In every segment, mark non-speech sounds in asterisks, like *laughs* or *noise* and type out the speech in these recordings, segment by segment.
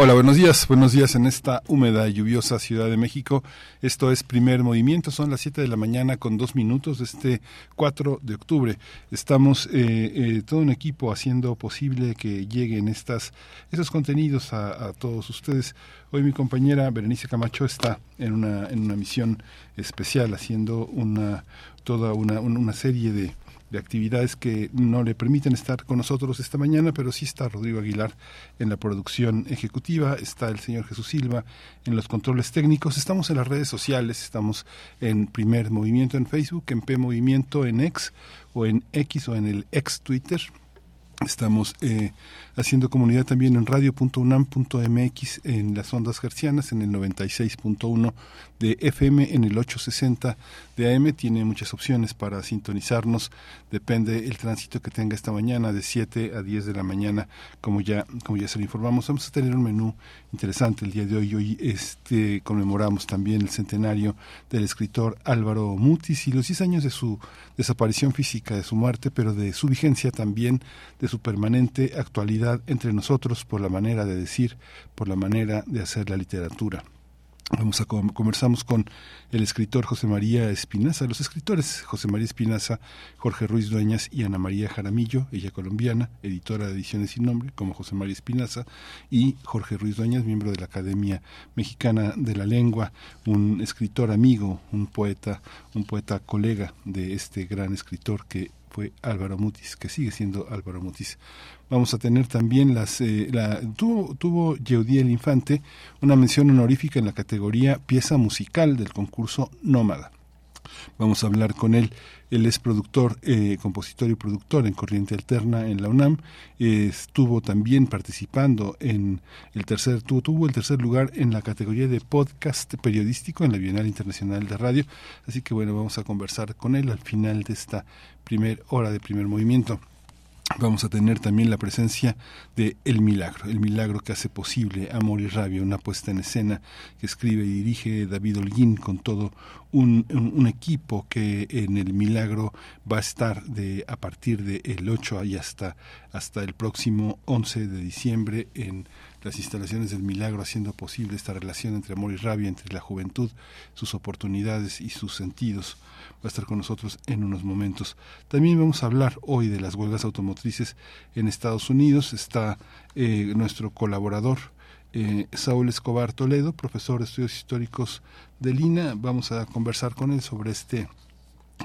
Hola, buenos días. Buenos días en esta húmeda y lluviosa Ciudad de México. Esto es Primer Movimiento. Son las 7 de la mañana con dos minutos de este 4 de octubre. Estamos eh, eh, todo un equipo haciendo posible que lleguen estas, estos contenidos a, todos ustedes. Hoy mi compañera Berenice Camacho está en una, en una misión especial haciendo una, toda una, una serie de de actividades que no le permiten estar con nosotros esta mañana, pero sí está Rodrigo Aguilar en la producción ejecutiva, está el señor Jesús Silva en los controles técnicos, estamos en las redes sociales, estamos en Primer Movimiento en Facebook, en P Movimiento en X o en X o en el ex Twitter. Estamos eh, haciendo comunidad también en radio.unam.mx en las ondas gercianas, en el 96.1 de FM, en el 860 de AM. Tiene muchas opciones para sintonizarnos. Depende el tránsito que tenga esta mañana, de 7 a 10 de la mañana, como ya, como ya se lo informamos. Vamos a tener un menú interesante el día de hoy. Hoy este, conmemoramos también el centenario del escritor Álvaro Mutis y los 10 años de su desaparición física, de su muerte, pero de su vigencia también, de su permanente actualidad entre nosotros por la manera de decir, por la manera de hacer la literatura. Vamos a conversamos con el escritor José María Espinaza, los escritores José María Espinaza, Jorge Ruiz Dueñas y Ana María Jaramillo, ella colombiana, editora de Ediciones sin Nombre, como José María Espinaza, y Jorge Ruiz Dueñas, miembro de la Academia Mexicana de la Lengua, un escritor amigo, un poeta, un poeta colega de este gran escritor que fue Álvaro Mutis, que sigue siendo Álvaro Mutis. Vamos a tener también las... Eh, la, tuvo, tuvo el Infante una mención honorífica en la categoría pieza musical del concurso Nómada. Vamos a hablar con él. Él es productor, eh, compositor y productor en Corriente Alterna en la UNAM. estuvo también participando en el tercer, tuvo, tuvo el tercer lugar en la categoría de podcast periodístico en la Bienal Internacional de Radio. Así que bueno, vamos a conversar con él al final de esta primera hora de primer movimiento. Vamos a tener también la presencia de El Milagro, el milagro que hace posible Amor y Rabia, una puesta en escena que escribe y dirige David Holguín con todo un, equipo que en El Milagro va a estar de a partir del el 8 y hasta, hasta el próximo 11 de diciembre en las instalaciones del milagro haciendo posible esta relación entre amor y rabia, entre la juventud, sus oportunidades y sus sentidos va a estar con nosotros en unos momentos. También vamos a hablar hoy de las huelgas automotrices en Estados Unidos. Está eh, nuestro colaborador. Eh, Saúl Escobar Toledo, profesor de estudios históricos de Lina. Vamos a conversar con él sobre este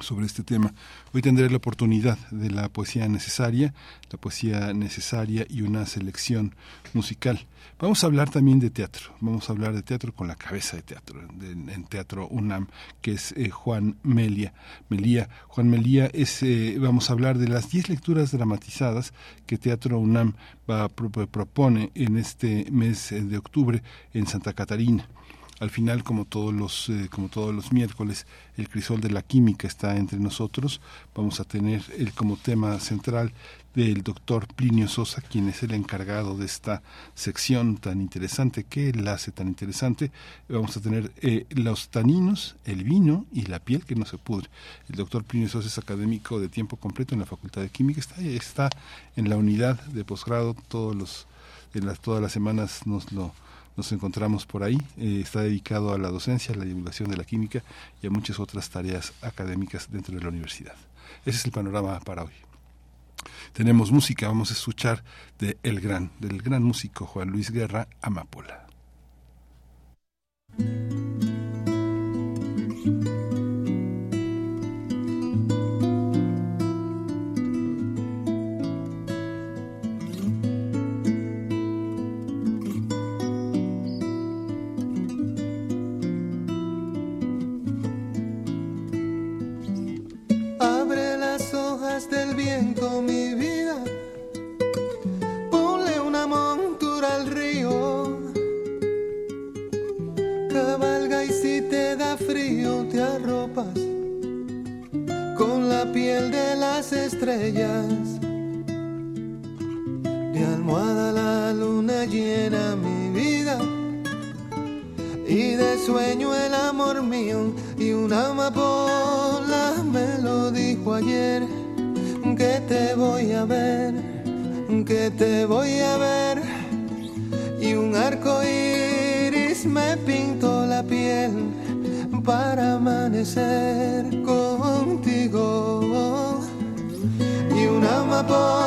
sobre este tema. Hoy tendré la oportunidad de la poesía necesaria, la poesía necesaria y una selección musical. Vamos a hablar también de teatro, vamos a hablar de teatro con la cabeza de teatro, en Teatro UNAM, que es eh, Juan Melia. Melía. Juan Melía es, eh, vamos a hablar de las 10 lecturas dramatizadas que Teatro UNAM va, propone en este mes de octubre en Santa Catarina. Al final, como todos los, eh, como todos los miércoles, el crisol de la química está entre nosotros. Vamos a tener el, como tema central del doctor Plinio Sosa, quien es el encargado de esta sección tan interesante, que la hace tan interesante. Vamos a tener eh, los taninos, el vino y la piel que no se pudre. El doctor Plinio Sosa es académico de tiempo completo en la Facultad de Química, está, está en la unidad de posgrado todos los, las, todas las semanas nos lo nos encontramos por ahí. Eh, está dedicado a la docencia, a la divulgación de la química y a muchas otras tareas académicas dentro de la universidad. Ese es el panorama para hoy. Tenemos música, vamos a escuchar de el gran, del gran músico Juan Luis Guerra, Amapola. Piel de las estrellas. De almohada la luna llena mi vida. Y de sueño el amor mío. Y una amapola me lo dijo ayer. Que te voy a ver, que te voy a ver. Y un arco iris me pintó la piel para amanecer contigo una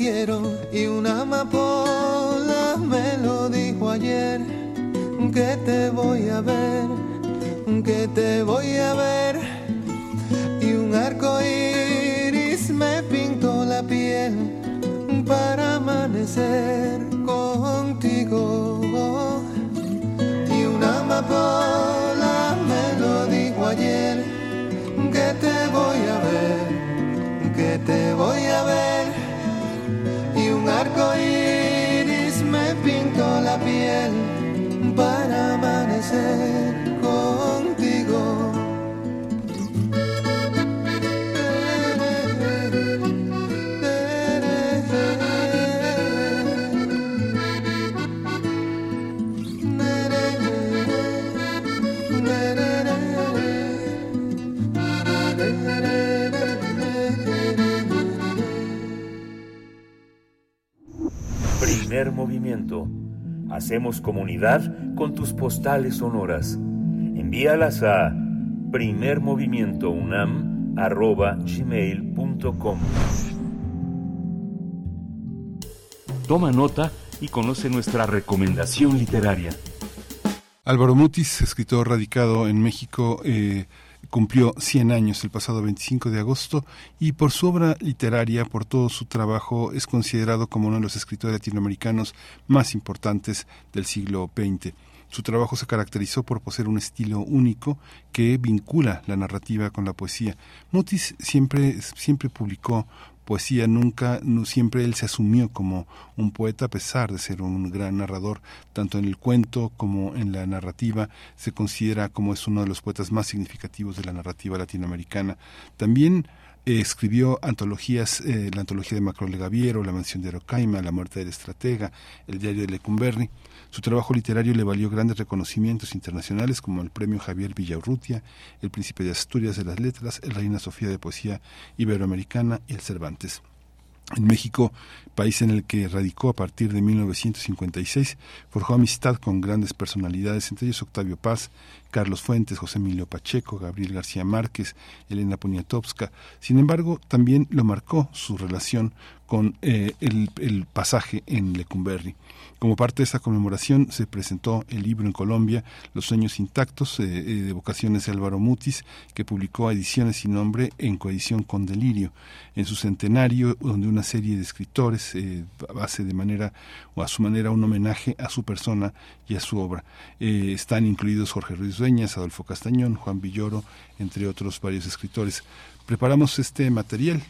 y una amapola me lo dijo ayer. Que te voy a ver que te voy a ver. Y un arco iris me pintó la piel para amanecer contigo. Y una amapola me lo dijo ayer. Que te voy a ver que te voy a ver arco iris me pintó la piel para amanecer Primer movimiento. Hacemos comunidad con tus postales sonoras. Envíalas a primermovimientounam.gmail.com Toma nota y conoce nuestra recomendación literaria. Álvaro Mutis, escritor radicado en México, eh, cumplió 100 años el pasado 25 de agosto y por su obra literaria, por todo su trabajo, es considerado como uno de los escritores latinoamericanos más importantes del siglo XX. Su trabajo se caracterizó por poseer un estilo único que vincula la narrativa con la poesía. Mutis siempre, siempre publicó poesía, nunca, no, siempre él se asumió como un poeta a pesar de ser un gran narrador, tanto en el cuento como en la narrativa, se considera como es uno de los poetas más significativos de la narrativa latinoamericana. También eh, escribió antologías, eh, la antología de Macro Legaviero, La mansión de Rocaima, La muerte del estratega, El diario de Lecumberri. Su trabajo literario le valió grandes reconocimientos internacionales como el Premio Javier Villaurrutia, el Príncipe de Asturias de las Letras, el Reina Sofía de Poesía Iberoamericana y el Cervantes. En México, país en el que radicó a partir de 1956, forjó amistad con grandes personalidades, entre ellos Octavio Paz, Carlos Fuentes, José Emilio Pacheco, Gabriel García Márquez, Elena Poniatowska. Sin embargo, también lo marcó su relación con eh, el, el, pasaje en Lecumberri. Como parte de esta conmemoración se presentó el libro en Colombia, Los sueños intactos, eh, de vocaciones de Álvaro Mutis, que publicó Ediciones sin nombre en coedición con Delirio, en su centenario, donde una serie de escritores eh, hace de manera o a su manera un homenaje a su persona y a su obra. Eh, están incluidos Jorge Ruiz Dueñas, Adolfo Castañón, Juan Villoro, entre otros varios escritores. Preparamos este material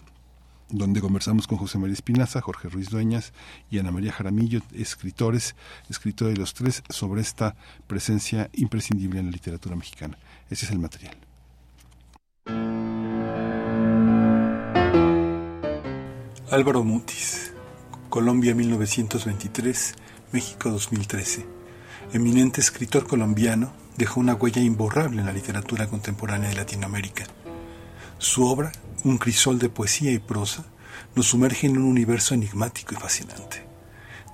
donde conversamos con José María Espinaza, Jorge Ruiz Dueñas y Ana María Jaramillo, escritores, escritores de los tres, sobre esta presencia imprescindible en la literatura mexicana. Ese es el material. Álvaro Mutis, Colombia 1923, México 2013. Eminente escritor colombiano, dejó una huella imborrable en la literatura contemporánea de Latinoamérica. Su obra un crisol de poesía y prosa, nos sumerge en un universo enigmático y fascinante.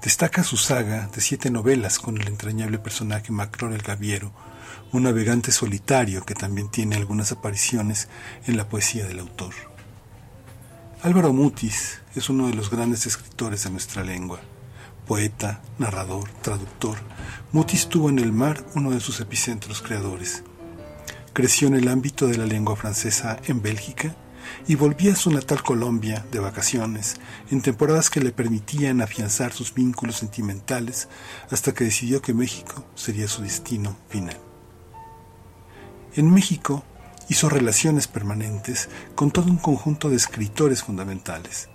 Destaca su saga de siete novelas con el entrañable personaje Macron el Gaviero, un navegante solitario que también tiene algunas apariciones en la poesía del autor. Álvaro Mutis es uno de los grandes escritores de nuestra lengua. Poeta, narrador, traductor, Mutis tuvo en el mar uno de sus epicentros creadores. Creció en el ámbito de la lengua francesa en Bélgica y volvía a su natal Colombia de vacaciones en temporadas que le permitían afianzar sus vínculos sentimentales hasta que decidió que México sería su destino final. En México hizo relaciones permanentes con todo un conjunto de escritores fundamentales.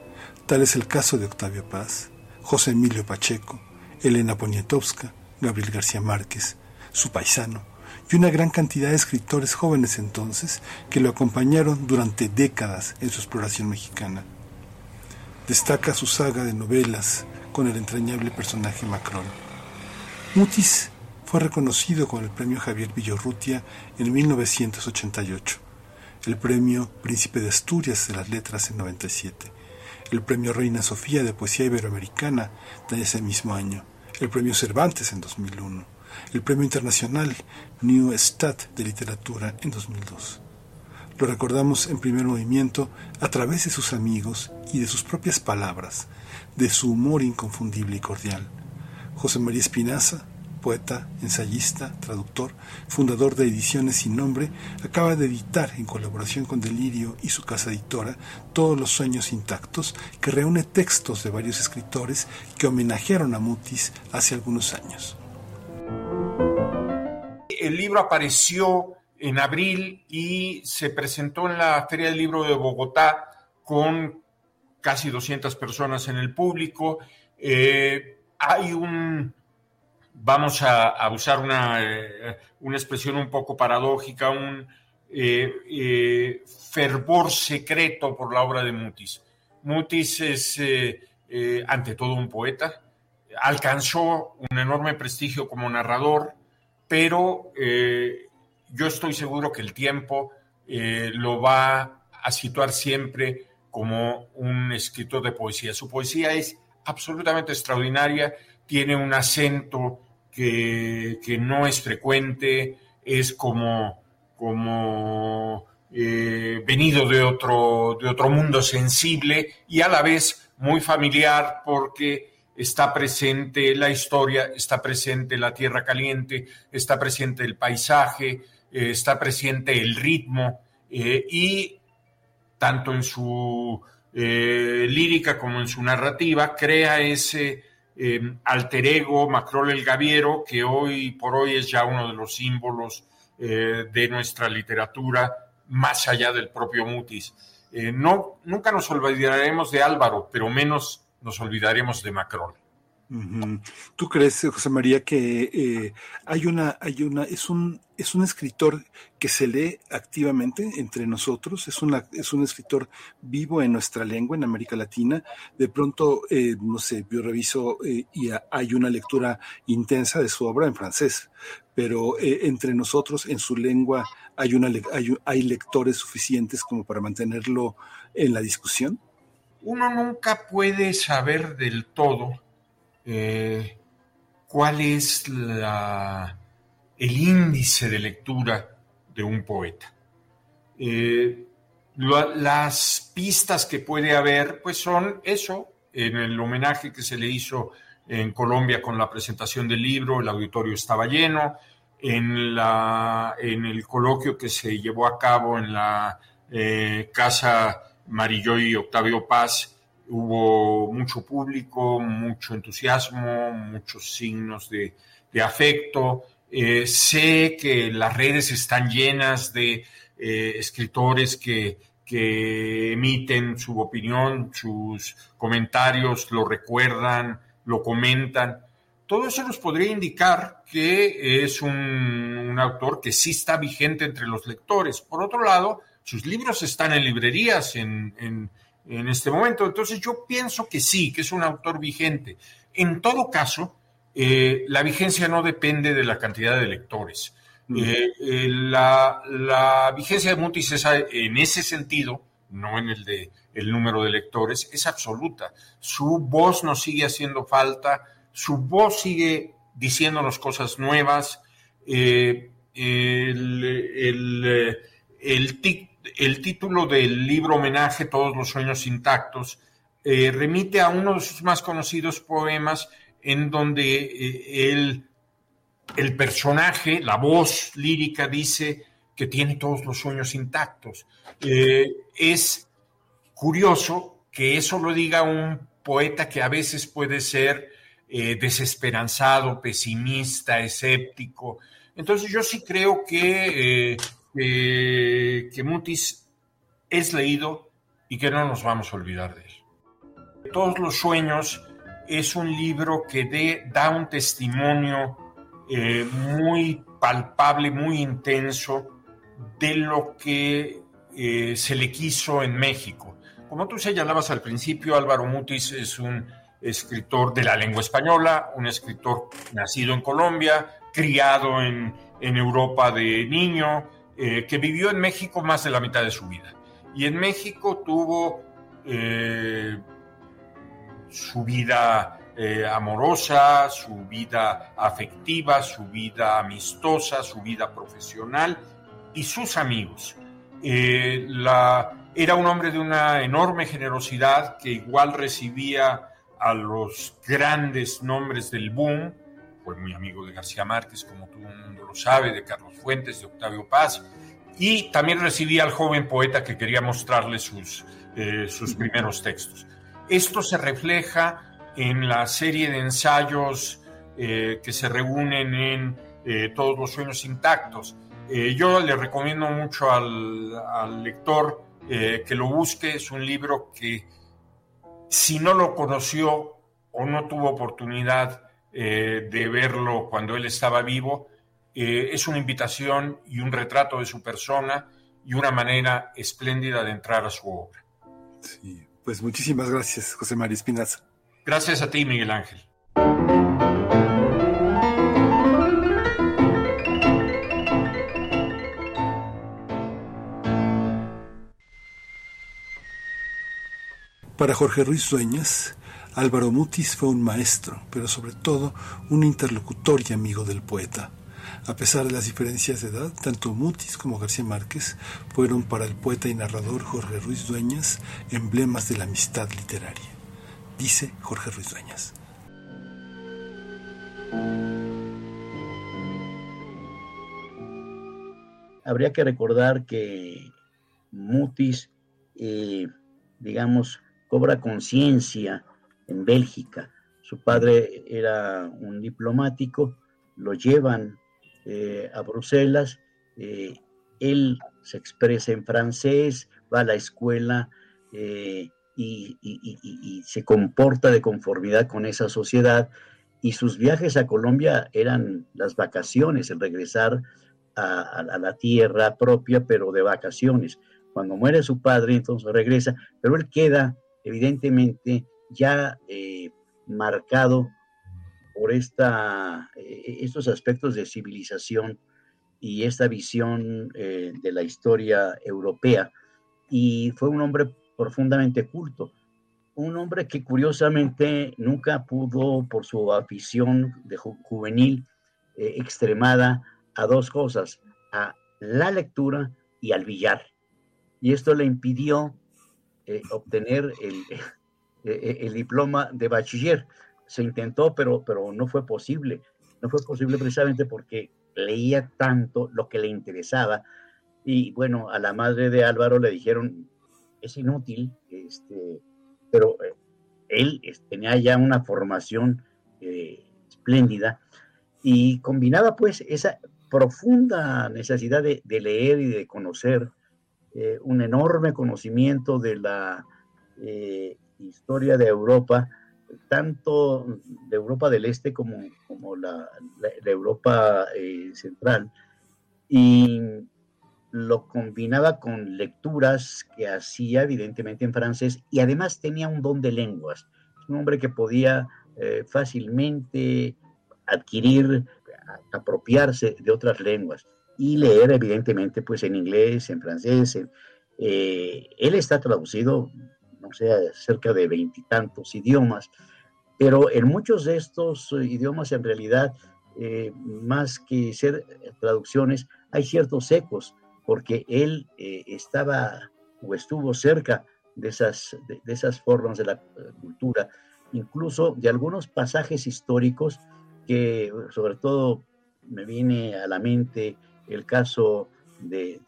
Tal es el caso de Octavio Paz, José Emilio Pacheco, Elena Poniatowska, Gabriel García Márquez, su paisano, y una gran cantidad de escritores jóvenes entonces que lo acompañaron durante décadas en su exploración mexicana. Destaca su saga de novelas con el entrañable personaje Macron. Mutis fue reconocido con el premio Javier Villorrutia en 1988, el premio Príncipe de Asturias de las Letras en 97, el premio Reina Sofía de Poesía Iberoamericana de ese mismo año, el premio Cervantes en 2001, el premio internacional New Stat de Literatura en 2002. Lo recordamos en primer movimiento a través de sus amigos y de sus propias palabras, de su humor inconfundible y cordial. José María Espinaza, poeta, ensayista, traductor, fundador de Ediciones sin Nombre, acaba de editar en colaboración con Delirio y su casa editora Todos los Sueños Intactos, que reúne textos de varios escritores que homenajearon a Mutis hace algunos años. El libro apareció en abril y se presentó en la Feria del Libro de Bogotá con casi 200 personas en el público. Eh, hay un vamos a, usar eh, una, expresión un poco paradójica, un eh, fervor secreto por la obra de Mutis. Mutis es, ante todo, un poeta, alcanzó un enorme prestigio como narrador, pero yo estoy seguro que el tiempo lo va a situar siempre como un escritor de poesía. Su poesía es absolutamente extraordinaria, tiene un acento que, no es frecuente, es como, como eh, venido de otro, de otro mundo sensible y a la vez muy familiar porque está presente la historia, está presente la tierra caliente, está presente el paisaje, eh, está presente el ritmo eh, y tanto en su lírica como en su narrativa crea ese Em, alter ego Macrol el Gaviero, que hoy por hoy es ya uno de los símbolos eh, de nuestra literatura, más allá del propio Mutis. Eh, no, nunca nos olvidaremos de Álvaro, pero menos nos olvidaremos de Macrol. ¿Tú crees, José María, que eh, hay una, hay una, es un, es un escritor que se lee activamente entre nosotros, es una, es un escritor vivo en nuestra lengua, en América Latina. De pronto, eh, no sé, yo reviso eh, y hay una lectura intensa de su obra en francés, pero entre nosotros, en su lengua, hay una, hay lectores suficientes como para mantenerlo en la discusión. Uno nunca puede saber del todo eh, cuál es el índice de lectura de un poeta. Eh, las pistas que puede haber, pues son eso, en el homenaje que se le hizo en Colombia con la presentación del libro, el auditorio estaba lleno, en, la, en el coloquio que se llevó a cabo en la eh, Casa Marillo y Octavio Paz, hubo mucho público, mucho entusiasmo, muchos signos de, afecto. Eh, sé que las redes están llenas de eh, escritores que emiten su opinión, sus comentarios, lo recuerdan, lo comentan. Todo eso nos podría indicar que es un, autor que sí está vigente entre los lectores. Por otro lado, sus libros están en librerías, en en este momento. Entonces yo pienso que sí, que es un autor vigente. En todo caso, eh, la vigencia no depende de la cantidad de lectores. Mm. Eh, eh, la, vigencia de Mutis es en ese sentido no en el de el número de lectores, es absoluta. Su voz nos sigue haciendo falta, su voz sigue diciéndonos cosas nuevas. Eh, el, el, el, título del libro homenaje, Todos los sueños intactos, eh, remite a uno de sus más conocidos poemas en donde eh, el personaje, la voz lírica dice que tiene todos los sueños intactos. es curioso que eso lo diga un poeta que a veces puede ser eh, desesperanzado, pesimista, escéptico. Entonces yo sí creo que, eh, que Mutis es leído y que no nos vamos a olvidar de él. Todos los sueños es un libro que da un testimonio eh, muy palpable, muy intenso de lo que se le quiso en México. Como tú señalabas al principio, Álvaro Mutis es un escritor de la lengua española, un escritor nacido en Colombia, criado en, Europa de niño, eh, que vivió en México más de la mitad de su vida. Y en México tuvo eh, su vida eh, amorosa, su vida afectiva, su vida amistosa, su vida profesional y sus amigos. era un hombre de una enorme generosidad que igual recibía a los grandes nombres del boom, fue muy amigo de García Márquez, como todo el mundo lo sabe, de Carlos Fuentes, de Octavio Paz, y también recibía al joven poeta que quería mostrarle sus, eh, sus primeros textos. Esto se refleja en la serie de ensayos eh, que se reúnen en eh, Todos los Sueños Intactos. yo le recomiendo mucho al, lector que lo busque, es un libro que si no lo conoció o no tuvo oportunidad de verlo cuando él estaba vivo, eh, es una invitación y un retrato de su persona y una manera espléndida de entrar a su obra. Sí, pues muchísimas gracias, José María Espinaza. Gracias a ti, Miguel Ángel. Para Jorge Ruiz Dueñas, Álvaro Mutis fue un maestro, pero sobre todo un interlocutor y amigo del poeta. A pesar de las diferencias de edad, tanto Mutis como García Márquez fueron para el poeta y narrador Jorge Ruiz Dueñas emblemas de la amistad literaria. Dice Jorge Ruiz Dueñas. Habría que recordar que Mutis, eh, digamos, cobra conciencia en Bélgica. Su padre era un diplomático, lo llevan eh, a Bruselas, eh, él se expresa en francés, va a la escuela eh, y, se comporta de conformidad con esa sociedad y sus viajes a Colombia eran las vacaciones, el regresar a, la tierra propia, pero de vacaciones. Cuando muere su padre, entonces regresa, pero él queda evidentemente ya marcado por eh, estos aspectos de civilización y esta visión eh, de la historia europea. Y fue un hombre profundamente culto, un hombre que curiosamente nunca pudo, por su afición juvenil extremada, a dos cosas, a la lectura y al billar. Y esto le impidió eh, obtener el, eh, *laughs* eh, el, diploma de bachiller. Se intentó, pero, pero no fue posible. No fue posible precisamente porque leía tanto lo que le interesaba. Y bueno, a la madre de Álvaro le dijeron, es inútil, este, pero él tenía ya una formación espléndida y combinaba pues esa profunda necesidad de, de leer y de conocer eh, un enorme conocimiento de la eh, historia de Europa, tanto de Europa del Este como, como la, Europa eh, central, y lo combinaba con lecturas que hacía evidentemente en francés y además tenía un don de lenguas. un hombre que podía fácilmente adquirir, apropiarse de otras lenguas y leer evidentemente pues en inglés, en francés, él está traducido, sé, cerca de veintitantos idiomas, pero en muchos de estos idiomas en realidad, más que ser traducciones, hay ciertos ecos, porque él estaba o estuvo cerca de esas, de, esas formas de la eh, cultura, incluso de algunos pasajes históricos que sobre todo me viene a la mente el caso de,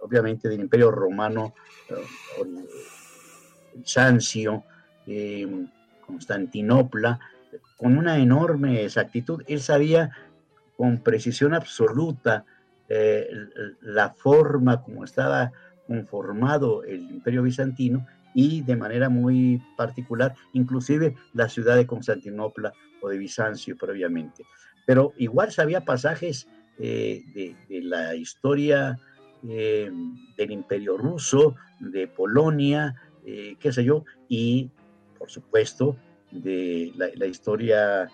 obviamente del Imperio Romano, eh, Sancio, eh, Constantinopla, con una enorme exactitud. Él sabía con precisión absoluta la forma como estaba conformado el imperio bizantino y de manera muy particular, inclusive la ciudad de Constantinopla o de Bizancio previamente. Pero igual sabía pasajes eh, de, la historia eh, del imperio ruso, de Polonia, eh, qué sé yo, y por supuesto de la, historia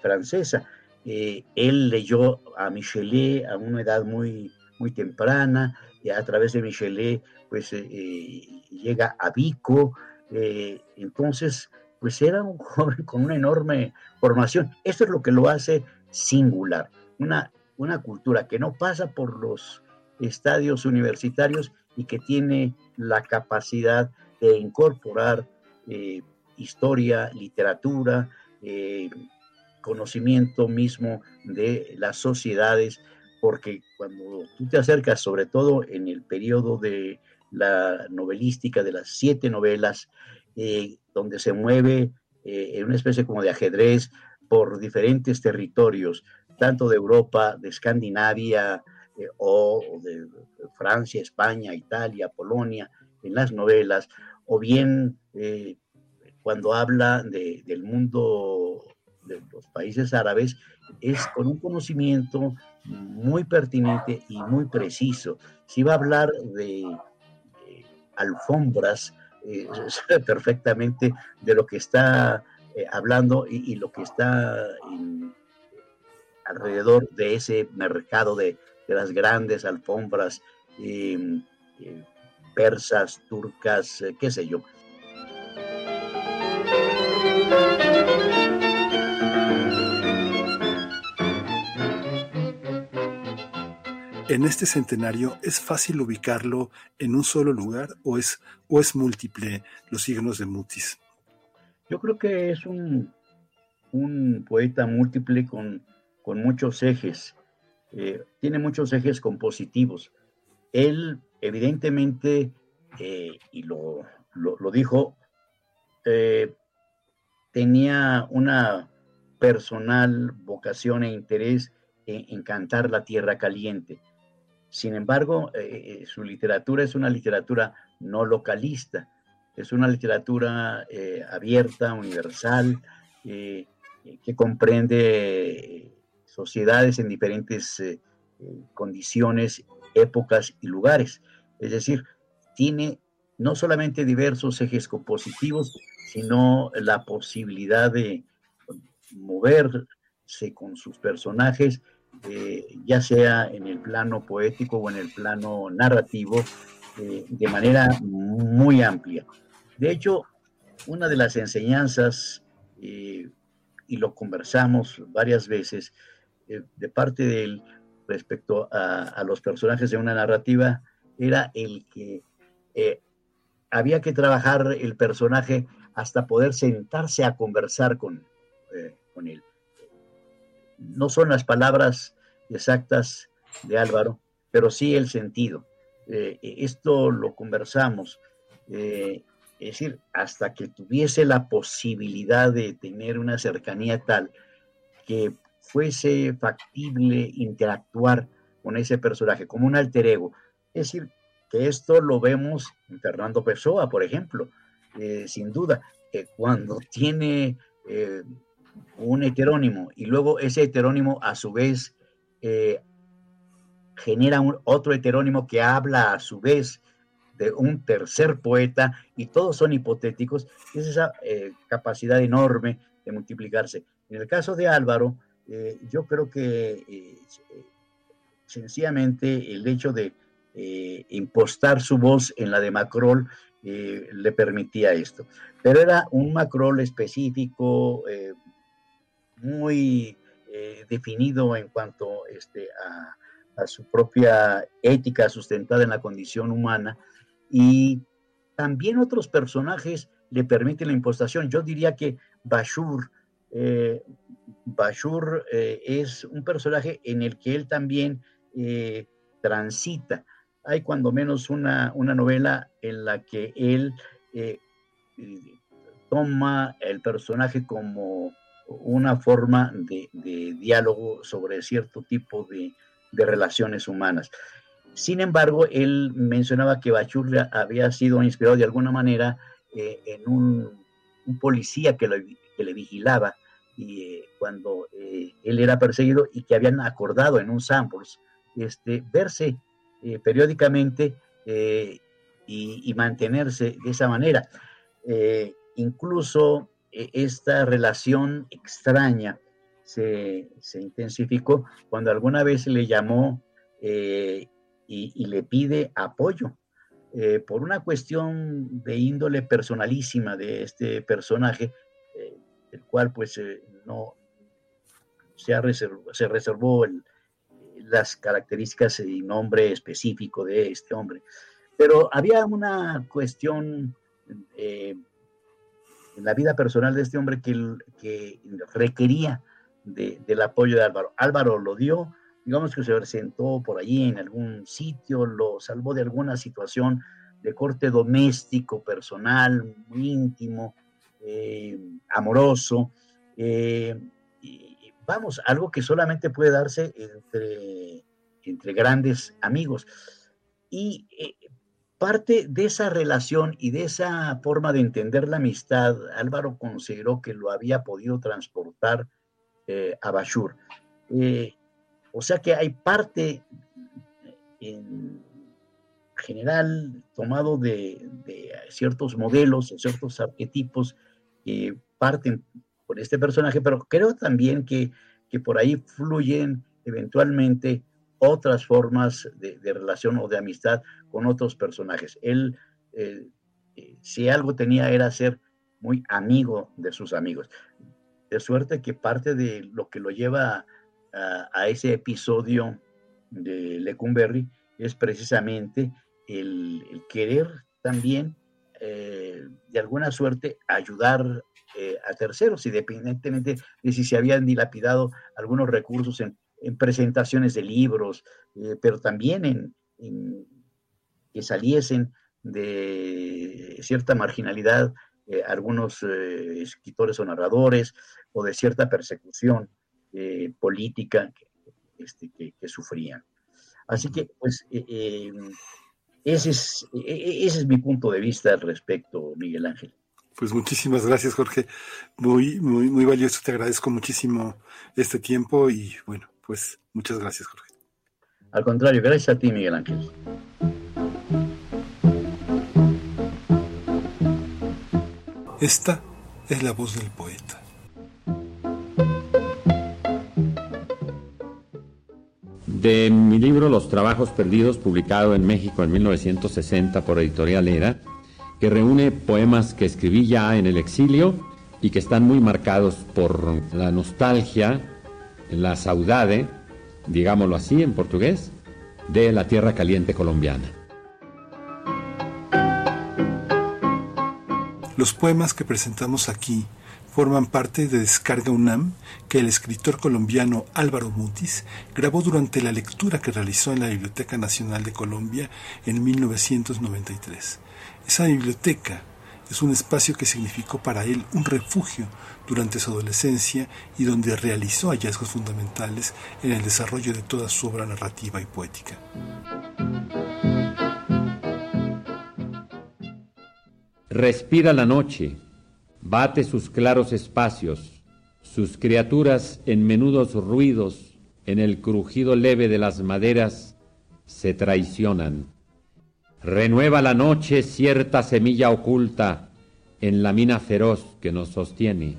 francesa. él leyó a Michelet a una edad muy, muy temprana, a través de Michelet, pues eh, eh, llega a Vico, eh, entonces, pues era un *laughs* joven con una enorme formación. Esto es lo que lo hace singular, una, una cultura que no pasa por los estadios universitarios y que tiene la capacidad de incorporar historia, literatura, conocimiento mismo de las sociedades porque cuando tú te acercas, sobre todo en el periodo de la novelística, de las siete novelas, eh, donde se mueve eh, en una especie como de ajedrez por diferentes territorios, tanto de Europa, de Escandinavia, eh, o de Francia, España, Italia, Polonia, en las novelas, o bien cuando habla del mundo de los países árabes, es con un conocimiento muy pertinente y muy preciso. Si va a hablar de, alfombras, eh, *laughs* sabe perfectamente de lo que está eh, hablando y, lo que está alrededor de ese mercado de, las grandes alfombras em, eh, persas, turcas, qué sé yo. En este centenario, ¿es fácil ubicarlo en un solo lugar o es, o es múltiple los signos de Mutis? Yo creo que es un, poeta múltiple con, muchos ejes. Eh, tiene muchos ejes compositivos. Él, evidentemente, eh, y lo, dijo, eh, tenía una personal vocación e interés en cantar la tierra caliente. Sin embargo, su literatura es una literatura no localista, es una literatura abierta, universal, que comprende sociedades en diferentes condiciones, épocas y lugares. Es decir, tiene no solamente diversos ejes compositivos, sino la posibilidad de moverse con sus personajes eh, ya sea en el plano poético o en el plano narrativo, eh, de manera muy amplia. De hecho, una de las enseñanzas, eh, y lo conversamos varias veces, de parte de él respecto a, los personajes de una narrativa, era el que había que trabajar el personaje hasta poder sentarse a conversar con, con él no son las palabras exactas de Álvaro, pero sí el sentido. Eh, esto lo conversamos, eh, es decir, hasta que tuviese la posibilidad de tener una cercanía tal que fuese factible interactuar con ese personaje como un alter ego. Es decir, que esto lo vemos en Fernando Pessoa, por ejemplo, eh, sin duda, que cuando tiene un heterónimo y luego ese heterónimo a su vez eh, genera un, otro heterónimo que habla a su vez de un tercer poeta y todos son hipotéticos, es esa eh, capacidad enorme de multiplicarse. En el caso de Álvaro, eh, yo creo que sencillamente el hecho de impostar su voz en la de Macrol le permitía esto. Pero era un Macrol específico, muy definido en cuanto este, a a su propia ética sustentada en la condición humana y también otros personajes le permiten la impostación. Yo diría que Bashur, eh, Bashur eh, es un personaje en el que él también eh, transita. Hay cuando menos una, novela en la que él toma el personaje como una forma de diálogo sobre cierto tipo de, relaciones humanas. Sin embargo, él mencionaba que Bachur había sido inspirado de alguna manera eh, en un, policía que, le vigilaba y, eh, cuando eh, él era perseguido y que habían acordado en un samples este, verse periódicamente y, mantenerse de esa manera. incluso esta relación extraña se, intensificó cuando alguna vez le llamó eh, y, le pide apoyo. Eh, por una cuestión de índole personalísima de este personaje, eh, el cual pues no se, reservó, se reservó las características y nombre específico de este hombre. Pero había una cuestión en la vida personal de este hombre que, que requería del apoyo de Álvaro. Álvaro lo dio, digamos que se presentó por allí en algún sitio, lo salvó de alguna situación de corte doméstico, personal, muy íntimo, eh, amoroso. Eh, vamos, algo que solamente puede darse entre, entre grandes amigos. Y eh, parte de esa relación y de esa forma de entender la amistad, Álvaro consideró que lo había podido transportar a Bashur. O sea que hay parte en general tomado de, ciertos modelos, ciertos arquetipos que parten por este personaje, pero creo también que, por ahí fluyen eventualmente otras formas de, relación o de amistad con otros personajes. Él, eh, si algo tenía, era ser muy amigo de sus amigos de suerte que parte de lo que lo lleva a, ese episodio de Lecumberri es precisamente el, querer también, eh, de alguna suerte, ayudar eh, a terceros, independientemente de si se habían dilapidado algunos recursos en, presentaciones de libros, eh, pero también en, en, que saliesen de cierta marginalidad algunos escritores o narradores o de cierta persecución política este, que, sufrían. Así que, pues, ese, es, e, e, ese es mi punto de vista al respecto, Miguel Ángel. Pues muchísimas gracias, Jorge. Muy, muy, muy valioso. Te agradezco muchísimo este tiempo y bueno, pues muchas gracias, Jorge. Al contrario, gracias a ti, Miguel Ángel. Esta es la voz del poeta. De mi libro Los Trabajos Perdidos, publicado en México en 1960 por Editorial Era, que reúne poemas que escribí ya en el exilio y que están muy marcados por la nostalgia, la saudade, digámoslo así en portugués, de la tierra caliente colombiana. Los poemas que presentamos aquí forman parte de Descarga UNAM que el escritor colombiano Álvaro Mutis grabó durante la lectura que realizó en la Biblioteca Nacional de Colombia en 1993. Esa biblioteca es un espacio que significó para él un refugio durante su adolescencia y donde realizó hallazgos fundamentales en el desarrollo de toda su obra narrativa y poética. Respira la noche, bate sus claros espacios, sus criaturas en menudos ruidos, en el crujido leve de las maderas, se traicionan. Renueva la noche cierta semilla oculta en la mina feroz que nos sostiene.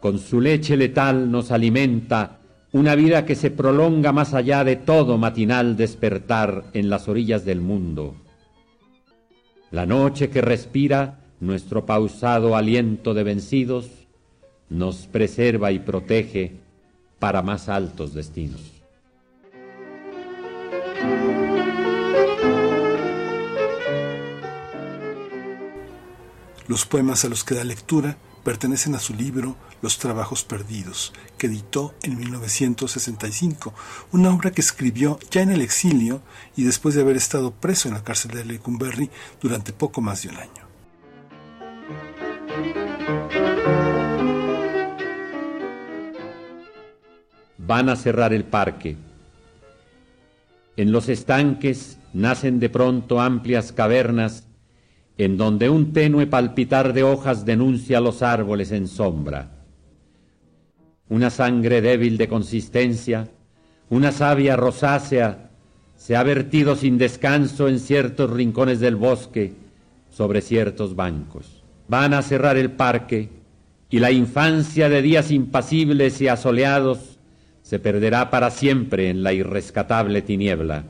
Con su leche letal nos alimenta una vida que se prolonga más allá de todo matinal despertar en las orillas del mundo. La noche que respira nuestro pausado aliento de vencidos nos preserva y protege para más altos destinos. Los poemas a los que da lectura pertenecen a su libro Los Trabajos Perdidos, que editó en 1965, una obra que escribió ya en el exilio y después de haber estado preso en la cárcel de Lecumberri durante poco más de un año. Van a cerrar el parque. En los estanques nacen de pronto amplias cavernas en donde un tenue palpitar de hojas denuncia los árboles en sombra. Una sangre débil de consistencia, una savia rosácea, se ha vertido sin descanso en ciertos rincones del bosque, sobre ciertos bancos. Van a cerrar el parque y la infancia de días impasibles y asoleados se perderá para siempre en la irrescatable tiniebla.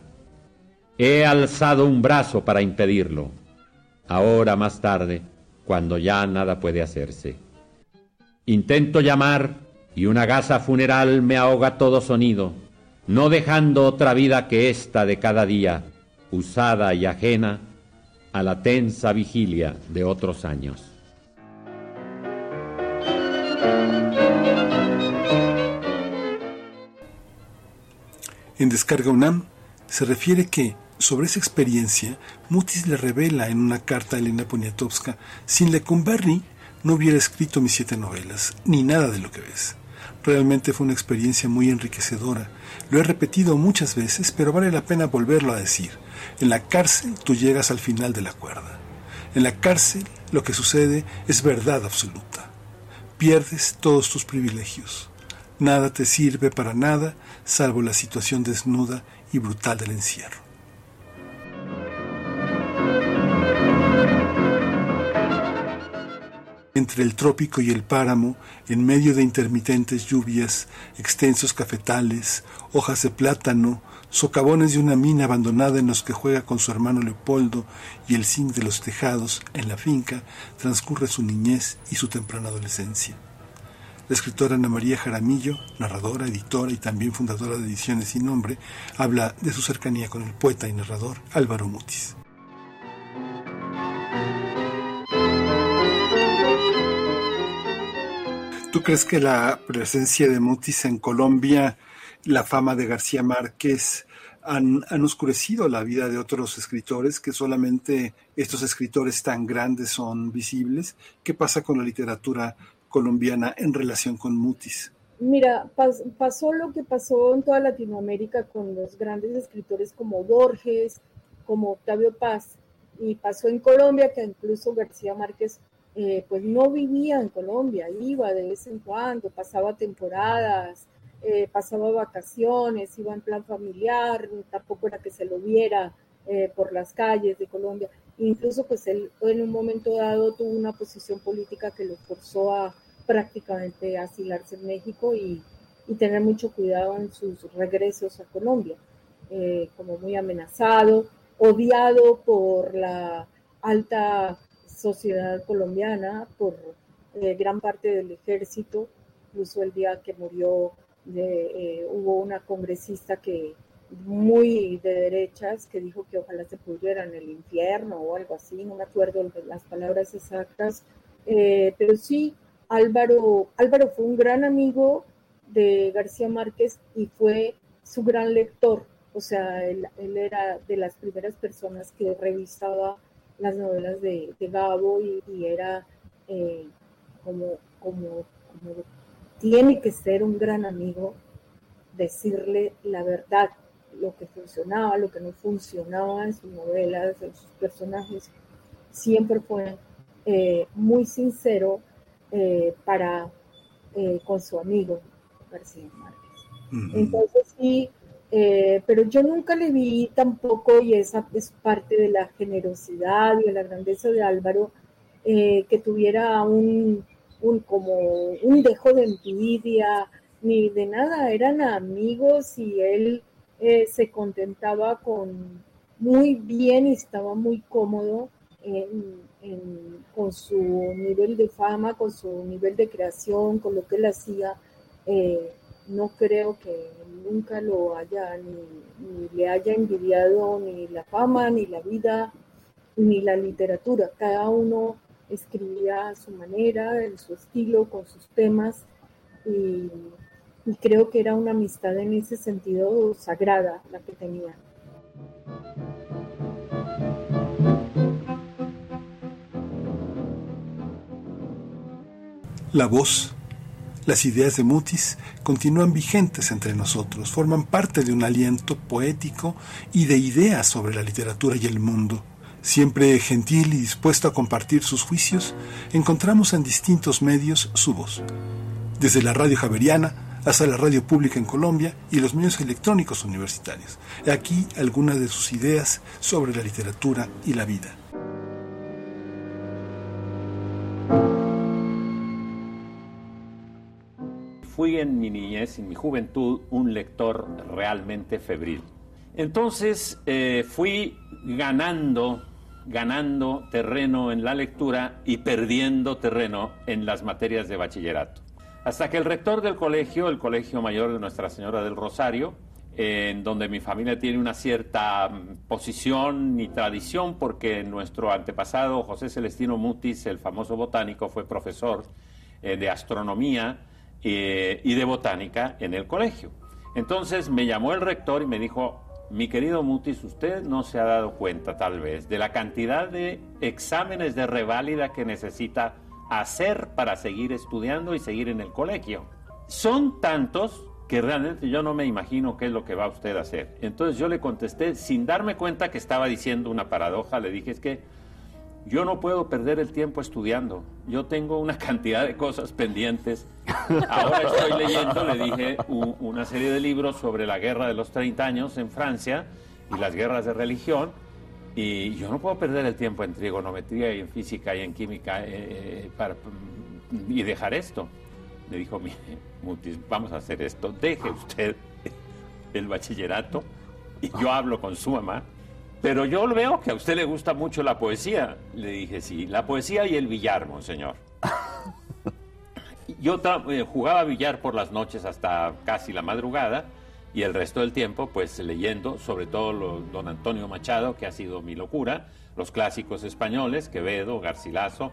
He alzado un brazo para impedirlo ahora más tarde, cuando ya nada puede hacerse. Intento llamar y una gasa funeral me ahoga todo sonido, no dejando otra vida que esta de cada día, usada y ajena a la tensa vigilia de otros años. En Descarga UNAM se refiere que sobre esa experiencia, Mutis le revela en una carta a Elena Poniatowska, sin Lecumberri no hubiera escrito mis siete novelas, ni nada de lo que ves. Realmente fue una experiencia muy enriquecedora. Lo he repetido muchas veces, pero vale la pena volverlo a decir. En la cárcel tú llegas al final de la cuerda. En la cárcel lo que sucede es verdad absoluta. Pierdes todos tus privilegios. Nada te sirve para nada, salvo la situación desnuda y brutal del encierro. entre el trópico y el páramo, en medio de intermitentes lluvias, extensos cafetales, hojas de plátano, socavones de una mina abandonada en los que juega con su hermano Leopoldo y el zinc de los tejados en la finca, transcurre su niñez y su temprana adolescencia. La escritora Ana María Jaramillo, narradora, editora y también fundadora de Ediciones Sin Nombre, habla de su cercanía con el poeta y narrador Álvaro Mutis. ¿Tú crees que la presencia de Mutis en Colombia, la fama de García Márquez, han, oscurecido la vida de otros escritores, que solamente estos escritores tan grandes son visibles? ¿Qué pasa con la literatura colombiana en relación con Mutis? Mira, pasó lo que pasó en toda Latinoamérica con los grandes escritores como Borges, como Octavio Paz, y pasó en Colombia que incluso García Márquez eh, pues no vivía en Colombia, iba de vez en cuando, pasaba temporadas, eh, pasaba vacaciones, iba en plan familiar, tampoco era que se lo viera eh, por las calles de Colombia. Incluso pues él en un momento dado tuvo una posición política que lo forzó a prácticamente asilarse en México y, y tener mucho cuidado en sus regresos a Colombia, como muy amenazado, odiado por la alta sociedad colombiana, por eh, gran parte del ejército, incluso el día que murió eh, hubo una congresista que muy de derechas que dijo que ojalá se pudiera en el infierno o algo así, no me acuerdo de las palabras exactas, eh, pero sí, Álvaro, Álvaro fue un gran amigo de García Márquez y fue su gran lector, o sea, él, era de las primeras personas que revisaba las novelas de, Gabo y, era eh, como, como, tiene que ser un gran amigo, decirle la verdad, lo que funcionaba, lo que no funcionaba en sus novelas, en sus personajes. Siempre fue eh, muy sincero eh, para con su amigo García Márquez. Entonces sí, eh, pero yo nunca le vi tampoco, y esa es parte de la generosidad y de la grandeza de Álvaro, eh, que tuviera un, un, como un dejo de envidia ni de nada, eran amigos y él eh, se contentaba con muy bien y estaba muy cómodo con su nivel de fama, con su nivel de creación, con lo que él hacía. Eh, no creo que nunca lo haya, ni, le haya envidiado ni la fama, ni la vida, ni la literatura. Cada uno escribía a su manera, en su estilo, con sus temas, y, y creo que era una amistad en ese sentido sagrada la que tenía. La voz, las ideas de Mutis continúan vigentes entre nosotros, forman parte de un aliento poético y de ideas sobre la literatura y el mundo. Siempre gentil y dispuesto a compartir sus juicios, encontramos en distintos medios su voz. Desde la radio javeriana hasta la radio pública en Colombia y los medios electrónicos universitarios. Aquí algunas de sus ideas sobre la literatura y la vida. fui en mi niñez, en mi juventud, un lector realmente febril. Entonces eh, fui ganando, ganando terreno en la lectura y perdiendo terreno en las materias de bachillerato. Hasta que el rector del colegio, el Colegio Mayor de Nuestra Señora del Rosario, en donde mi familia tiene una cierta mm, posición y tradición, porque nuestro antepasado José Celestino Mutis, el famoso botánico, fue profesor eh, de astronomía eh, y de botánica en el colegio. Entonces me llamó el rector y me dijo, mi querido Mutis, usted no se ha dado cuenta tal vez de la cantidad de exámenes de reválida que necesita hacer para seguir estudiando y seguir en el colegio. Son tantos que realmente yo no me imagino qué es lo que va usted a hacer. Entonces yo le contesté, sin darme cuenta que estaba diciendo una paradoja, le dije es que yo no puedo perder el tiempo estudiando. Yo tengo una *laughs* cantidad de cosas pendientes. Ahora estoy leyendo, le dije, una serie de libros sobre la guerra de los 30 años en Francia y las guerras de religión. Y yo no puedo perder el tiempo en trigonometría y en física y en química eh, para, y dejar esto. Le dijo, mire, *laughs* Mutis, vamos a hacer esto. Deje usted *laughs* el bachillerato y yo hablo con su mamá pero yo veo que a usted le gusta mucho la poesía. Le dije, sí, la poesía y el billar, monseñor. *laughs* Yo eh, jugaba billar por las noches hasta casi la madrugada y el resto del tiempo, pues leyendo, sobre todo lo, don Antonio Machado, que ha sido mi locura, los clásicos españoles, Quevedo, Garcilaso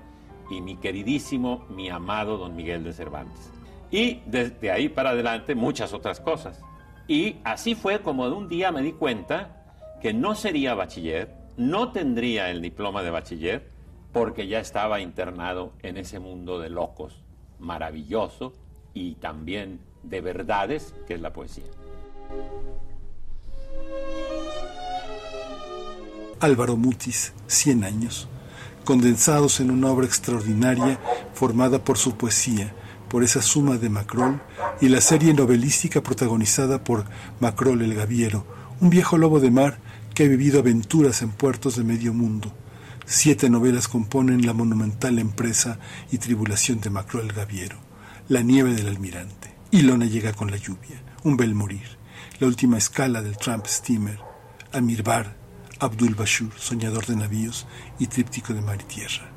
y mi queridísimo, mi amado don Miguel de Cervantes. Y desde ahí para adelante muchas otras cosas. Y así fue como de un día me di cuenta que no sería bachiller, no tendría el diploma de bachiller, porque ya estaba internado en ese mundo de locos maravilloso y también de verdades que es la poesía. Álvaro Mutis, 100 años, condensados en una obra extraordinaria formada por su poesía, por esa suma de Macrol y la serie novelística protagonizada por Macrol el Gaviero, un viejo lobo de mar que ha vivido aventuras en puertos de medio mundo. Siete novelas componen la monumental empresa y tribulación de Macro el Gaviero, La nieve del almirante, Ilona llega con la lluvia, Un bel morir, La última escala del Trump Steamer, Amirbar, Abdul Bashur, soñador de navíos y tríptico de mar y tierra.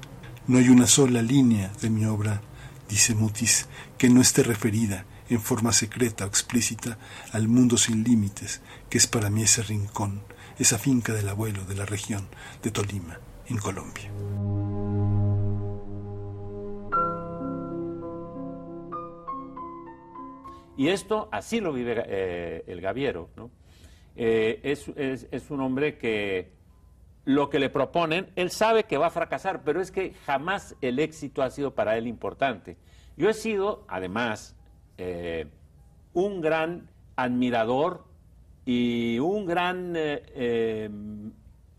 No hay una sola línea de mi obra, dice Mutis, que no esté referida en forma secreta o explícita al mundo sin límites, que es para mí ese rincón, esa finca del abuelo de la región de Tolima, en Colombia. Y esto así lo vive eh, el Gaviero. ¿no? Eh, es, un hombre que lo que le proponen, él sabe que va a fracasar, pero es que jamás el éxito ha sido para él importante. Yo he sido, además, eh, un gran admirador y un gran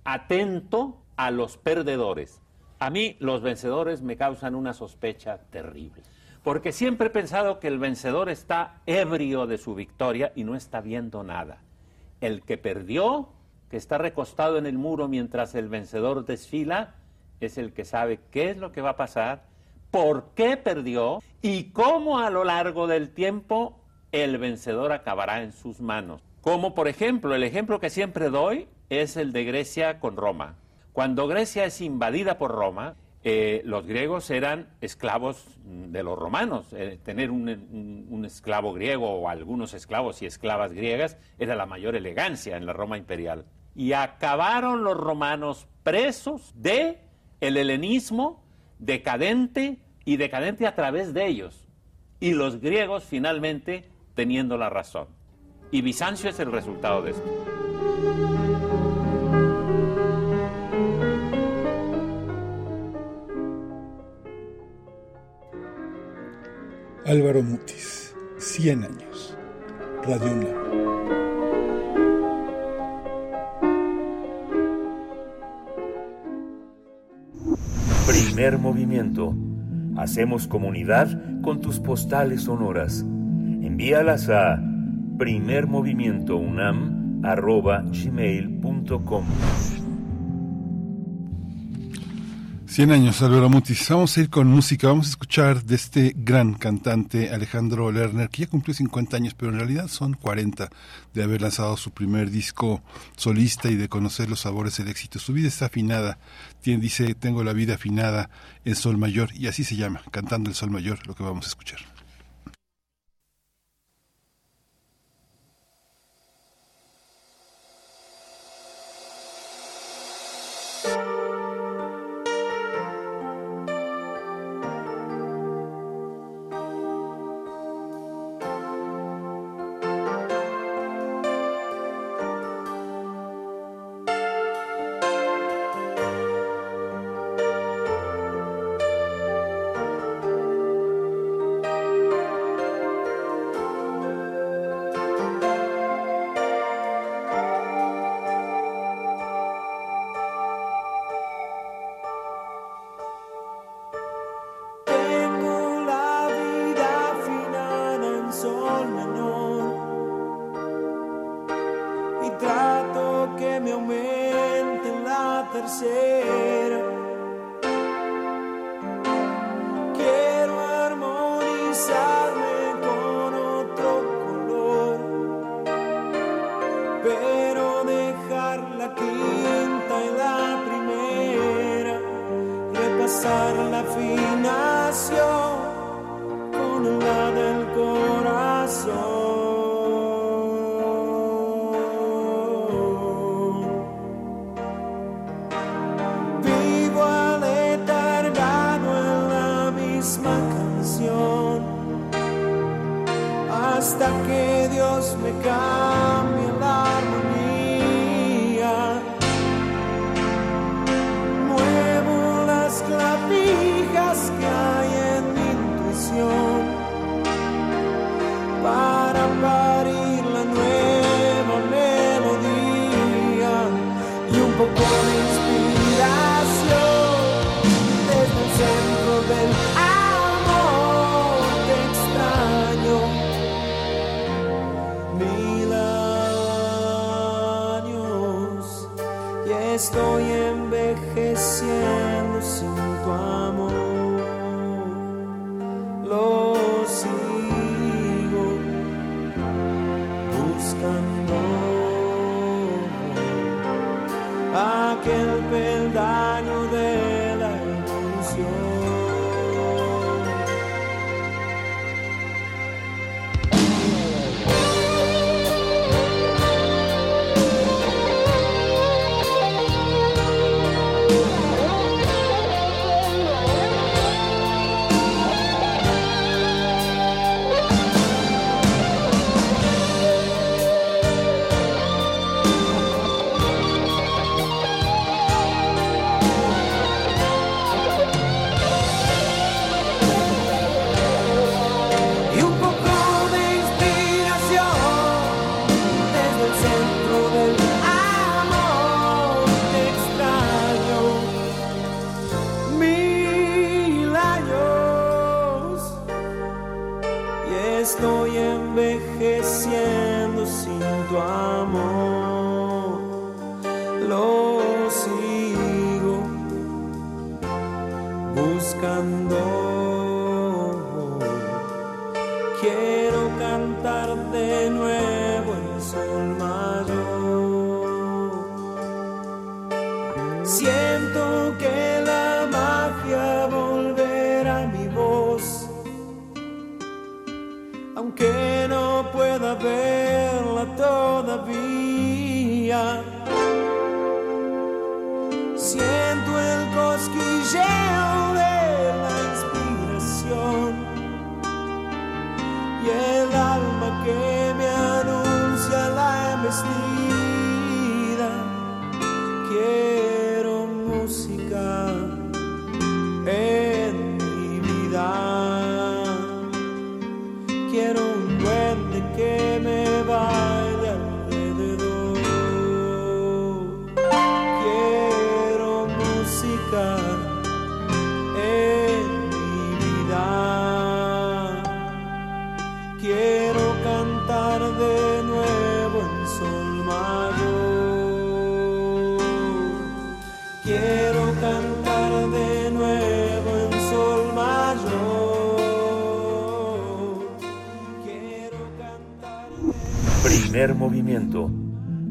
atento a los perdedores. A mí los vencedores me causan una sospecha terrible, porque siempre he pensado que el vencedor está ebrio de su victoria y no está viendo nada. El que perdió, que está recostado en el muro mientras el vencedor desfila, es el que sabe qué es lo que va a pasar, por qué perdió y cómo a lo largo del tiempo el vencedor acabará en sus manos. Como por ejemplo, el ejemplo que siempre doy es el de Grecia con Roma. Cuando Grecia es invadida por Roma, eh, los griegos eran esclavos de los romanos. Eh, tener un, esclavo griego o algunos esclavos y esclavas griegas era la mayor elegancia en la Roma imperial. Y acabaron los romanos presos de el helenismo decadente y decadente a través de ellos. Y los griegos finalmente teniendo la razón. Y Bizancio es el resultado de esto. Álvaro Mutis, 100 años. Radio UNAM. Primer movimiento. Hacemos comunidad con tus postales sonoras. Envíalas a primermovimientounam.gmail.com 100 años, Álvaro Mutis. Vamos a ir con música. Vamos a escuchar de este gran cantante Alejandro Lerner, que ya cumplió 50 años, pero en realidad son 40 de haber lanzado su primer disco solista y de conocer los sabores del éxito. Su vida está afinada. Tiene, dice, tengo la vida afinada en Sol Mayor, y así se llama, cantando el Sol Mayor, lo que vamos a escuchar. Quiero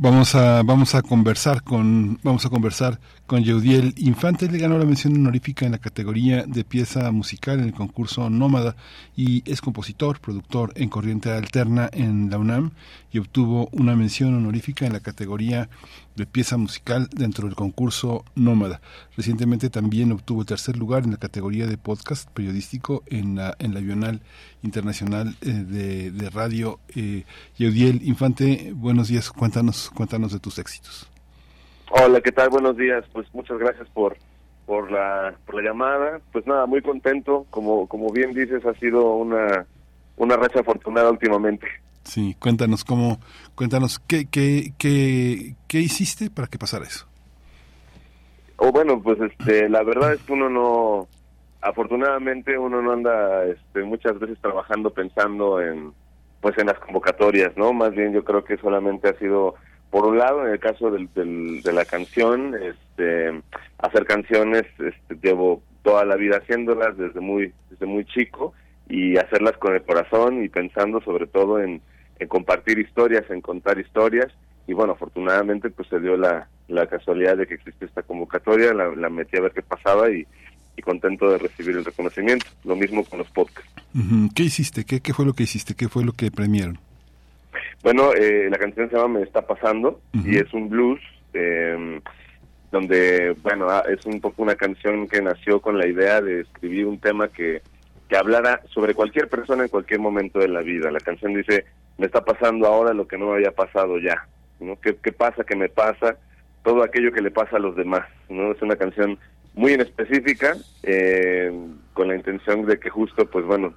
Vamos a, vamos a conversar con, vamos a conversar con Yeudiel Infante. Le ganó la mención honorífica en la categoría de pieza musical en el concurso Nómada y es compositor, productor en corriente alterna en la UNAM y obtuvo una mención honorífica en la categoría de pieza musical dentro del concurso Nómada. Recientemente también obtuvo tercer lugar en la categoría de podcast periodístico en la, en la Bienal Internacional eh, de, de, Radio. Eh, Yeudiel Infante, buenos días, cuéntanos, cuéntanos de tus éxitos. Hola, ¿qué tal? Buenos días. Pues muchas gracias por por la por la llamada. Pues nada, muy contento. Como como bien dices, ha sido una una racha afortunada últimamente. Sí, cuéntanos cómo, cuéntanos qué, qué, qué, hiciste para que pasara eso. O bueno, pues este, la verdad es que uno no, afortunadamente uno no anda, este, muchas veces trabajando pensando en, pues en las convocatorias, ¿no? Más bien yo creo que solamente ha sido, por un lado, en el caso del, de la canción, este, hacer canciones, este, llevo toda la vida haciéndolas desde muy, desde muy chico y hacerlas con el corazón y pensando sobre todo en, en compartir historias, en contar historias. Y bueno, afortunadamente pues se dio la, la casualidad de que existe esta convocatoria, la, la metí a ver qué pasaba y, y, contento de recibir el reconocimiento. Lo mismo con los podcasts. ¿Qué hiciste? ¿Qué, ¿Qué fue lo que hiciste? ¿Qué fue lo que premiaron? Bueno, eh, la canción se llama Me está pasando uh -huh. y es un blues eh, donde, bueno, ah, es un poco una canción que nació con la idea de escribir un tema que que hablara sobre cualquier persona en cualquier momento de la vida. La canción dice, me está pasando ahora lo que no me había pasado ya, ¿no? ¿Qué, pasa que me pasa? Todo aquello que le pasa a los demás, ¿no? Es una canción muy en específica, eh, con la intención de que justo, pues bueno,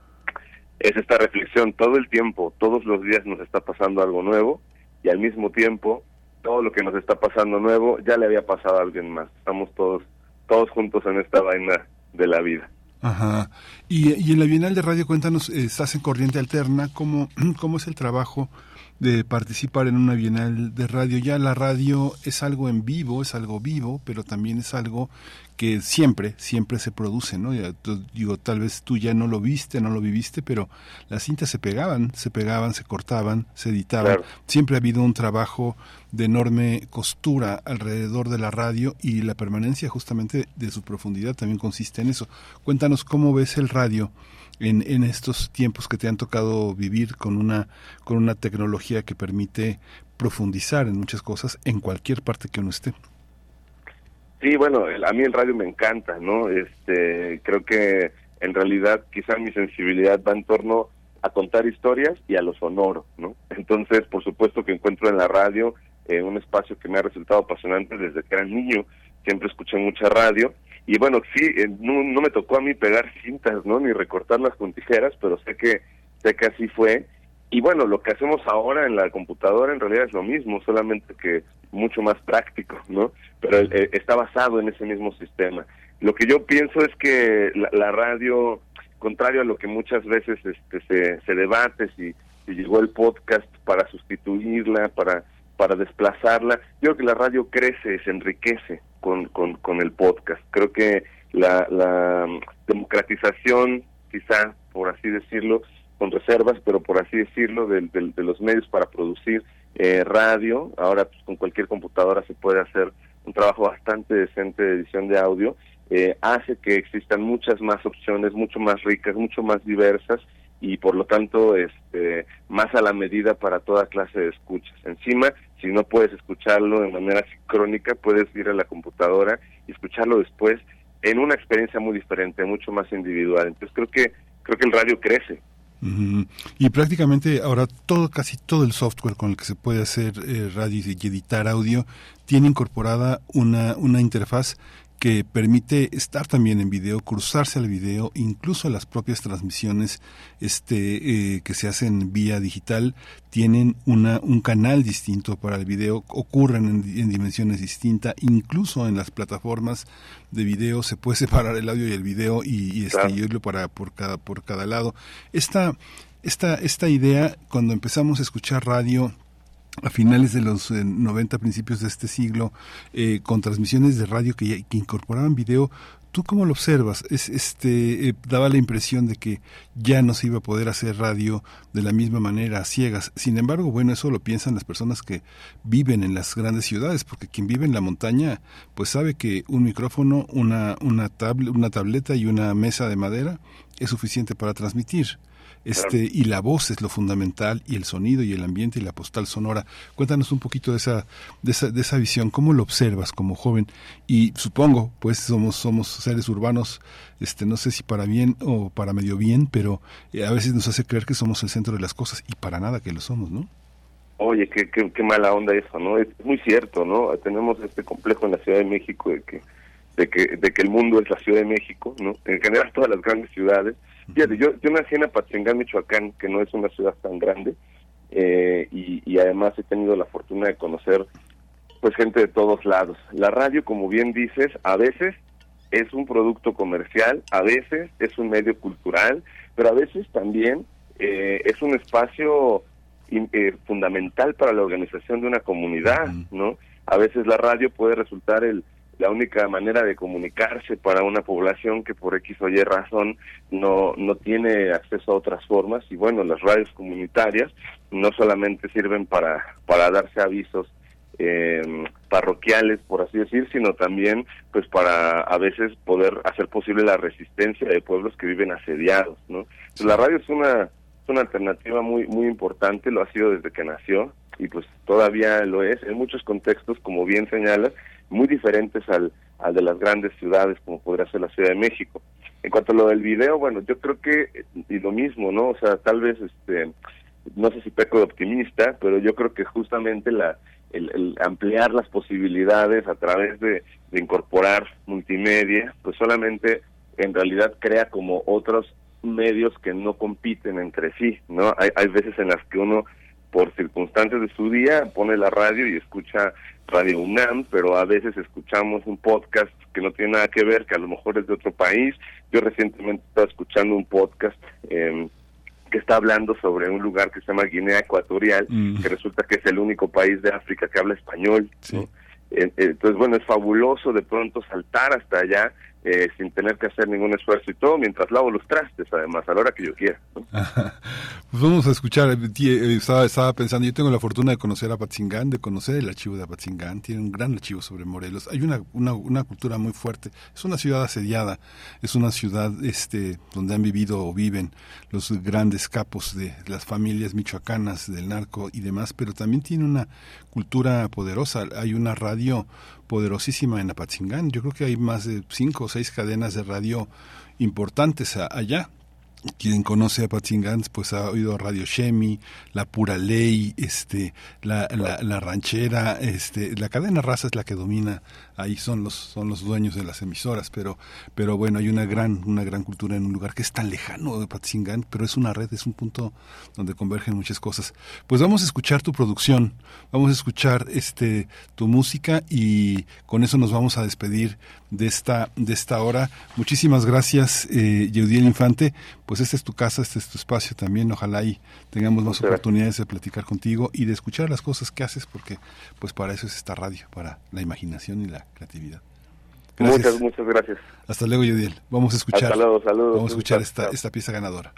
es esta reflexión todo el tiempo, todos los días nos está pasando algo nuevo y al mismo tiempo todo lo que nos está pasando nuevo ya le había pasado a alguien más. Estamos todos, todos juntos en esta vaina de la vida. Ajá. Y, y en la Bienal de Radio, cuéntanos, estás en Corriente Alterna, ¿cómo, *clears throat* ¿cómo es el trabajo de participar en una Bienal de Radio? Ya la radio es algo en vivo, es algo vivo, pero también es algo que siempre, siempre se produce, ¿no? Digo, tal vez tú ya no lo viste, no lo viviste, pero las cintas se pegaban, se pegaban, se cortaban, se editaban. Claro. Siempre ha habido un trabajo de enorme costura alrededor de la radio y la permanencia justamente de su profundidad también consiste en eso. Cuéntanos cómo ves el radio en, en estos tiempos que te han tocado vivir con una, con una tecnología que permite profundizar en muchas cosas en cualquier parte que uno esté. Sí, bueno, a mí el radio me encanta, ¿no? Este, creo que en realidad quizá mi sensibilidad va en torno a contar historias y a lo sonoro, ¿no? Entonces, por supuesto que encuentro en la radio eh, un espacio que me ha resultado apasionante desde que era niño, siempre escuché mucha radio y bueno, sí, eh, no, no, me tocó a mí pegar cintas, ¿no? Ni recortarlas con tijeras, pero sé que sé que así fue y bueno, lo que hacemos ahora en la computadora en realidad es lo mismo, solamente que mucho más práctico, ¿no? Pero eh, está basado en ese mismo sistema. Lo que yo pienso es que la, radio, contrario a lo que muchas veces este, se, se debate, si, si llegó el podcast para sustituirla, para, para desplazarla, yo creo que la radio crece, se enriquece con, con, con el podcast. Creo que la, la democratización, quizá por así decirlo, con reservas, pero por así decirlo, de, los medios para producir eh, radio. Ahora pues, con cualquier computadora se puede hacer un trabajo bastante decente de edición de audio. Eh, hace que existan muchas más opciones, mucho más ricas, mucho más diversas y por lo tanto este, más a la medida para toda clase de escuchas. Encima, si no puedes escucharlo de manera sincrónica, puedes ir a la computadora y escucharlo después en una experiencia muy diferente, mucho más individual. Entonces creo que creo que el radio crece y prácticamente ahora todo, casi todo el software con el que se puede hacer eh, radio y editar audio tiene incorporada una, una interfaz que permite estar también en video, cruzarse al video, incluso las propias transmisiones este, eh, que se hacen vía digital tienen una, un canal distinto para el video, ocurren en, dimensiones distintas, incluso en las plataformas de video se puede *laughs* separar el audio y el video y, y para, por, cada, por cada lado. Esta, esta, esta idea, cuando empezamos a escuchar radio, a finales de los 90, eh, principios de este siglo, eh, con transmisiones de radio que, incorporaban video. ¿Tú cómo lo observas? Es, este, eh, daba la impresión de que ya no se iba a poder hacer radio de la misma manera a ciegas. Sin embargo, bueno, eso lo piensan las personas que viven en las grandes ciudades, porque quien vive en la montaña, pues sabe que un micrófono, una, una, una tableta y una mesa de madera es suficiente para transmitir este y la voz es lo fundamental y el sonido y el ambiente y la postal sonora. Cuéntanos un poquito de esa de esa, de esa visión, cómo lo observas como joven y supongo, pues somos somos seres urbanos, este no sé si para bien o para medio bien, pero eh, a veces nos hace creer que somos el centro de las cosas y para nada que lo somos, ¿no? Oye, qué, qué, qué mala onda eso, ¿no? Es muy cierto, ¿no? Tenemos este complejo en la Ciudad de México de que de que, de que el mundo es la Ciudad de México, ¿no? En general todas las grandes ciudades. Fíjate, yo, yo nací en Apatzingán, Michoacán, que no es una ciudad tan grande, eh, y, y además he tenido la fortuna de conocer pues gente de todos lados. La radio, como bien dices, a veces es un producto comercial, a veces es un medio cultural, pero a veces también eh, es un espacio eh, fundamental para la organización de una comunidad, ¿no? A veces la radio puede resultar el, la única manera de comunicarse para una población que por X o Y razón no, no tiene acceso a otras formas y bueno, las radios comunitarias no solamente sirven para, para darse avisos eh, parroquiales, por así decir, sino también pues para a veces poder hacer posible la resistencia de pueblos que viven asediados, ¿no? la radio es una, es una alternativa muy, muy importante, lo ha sido desde que nació y pues todavía lo es en muchos contextos, como bien señalas, muy diferentes al, al de las grandes ciudades como podría ser la Ciudad de México. En cuanto a lo del video, bueno, yo creo que, y lo mismo, ¿no? O sea, tal vez, este, no sé si peco de optimista, pero yo creo que justamente la, el, ampliar las posibilidades a través de, de, incorporar multimedia, pues solamente en realidad crea como otros medios que no compiten entre sí, ¿no? Hay, hay veces en las que uno por circunstancias de su día, pone la radio y escucha Radio UNAM, pero a veces escuchamos un podcast que no tiene nada que ver, que a lo mejor es de otro país. Yo recientemente estaba escuchando un podcast eh, que está hablando sobre un lugar que se llama Guinea Ecuatorial, mm. que resulta que es el único país de África que habla español. Entonces, bueno, es fabuloso de pronto saltar hasta allá eh, sin tener que hacer ningún esfuerzo y todo, mientras lavo los trastes, además, a la hora que yo quiera. pues vamos a escuchar, eh, eh, estaba, pensando, yo tengo la fortuna de conocer a Patzingán, de conocer el archivo de Apatzingán, tiene un gran archivo sobre Morelos, hay una, una, una, cultura muy fuerte, es una ciudad asediada, es una ciudad este donde han vivido o viven los grandes capos de las familias michoacanas del narco y demás, pero también tiene una cultura poderosa, hay una radio poderosísima en Apatzingán. Yo creo que hay más de cinco o seis cadenas de radio importantes allá. Quien conoce a Patzingán pues ha oído Radio Shemi, La Pura Ley, este, la, la, la, ranchera, este, la cadena raza es la que domina, ahí son los, son los dueños de las emisoras, pero, pero bueno, hay una gran, una gran cultura en un lugar que es tan lejano de Patzingán, pero es una red, es un punto donde convergen muchas cosas. Pues vamos a escuchar tu producción, vamos a escuchar este tu música y con eso nos vamos a despedir de esta, de esta hora. Muchísimas gracias, eh, Yeudiel Infante. Pues esta es tu casa, este es tu espacio también. Ojalá y tengamos más oportunidades de platicar contigo y de escuchar las cosas que haces, porque pues para eso es esta radio, para la imaginación y la creatividad. Gracias. Muchas, muchas gracias. Hasta luego, Yeudiel. Vamos a escuchar, saludos, vamos a escuchar esta, esta pieza ganadora.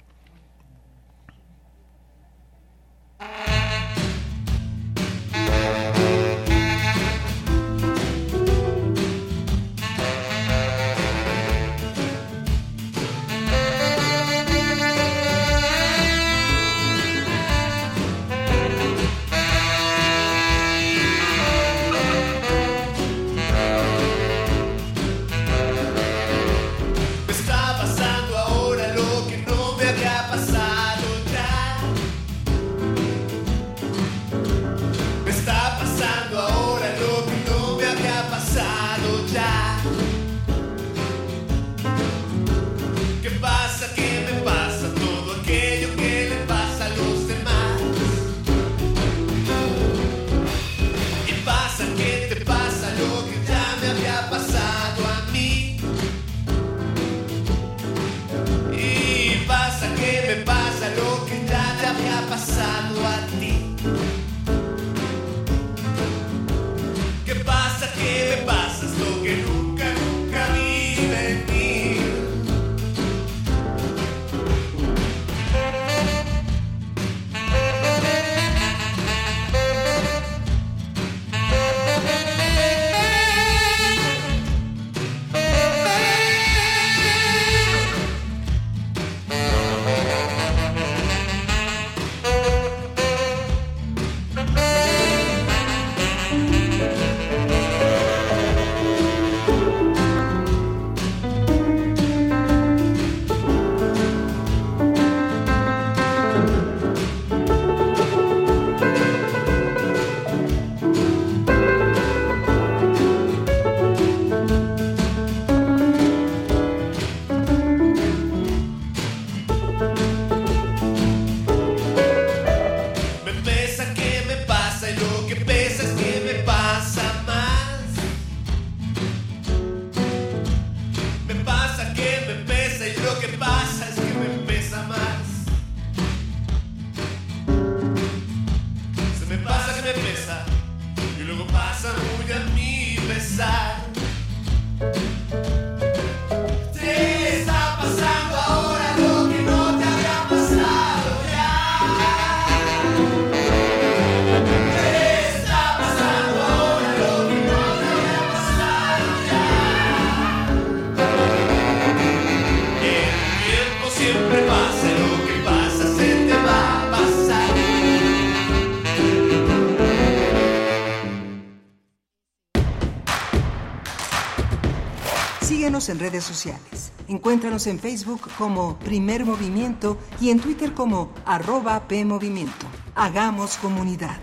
En redes sociales. Encuéntranos en Facebook como Primer Movimiento y en Twitter como arroba PMovimiento. Hagamos comunidad.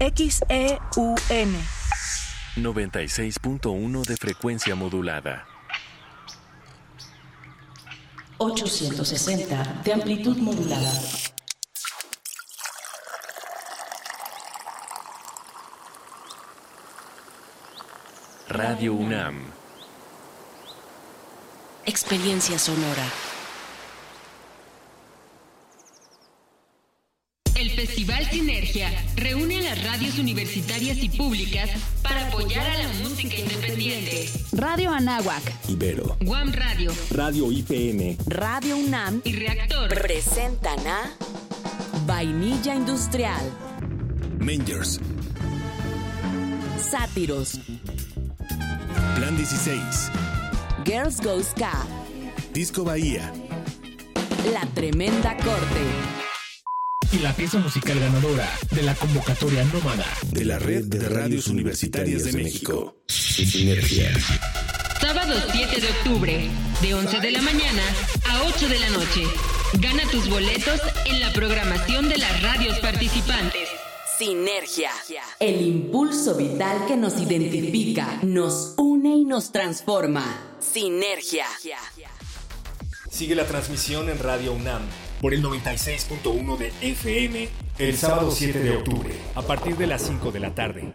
XEUN 96.1 de frecuencia modulada. 860 de amplitud modulada. Radio UNAM. Experiencia sonora. El Festival Sinergia reúne a las radios universitarias y públicas para apoyar a la música independiente. Radio Anáhuac, Ibero, Guam Radio, Radio IPN, Radio UNAM. Y Reactor. Presentan a Vainilla Industrial, Mangers, Sátiros, Plan 16, Girls Go Ska, Disco Bahía, La Tremenda Corte. y la pieza musical ganadora de la convocatoria nómada de la Red de Radios Universitarias de México. Sinergia. Sábado 7 de octubre, de 11 de la mañana a 8 de la noche. Gana tus boletos en la programación de las radios participantes. Sinergia. El impulso vital que nos identifica, nos une y nos transforma. Sinergia. Sigue la transmisión en Radio UNAM por el 96.1 de FM el sábado 7 de octubre a partir de las 5 de la tarde.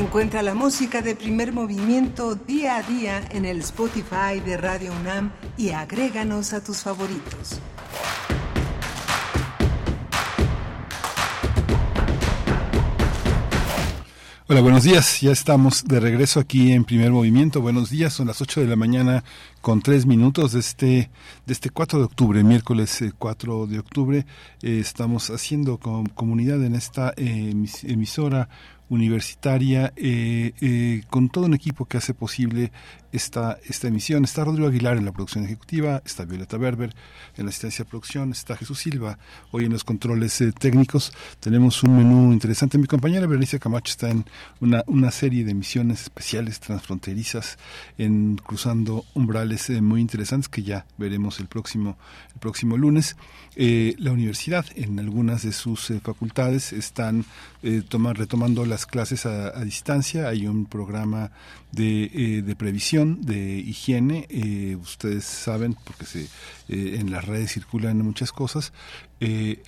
Encuentra la música de primer movimiento día a día en el Spotify de Radio UNAM y agréganos a tus favoritos. Hola, buenos días. Ya estamos de regreso aquí en Primer Movimiento. Buenos días. Son las 8 de la mañana con 3 minutos de este, de este 4 de octubre, miércoles 4 de octubre. Eh, estamos haciendo com comunidad en esta eh, emisora universitaria eh, eh, con todo un equipo que hace posible esta, esta emisión. Está Rodrigo Aguilar en la producción ejecutiva, está Violeta Berber en la asistencia de producción, está Jesús Silva hoy en los controles eh, técnicos. Tenemos un menú interesante. Mi compañera Berenice Camacho está en una, una serie de emisiones especiales transfronterizas en cruzando umbrales muy interesantes que ya veremos el próximo, el próximo lunes. la universidad en algunas de sus facultades están tomar, retomando las clases a, a, distancia, hay un programa de, eh, previsión, de higiene, eh, ustedes saben, porque se, eh, en las redes circulan muchas cosas,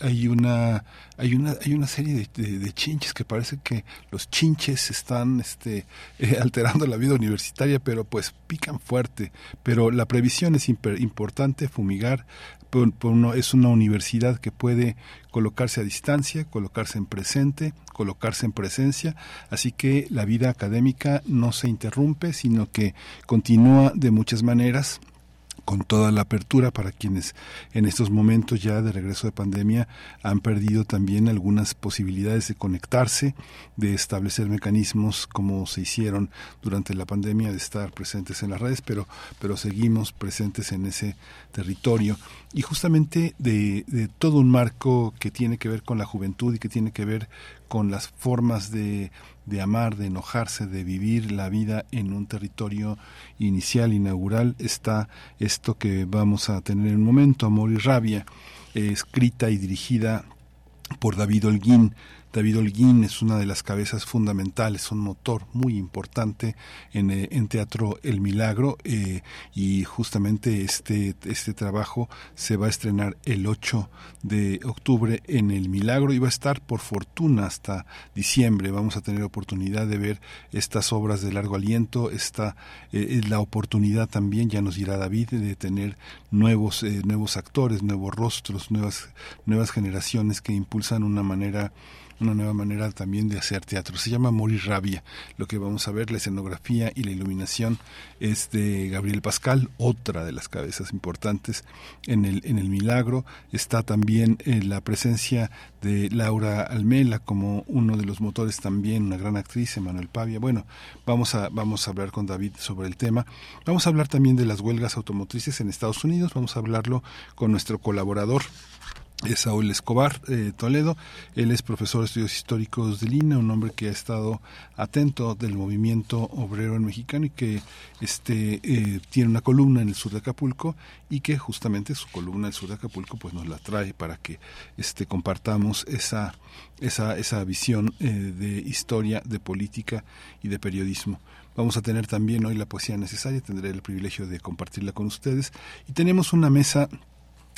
hay una hay una hay una serie de, chinches que parece que los chinches están este *laughs* alterando la vida universitaria pero pues pican fuerte. Pero la previsión es importante fumigar por, uno, es una universidad que puede colocarse a distancia, colocarse en presente, colocarse en presencia, así que la vida académica no se interrumpe, sino que continúa de muchas maneras con toda la apertura para quienes en estos momentos ya de regreso de pandemia han perdido también algunas posibilidades de conectarse, de establecer mecanismos como se hicieron durante la pandemia, de estar presentes en las redes, pero, pero seguimos presentes en ese territorio. Y justamente de, de todo un marco que tiene que ver con la juventud y que tiene que ver con las formas de, de, amar, de enojarse, de vivir la vida en un territorio inicial, inaugural, está esto que vamos a tener en un momento, Amor y Rabia, eh, escrita y dirigida por David Holguín. David Holguín es una de las cabezas fundamentales, un motor muy importante en, eh, en Teatro El Milagro eh, y justamente este, este trabajo se va a estrenar el 8 de octubre en El Milagro y va a estar por fortuna hasta diciembre. Vamos a tener oportunidad de ver estas obras de largo aliento, esta eh, la oportunidad también, ya nos dirá David, de tener nuevos, eh, nuevos actores, nuevos rostros, nuevas, nuevas generaciones que impulsan una manera una nueva manera también de hacer teatro. Se llama Morir Rabia. Lo que vamos a ver, la escenografía y la iluminación es de Gabriel Pascal, otra de las cabezas importantes en el, en el milagro. Está también eh, la presencia de Laura Almela como uno de los motores también, una gran actriz, Emanuel Pavia. Bueno, vamos a, vamos a hablar con David sobre el tema. Vamos a hablar también de las huelgas automotrices en Estados Unidos. Vamos a hablarlo con nuestro colaborador Saúl Escobar eh, Toledo. Él es profesor de estudios históricos de Lina, un hombre que ha estado atento del movimiento obrero en mexicano y que este, eh, tiene una columna en el sur de Acapulco y que justamente su columna en el sur de Acapulco pues nos la trae para que este, compartamos esa visión eh, de historia, de política y de periodismo. Vamos a tener también hoy la poesía necesaria, tendré el privilegio de compartirla con ustedes y tenemos una mesa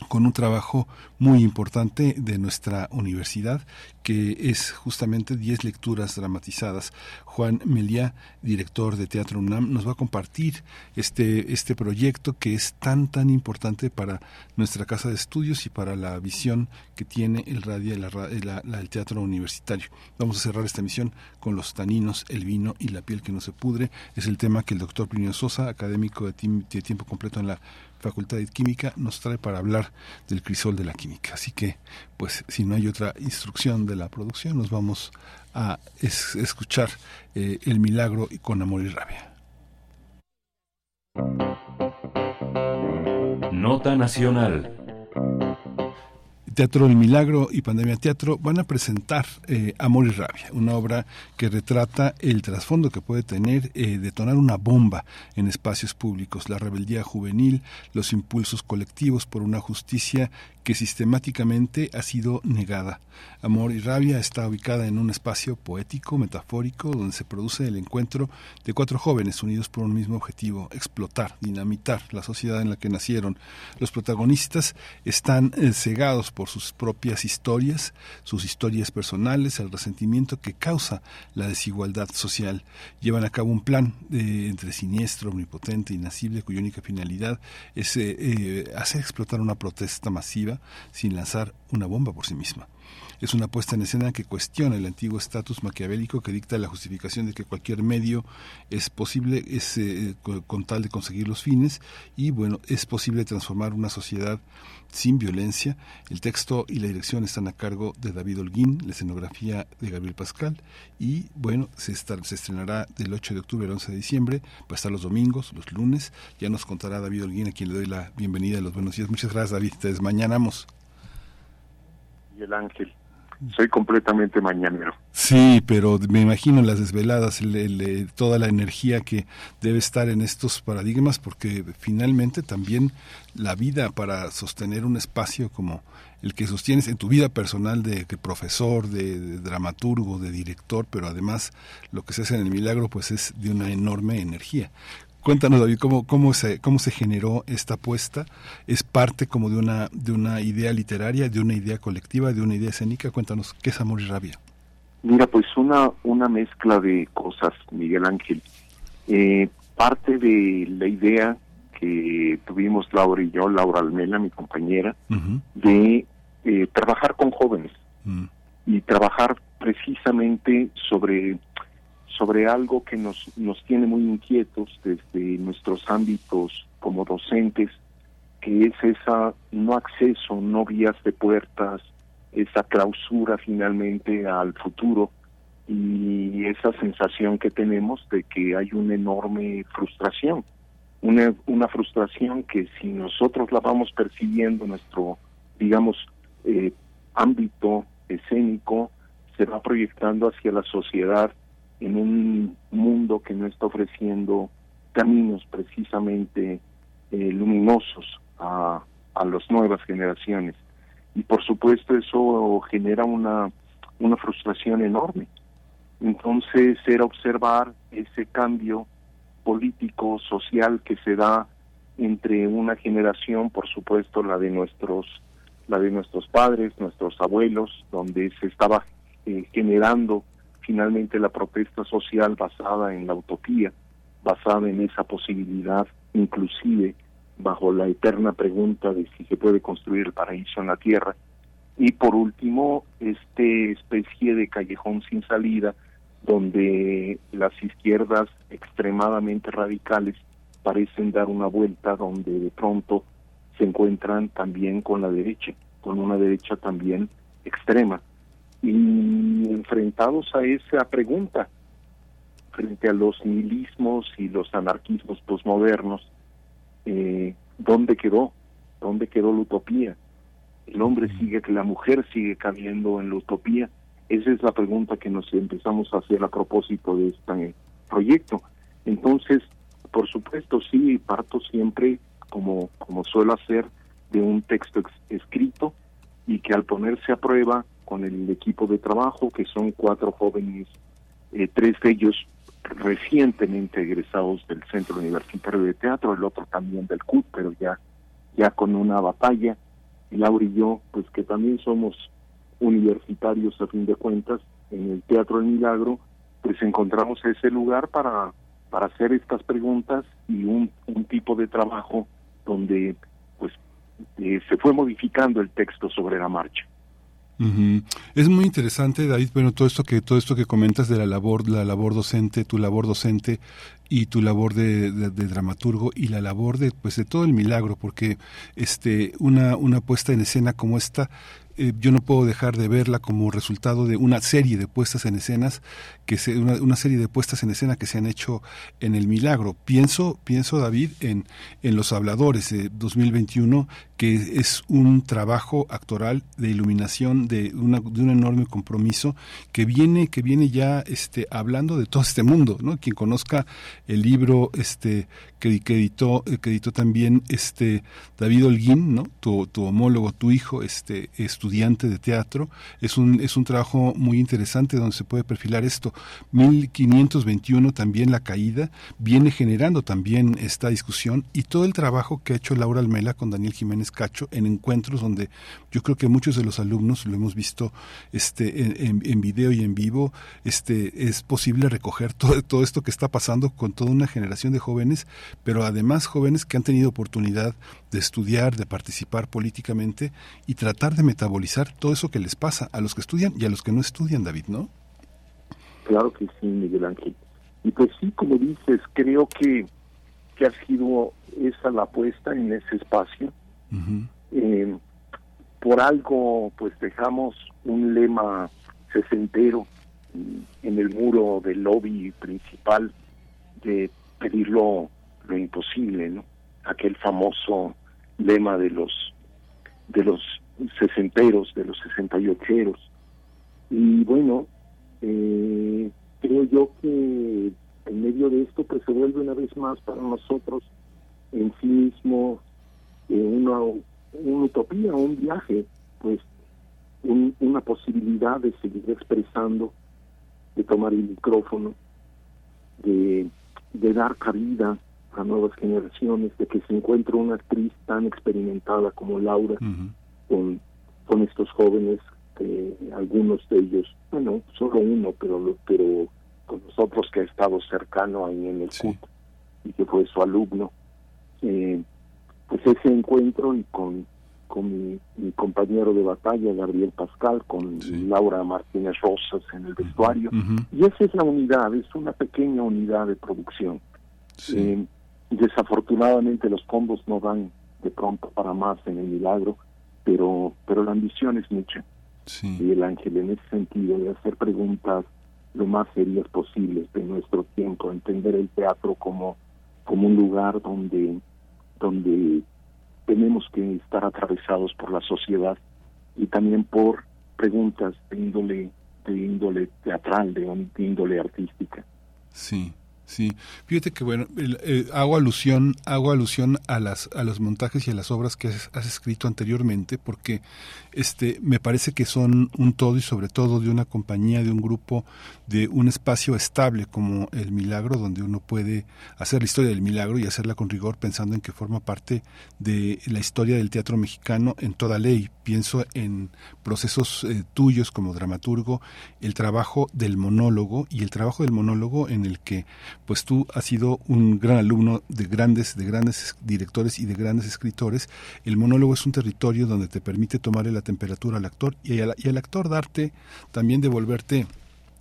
con un trabajo muy importante de nuestra universidad, que es justamente 10 lecturas dramatizadas. Juan Meliá, director de Teatro UNAM, nos va a compartir este, este proyecto que es tan, tan importante para nuestra casa de estudios y para la visión que tiene el radio y la, el teatro universitario. Vamos a cerrar esta emisión con los taninos, el vino y la piel que no se pudre. Es el tema que el doctor Plinio Sosa, académico de tiempo completo en la Facultad de Química nos trae para hablar del crisol de la química. Así que, pues, si no hay otra instrucción de la producción, nos vamos a escuchar eh, El Milagro con Amor y Rabia. Nota Nacional. Teatro El Milagro y Pandemia Teatro van a presentar eh, Amor y Rabia, una obra que retrata el trasfondo que puede tener eh, detonar una bomba en espacios públicos, la rebeldía juvenil, los impulsos colectivos por una justicia que sistemáticamente ha sido negada. Amor y Rabia está ubicada en un espacio poético, metafórico, donde se produce el encuentro de cuatro jóvenes unidos por un mismo objetivo, explotar, dinamitar la sociedad en la que nacieron. Los protagonistas están eh, cegados por sus propias historias, sus historias personales, el resentimiento que causa la desigualdad social. Llevan a cabo un plan eh, entre siniestro, omnipotente, inasible, cuya única finalidad es eh, hacer explotar una protesta masiva sin lanzar una bomba por sí misma. Es una puesta en escena que cuestiona el antiguo estatus maquiavélico que dicta la justificación de que cualquier medio es posible es, eh, con tal de conseguir los fines y bueno, es posible transformar una sociedad sin violencia. El texto y la dirección están a cargo de David Holguín, la escenografía de Gabriel Pascal y bueno, se, se estrenará del 8 de octubre al 11 de diciembre, va a estar los domingos, los lunes. Ya nos contará David Holguín, a quien le doy la bienvenida y los buenos días. Muchas gracias David, te desmañanamos. Y el ángel soy completamente mañanero. Sí, pero me imagino las desveladas, toda la energía que debe estar en estos paradigmas, porque finalmente también la vida para sostener un espacio como el que sostienes en tu vida personal de, profesor, de, dramaturgo, de director, pero además lo que se hace en el milagro pues es de una enorme energía. Cuéntanos, David, cómo, cómo, se, cómo se generó esta apuesta. ¿Es parte como de una, de una idea literaria, de una idea colectiva, de una idea escénica? Cuéntanos, ¿qué es Amor y Rabia? Mira, pues una, una mezcla de cosas, Miguel Ángel. Eh, parte de la idea que tuvimos Laura y yo, Laura Almela, mi compañera, de eh, trabajar con jóvenes mm. y trabajar precisamente sobre sobre algo que nos, nos tiene muy inquietos desde nuestros ámbitos como docentes, que es esa no acceso, no vías de puertas, esa clausura finalmente al futuro y esa sensación que tenemos de que hay una enorme frustración, una, una frustración que si nosotros la vamos percibiendo nuestro, digamos, eh, ámbito escénico, se va proyectando hacia la sociedad en un mundo que no está ofreciendo caminos precisamente eh, luminosos a, a las nuevas generaciones. Y por supuesto eso genera una, una frustración enorme. Entonces era observar ese cambio político, social que se da entre una generación, por supuesto la de nuestros la de nuestros padres, nuestros abuelos, donde se estaba eh, generando finalmente la protesta social basada en la utopía, basada en esa posibilidad, inclusive bajo la eterna pregunta de si se puede construir el paraíso en la tierra, Y por último, este especie de callejón sin salida donde las izquierdas extremadamente radicales parecen dar una vuelta donde de pronto se encuentran también con la derecha, con una derecha también extrema. Y enfrentados a esa pregunta, frente a los nihilismos y los anarquismos posmodernos, eh, ¿dónde quedó? ¿Dónde quedó la utopía? El hombre sigue, que la mujer sigue cabiendo en la utopía. Esa es la pregunta que nos empezamos a hacer a propósito de este proyecto. Entonces, por supuesto, sí, parto siempre, como, como suelo hacer, de un texto escrito y que al ponerse a prueba con el equipo de trabajo, que son cuatro jóvenes, eh, tres de ellos recientemente egresados del Centro Universitario de Teatro, el otro también del CUT, pero ya, ya con una batalla, y Laura y yo, pues que también somos universitarios a fin de cuentas, en el Teatro del Milagro, pues encontramos ese lugar para, para hacer estas preguntas y un, tipo de trabajo donde pues eh, se fue modificando el texto sobre la marcha. Es muy interesante, David, bueno, todo esto que todo esto que comentas de la labor, la labor docente, tu labor docente y tu labor de, dramaturgo y la labor de pues de todo el milagro, porque este una una puesta en escena como esta eh, yo no puedo dejar de verla como resultado de una serie de puestas en escenas que se, una, serie de puestas en escena que se han hecho en el milagro. Pienso pienso David en en los habladores de 2021 que es un trabajo actoral de iluminación de una de un enorme compromiso que viene que viene ya este hablando de todo este mundo no quien conozca el libro este que, que editó que editó también este David Holguín no tu, tu homólogo tu hijo este estudiante de teatro. Es un, es un trabajo muy interesante donde se puede perfilar esto. 1521 también la caída viene generando también esta discusión y todo el trabajo que ha hecho Laura Almela con Daniel Jiménez Cacho en encuentros donde yo creo que muchos de los alumnos lo hemos visto este en, video y en vivo este es posible recoger *laughs* todo, todo esto que está pasando con toda una generación de jóvenes pero además jóvenes que han tenido oportunidad de estudiar de participar políticamente y tratar de metabolizar todo eso que les pasa a los que estudian y a los que no estudian, David, ¿no? Claro que sí, Miguel Ángel. Y pues sí, como dices, creo que, que ha sido esa la apuesta en ese espacio. Eh, por algo, pues dejamos un lema sesentero en el muro del lobby principal de pedir lo, lo imposible, ¿no? Aquel famoso lema de los de los sesenteros, de los sesenta y ocheros. Y bueno, eh, creo yo que en medio de esto pues se vuelve una vez más para nosotros en sí mismo eh, una, una utopía, un viaje, pues una posibilidad de seguir expresando, de tomar el micrófono, de, de dar cabida a nuevas generaciones, de que se encuentre una actriz tan experimentada como Laura, con, con estos jóvenes, que algunos de ellos, bueno, solo uno, pero, pero con nosotros que ha estado cercano ahí en el CUT y que fue su alumno. Eh, pues ese encuentro y con, con mi, compañero de batalla, Gabriel Pascal, con Laura Martínez Rosas en el vestuario. Y esa es la unidad, es una pequeña unidad de producción. Eh, desafortunadamente los combos no dan de pronto para más en el milagro, pero pero la ambición es mucha. Y el ángel en ese sentido de hacer preguntas lo más serias posibles de nuestro tiempo, entender el teatro como como un lugar donde donde tenemos que estar atravesados por la sociedad y también por preguntas de índole de índole teatral, de índole artística. Sí. Sí, fíjate que bueno, eh, hago alusión, hago alusión a las a los montajes y a las obras que has, escrito anteriormente, porque este me parece que son un todo y sobre todo de una compañía, de un grupo, de un espacio estable como el Milagro, donde uno puede hacer la historia del Milagro y hacerla con rigor, pensando en que forma parte de la historia del teatro mexicano en toda ley, pienso en procesos eh, tuyos como dramaturgo, el trabajo del monólogo y el trabajo del monólogo en el que pues tú has sido un gran alumno de grandes, de grandes directores y de grandes escritores. El monólogo es un territorio donde te permite tomarle la temperatura al actor y al, y al actor darte, también devolverte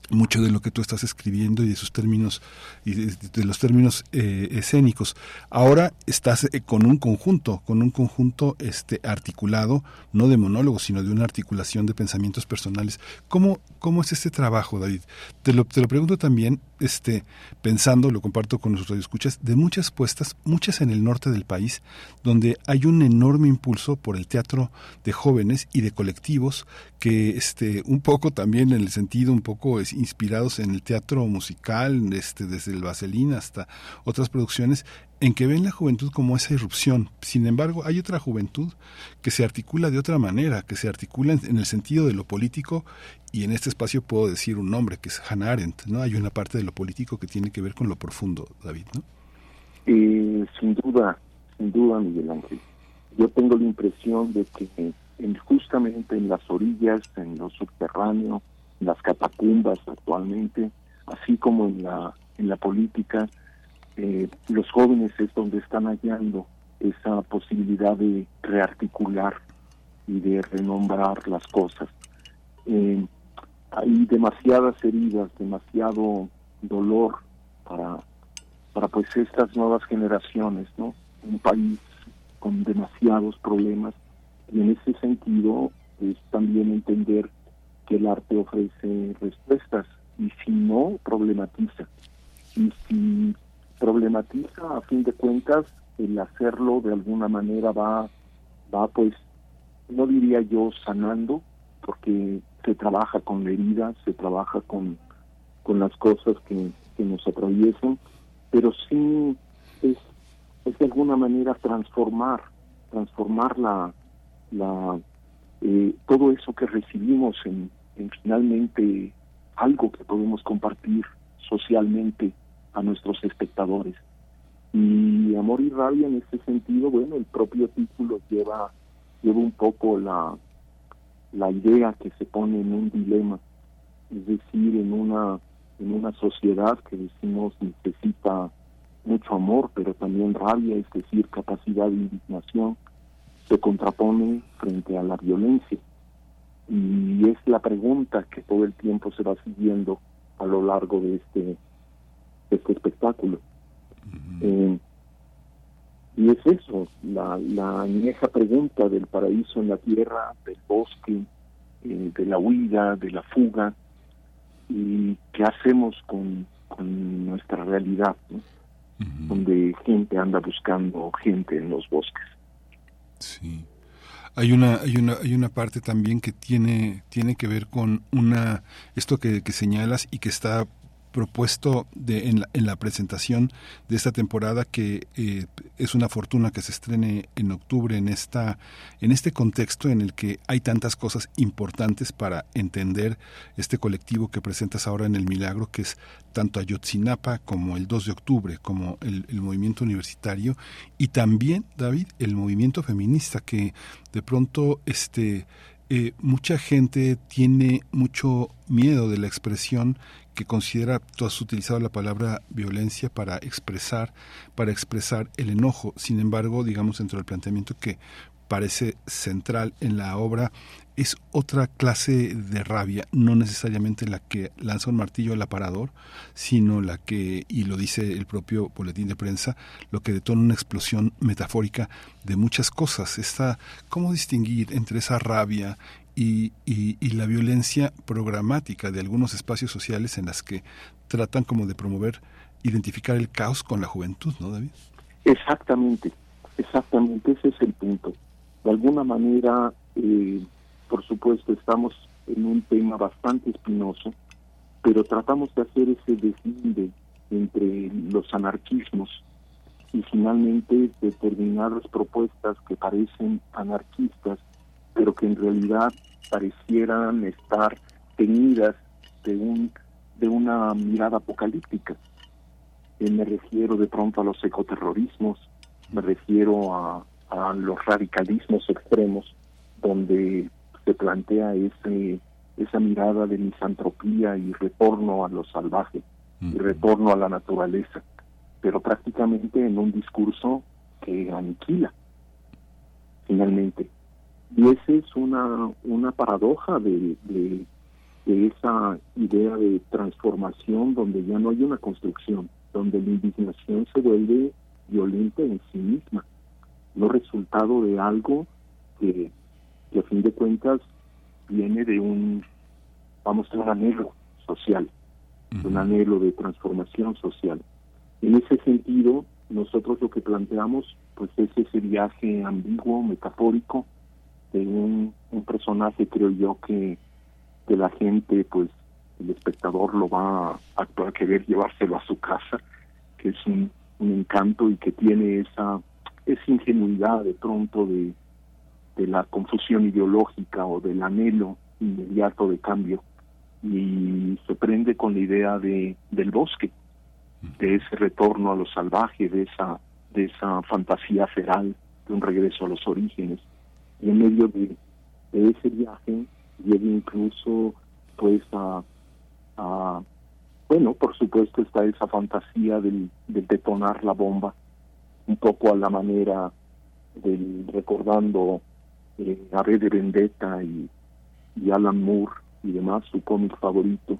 mucho de lo que tú estás escribiendo y de sus términos y de, los términos eh, escénicos. Ahora estás eh, con un conjunto, con un conjunto este articulado, no de monólogos, sino de una articulación de pensamientos personales. ¿Cómo, cómo es este trabajo, David? Te lo, te lo pregunto también, este, pensando, lo comparto con nuestros radioescuchas, de muchas puestas, muchas en el norte del país, donde hay un enorme impulso por el teatro de jóvenes y de colectivos que este un poco también en el sentido un poco es inspirados en el teatro musical este desde el Vaselina hasta otras producciones en que ven la juventud como esa irrupción. Sin embargo, hay otra juventud que se articula de otra manera, que se articula en, el sentido de lo político y en este espacio puedo decir un nombre que es Hannah Arendt, ¿no? Hay una parte de lo político que tiene que ver con lo profundo, David, ¿no? Sin duda, sin duda, Miguel Ángel. Yo tengo la impresión de que justamente en las orillas, en lo subterráneo, las catacumbas actualmente, así como en la, en la política, eh, los jóvenes es donde están hallando esa posibilidad de rearticular y de renombrar las cosas. Eh, hay demasiadas heridas, demasiado dolor para, para pues estas nuevas generaciones, ¿no? Un país con demasiados problemas y en ese sentido es también entender que el arte ofrece respuestas y si no, problematiza. Y si problematiza, a fin de cuentas, el hacerlo de alguna manera va, va pues, no diría yo sanando, porque se trabaja con la herida, se trabaja con, con las cosas que, que nos atraviesan, pero sí es, es de alguna manera transformar, transformar la, la eh, todo eso que recibimos en, finalmente algo que podemos compartir socialmente a nuestros espectadores. Y Amor y Rabia en este sentido, bueno, el propio título lleva, lleva un poco la, la idea que se pone en un dilema, es decir, en una, en una sociedad que decimos necesita mucho amor, pero también rabia, es decir, capacidad de indignación, se contrapone frente a la violencia. Y es la pregunta que todo el tiempo se va siguiendo a lo largo de este, este espectáculo. Eh, y es eso, la, la vieja pregunta del paraíso en la tierra, del bosque, eh, de la huida, de la fuga, y qué hacemos con, con nuestra realidad, donde gente anda buscando gente en los bosques. Sí. Hay una, hay una, hay una parte también que tiene, tiene que ver con una, esto que, que señalas y que está propuesto de, en, la, en la presentación de esta temporada que eh, es una fortuna que se estrene en octubre en esta en este contexto en el que hay tantas cosas importantes para entender este colectivo que presentas ahora en el Milagro que es tanto Ayotzinapa como el 2 de octubre como el, movimiento universitario y también David el movimiento feminista que de pronto este eh, mucha gente tiene mucho miedo de la expresión que considera, tú has utilizado la palabra violencia para expresar, para expresar el enojo. Sin embargo, digamos, dentro del planteamiento que parece central en la obra es otra clase de rabia, no necesariamente la que lanza un martillo al aparador, sino la que, y lo dice el propio boletín de prensa, lo que detona una explosión metafórica de muchas cosas. Está, ¿Cómo distinguir entre esa rabia y, y, la violencia programática de algunos espacios sociales en las que tratan como de promover, identificar el caos con la juventud, ¿no, David? Exactamente, exactamente, ese es el punto. De alguna manera, eh, por supuesto, estamos en un tema bastante espinoso, pero tratamos de hacer ese deslinde entre los anarquismos y finalmente determinadas propuestas que parecen anarquistas pero que en realidad parecieran estar teñidas de un de una mirada apocalíptica. Eh, me refiero de pronto a los ecoterrorismos, me refiero a, a los radicalismos extremos, donde se plantea ese esa mirada de misantropía y retorno a lo salvaje y retorno a la naturaleza, pero prácticamente en un discurso que aniquila finalmente. Y esa es una, una paradoja de, de, esa idea de transformación donde ya no hay una construcción, donde la indignación se vuelve violenta en sí misma, no resultado de algo que, que a fin de cuentas viene de un, vamos a un anhelo social, un anhelo de transformación social. En ese sentido, nosotros lo que planteamos pues es ese viaje ambiguo, metafórico, de un, personaje, creo yo, que, que la gente, pues el espectador lo va a, a querer llevárselo a su casa, que es un, encanto y que tiene esa, esa ingenuidad de pronto de, de la confusión ideológica o del anhelo inmediato de cambio. Y se prende con la idea de del bosque de ese retorno a lo salvaje de esa de esa fantasía feral de un regreso a los orígenes en medio de, ese viaje llega incluso pues a, a, bueno por supuesto está esa fantasía del, detonar la bomba un poco a la manera del recordando eh, a Red de Vendetta y, y Alan Moore y demás su cómic favorito.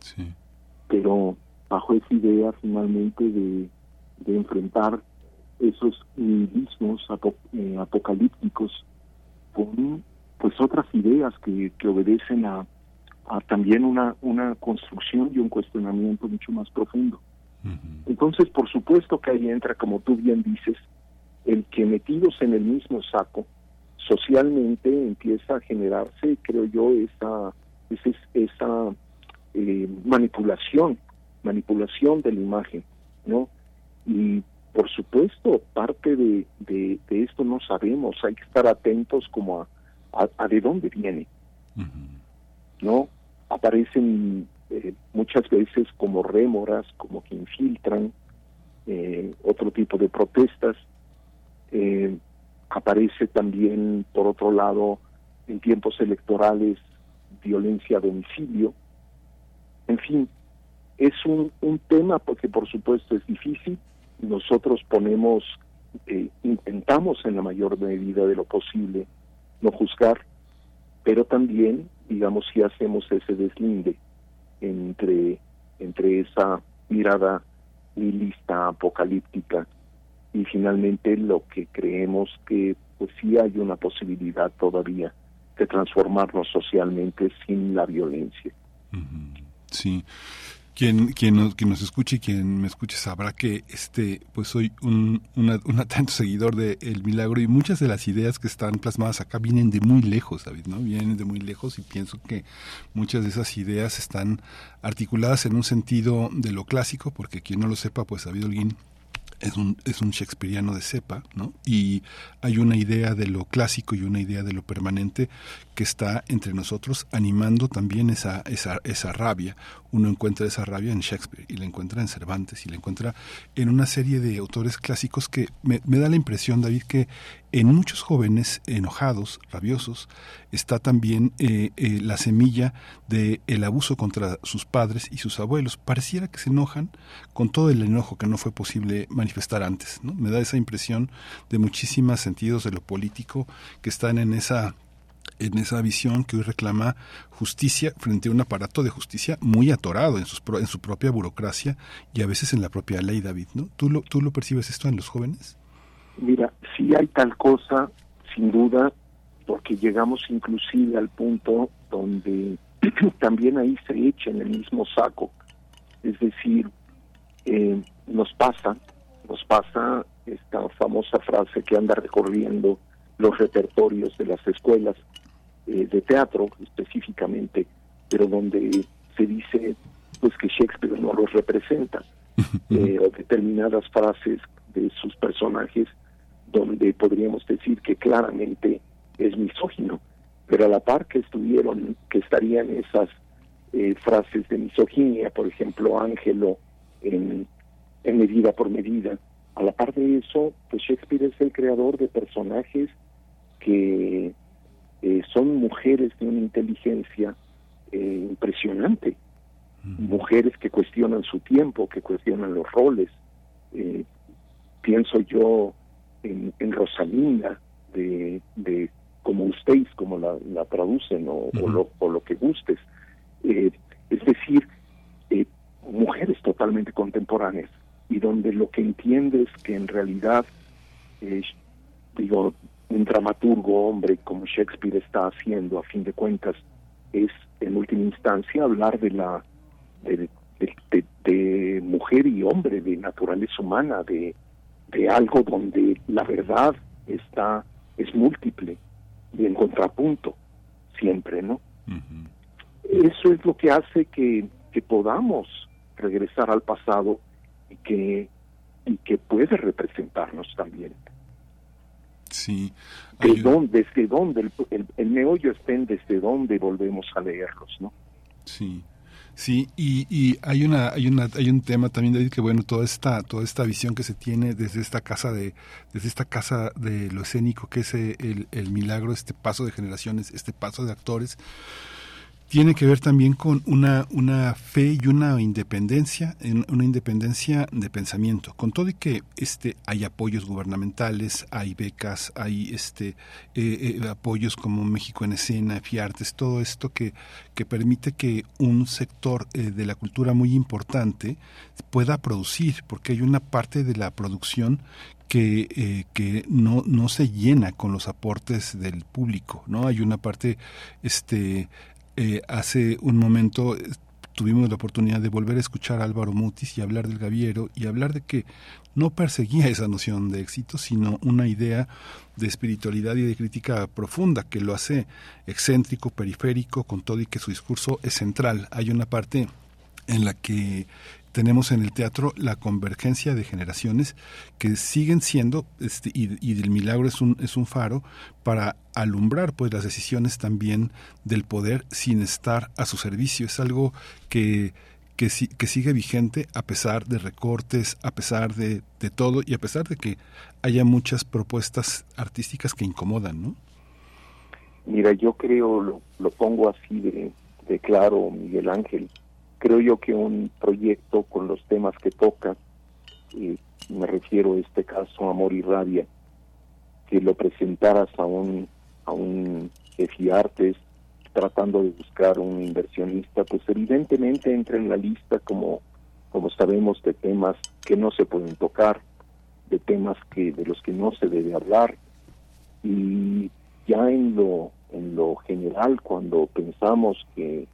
Pero bajo esa idea finalmente de, de enfrentar esos nihilismos eh, apocalípticos con pues otras ideas que, que obedecen a, a, también una, una construcción y un cuestionamiento mucho más profundo. Entonces, por supuesto que ahí entra, como tú bien dices, el que metidos en el mismo saco, socialmente empieza a generarse, creo yo, esa, esa, esa eh, manipulación, manipulación de la imagen, ¿no? Y por supuesto, parte de, de, esto no sabemos, hay que estar atentos como a, a, de dónde viene, ¿no? Aparecen eh, muchas veces como rémoras, como que infiltran eh, otro tipo de protestas. Eh, aparece también, por otro lado, en tiempos electorales, violencia a domicilio. En fin, es un, un tema porque por supuesto es difícil, nosotros ponemos, eh, intentamos en la mayor medida de lo posible no juzgar, pero también, digamos, si hacemos ese deslinde entre, entre esa mirada nihilista, apocalíptica, y finalmente lo que creemos que pues sí hay una posibilidad todavía de transformarnos socialmente sin la violencia. Sí. Quien, quien, nos, quien nos escuche y quien me escuche sabrá que este pues soy un, un atento seguidor de El Milagro y muchas de las ideas que están plasmadas acá vienen de muy lejos, David, ¿no? Vienen de muy lejos y pienso que muchas de esas ideas están articuladas en un sentido de lo clásico, porque quien no lo sepa, pues David Holguín es un, es un shakespeariano de cepa, ¿no? Y hay una idea de lo clásico y una idea de lo permanente que está entre nosotros animando también esa, esa, esa rabia. Uno encuentra esa rabia en Shakespeare y la encuentra en Cervantes y la encuentra en una serie de autores clásicos que me, da la impresión, David, que en muchos jóvenes enojados, rabiosos, está también eh, eh, la semilla del el abuso contra sus padres y sus abuelos. Pareciera que se enojan con todo el enojo que no fue posible manifestar antes. ¿no? Me da esa impresión de muchísimos sentidos de lo político que están en esa en esa visión que hoy reclama justicia frente a un aparato de justicia muy atorado en, sus, en su propia burocracia y a veces en la propia ley, David, ¿no? ¿Tú lo, ¿Tú lo percibes esto en los jóvenes? Mira, si hay tal cosa, sin duda, porque llegamos inclusive al punto donde *clears throat* también ahí se echa en el mismo saco. Es decir, eh, nos pasa, nos pasa esta famosa frase que anda recorriendo los repertorios de las escuelas eh, de teatro específicamente, pero donde se dice pues que Shakespeare no los representa, *laughs* eh, o determinadas frases de sus personajes donde podríamos decir que claramente es misógino, pero a la par que estuvieron, que estarían esas eh, frases de misoginia, por ejemplo, Ángelo en, en Medida por Medida, a la par de eso, pues Shakespeare es el creador de personajes que eh, son mujeres de una inteligencia eh, impresionante, mujeres que cuestionan su tiempo, que cuestionan los roles. Eh, pienso yo en, en Rosalinda, de, de como ustedes, como la, la traducen, o, o, lo, o, lo, que gustes. Eh, es decir, eh, mujeres totalmente contemporáneas, y donde lo que entiendes que en realidad, eh, digo, un dramaturgo hombre como Shakespeare está haciendo, a fin de cuentas, es en última instancia hablar de la de, de, de, mujer y hombre, de naturaleza humana, de, de algo donde la verdad está es múltiple y en contrapunto siempre, ¿no? Eso es lo que hace que, que podamos regresar al pasado y que y que puede representarnos también. Sí. ¿De dónde, desde dónde el, el, el, meollo está en desde dónde volvemos a leerlos, ¿no? Sí. Sí, y, y hay una, hay una, hay un tema también, David, que bueno, toda esta, toda esta visión que se tiene desde esta casa de, desde esta casa de lo escénico, que es el, el milagro, este paso de generaciones, este paso de actores, tiene que ver también con una, una fe y una independencia, una independencia de pensamiento. Con todo y que este, hay apoyos gubernamentales, hay becas, hay este, eh, eh, apoyos como México en Escena, Fiartes, todo esto que, que permite que un sector eh, de la cultura muy importante pueda producir, porque hay una parte de la producción que, eh, que no, no se llena con los aportes del público, ¿no? Hay una parte este eh, hace un momento eh, tuvimos la oportunidad de volver a escuchar a Álvaro Mutis y hablar del Gaviero y hablar de que no perseguía esa noción de éxito, sino una idea de espiritualidad y de crítica profunda que lo hace excéntrico, periférico, con todo y que su discurso es central. Hay una parte en la que tenemos en el teatro la convergencia de generaciones que siguen siendo este, y, y, el milagro es un es un faro para alumbrar pues las decisiones también del poder sin estar a su servicio es algo que que, que sigue vigente a pesar de recortes, a pesar de, de todo y a pesar de que haya muchas propuestas artísticas que incomodan, ¿no? Mira, yo creo, lo, lo pongo así de, de claro, Miguel Ángel, creo yo que un proyecto con los temas que toca, y me refiero a este caso Amor y Rabia, que lo presentaras a un a un Artes tratando de buscar un inversionista, pues evidentemente entra en la lista como como sabemos de temas que no se pueden tocar, de temas que de los que no se debe hablar. Y ya en lo en lo general cuando pensamos que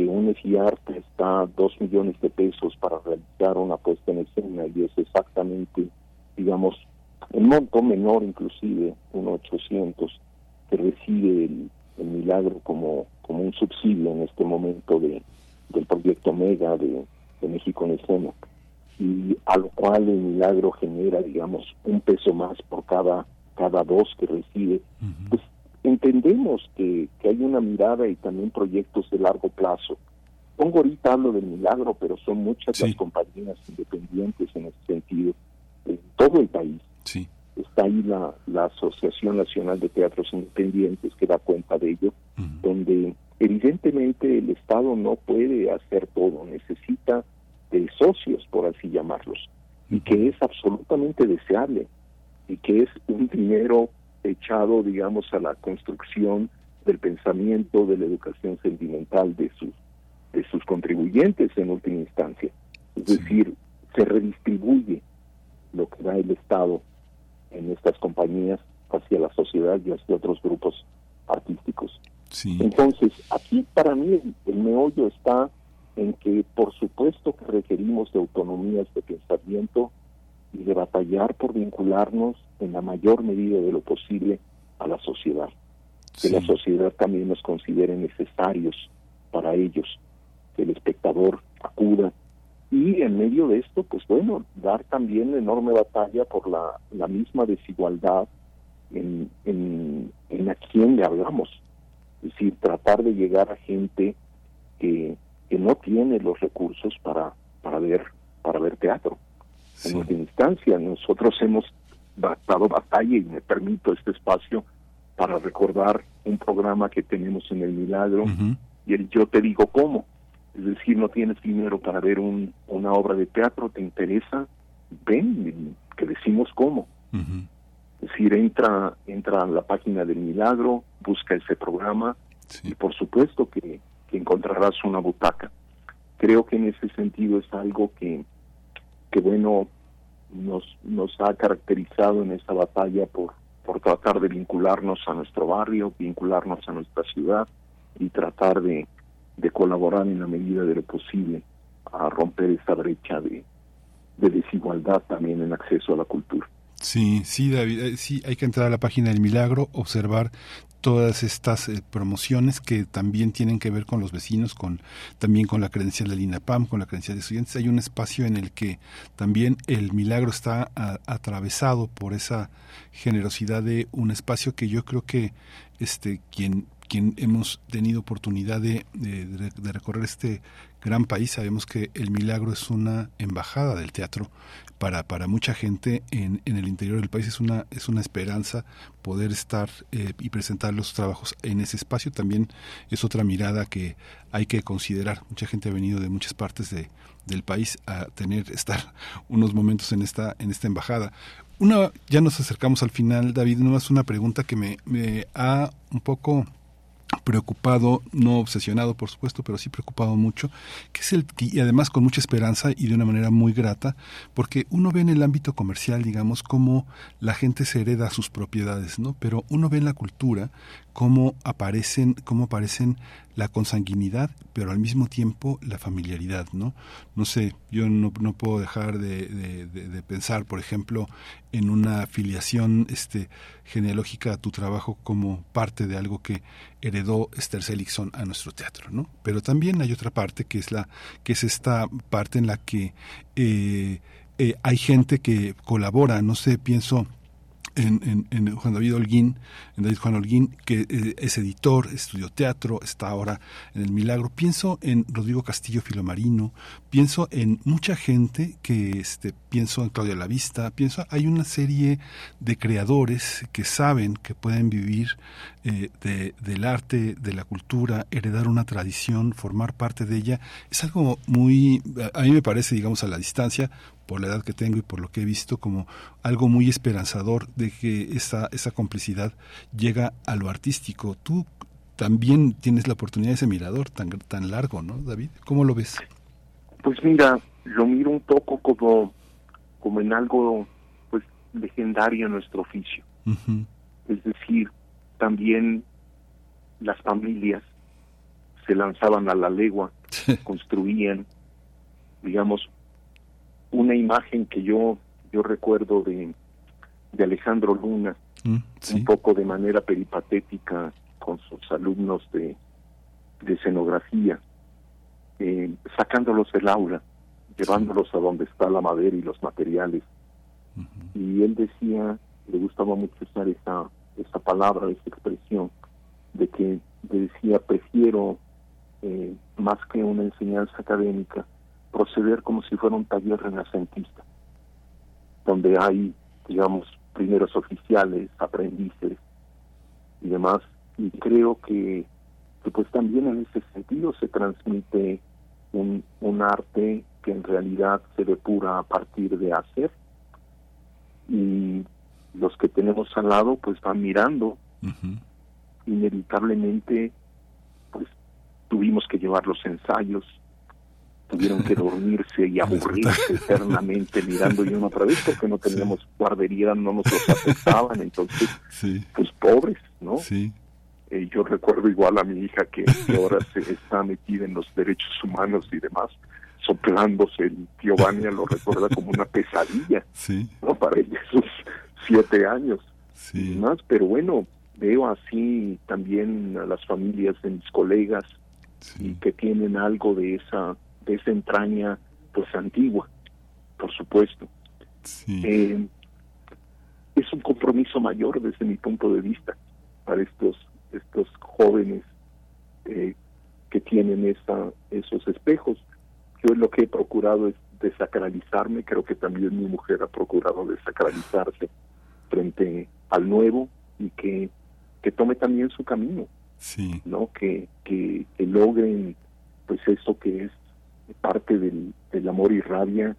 que un arte está dos millones de pesos para realizar una puesta en escena y es exactamente, digamos, un monto menor inclusive, un 800, que recibe el, el, milagro como, como un subsidio en este momento de, del proyecto Mega de, de México en escena. Y a lo cual el milagro genera, digamos, un peso más por cada cada dos que recibe, pues entendemos que, que hay una mirada y también proyectos de largo plazo. Pongo ahorita hablo del milagro, pero son muchas las compañías independientes en ese sentido, en todo el país. Sí. Está ahí la, la Asociación Nacional de Teatros Independientes que da cuenta de ello, donde evidentemente el Estado no puede hacer todo, necesita de socios, por así llamarlos, y que es absolutamente deseable, y que es un dinero echado, digamos, a la construcción del pensamiento, de la educación sentimental de sus, de sus contribuyentes en última instancia. Es decir, se redistribuye lo que da el Estado en estas compañías hacia la sociedad y hacia otros grupos artísticos. Entonces, aquí para mí el, el meollo está en que por supuesto que requerimos de autonomías de pensamiento y de batallar por vincularnos en la mayor medida de lo posible a la sociedad. Que la sociedad también nos considere necesarios para ellos, que el espectador acuda. Y en medio de esto, pues bueno, dar también enorme batalla por la, la misma desigualdad en, en, en a quién le hablamos. Es decir, tratar de llegar a gente que, que no tiene los recursos para, para ver para ver teatro. En última instancia, nosotros hemos dado batalla y me permito este espacio para recordar un programa que tenemos en el Milagro y el Yo te digo cómo. Es decir, no tienes dinero para ver un, una obra de teatro, te interesa, ven, que decimos cómo. Es decir, entra, entra a la página del Milagro, busca ese programa y por supuesto que, que encontrarás una butaca. Creo que en ese sentido es algo que, que bueno, nos, nos ha caracterizado en esta batalla por, por tratar de vincularnos a nuestro barrio, vincularnos a nuestra ciudad y tratar de, de colaborar en la medida de lo posible a romper esa brecha de, de desigualdad también en acceso a la cultura. Sí, sí, David, eh, sí, hay que entrar a la página del Milagro, observar todas estas eh, promociones que también tienen que ver con los vecinos, con también con la credencial del INAPAM, con la credencial de estudiantes. Hay un espacio en el que también el milagro está atravesado por esa generosidad de un espacio que yo creo que este quien quien hemos tenido oportunidad de, de, recorrer este gran país, sabemos que el milagro es una embajada del teatro para, para mucha gente en, en el interior del país, es una, es una esperanza poder estar eh, y presentar los trabajos en ese espacio. También es otra mirada que hay que considerar. Mucha gente ha venido de muchas partes de, del país a tener, estar unos momentos en esta, en esta embajada. Una, ya nos acercamos al final, David, no es una pregunta que me, me ha un poco preocupado, no obsesionado por supuesto, pero sí preocupado mucho, que es el y además con mucha esperanza y de una manera muy grata, porque uno ve en el ámbito comercial, digamos, cómo la gente se hereda sus propiedades, ¿no? Pero uno ve en la cultura cómo aparecen, cómo aparecen la consanguinidad, pero al mismo tiempo la familiaridad, ¿no? No sé, yo no, no puedo dejar de, de, pensar, por ejemplo, en una afiliación este, genealógica a tu trabajo como parte de algo que heredó Esther Seligson a nuestro teatro, ¿no? Pero también hay otra parte que es la, que es esta parte en la que eh, eh, hay gente que colabora, no sé, pienso en, en, Juan David Holguín, en David Juan Holguín, que eh, es editor, estudió teatro, está ahora en El Milagro. Pienso en Rodrigo Castillo Filomarino, pienso en mucha gente que, este, pienso en Claudia Lavista, pienso, hay una serie de creadores que saben que pueden vivir eh, de, del arte, de la cultura, heredar una tradición, formar parte de ella. Es algo muy, a mí me parece, digamos, a la distancia, por la edad que tengo y por lo que he visto, como algo muy esperanzador de que esa, esa complicidad llega a lo artístico. Tú también tienes la oportunidad de ese mirador tan, tan largo, ¿no, David? ¿Cómo lo ves? Pues mira, lo miro un poco como, como en algo pues legendario en nuestro oficio. Es decir, también las familias se lanzaban a la legua, construían, digamos, una imagen que yo yo recuerdo de, de Alejandro Luna, mm, un poco de manera peripatética con sus alumnos de, de escenografía, eh, sacándolos del aula, llevándolos a donde está la madera y los materiales. Y él decía, le gustaba mucho usar esa, esa palabra, esa expresión, de que decía, prefiero, eh, más que una enseñanza académica, proceder como si fuera un taller renacentista, donde hay, digamos, primeros oficiales, aprendices y demás. Y creo que, pues también en ese sentido se transmite un, un arte que en realidad se depura a partir de hacer. Y los que tenemos al lado pues van mirando. Inevitablemente pues tuvimos que llevar los ensayos, tuvieron que *laughs* dormirse y aburrirse eternamente mirando y una otra vez porque no teníamos guardería, no nos los aceptaban, entonces, pues pobres, ¿no? Sí. Eh, yo recuerdo igual a mi hija que, ahora se está metida en los derechos humanos y demás, soplándose, el tío Vania lo recuerda como una pesadilla, sí. ¿no? Para ella esos siete años sí. y más, pero bueno, veo así también a las familias de mis colegas y que tienen algo de esa de esa entraña pues antigua, por supuesto. Eh, es un compromiso mayor desde mi punto de vista para estos estos jóvenes eh, que tienen esa, esos espejos. Yo lo que he procurado es desacralizarme, creo que también mi mujer ha procurado desacralizarse frente al nuevo y que que tome también su camino, sí. ¿no? Que, que, que logren pues eso que es parte del, del amor y rabia,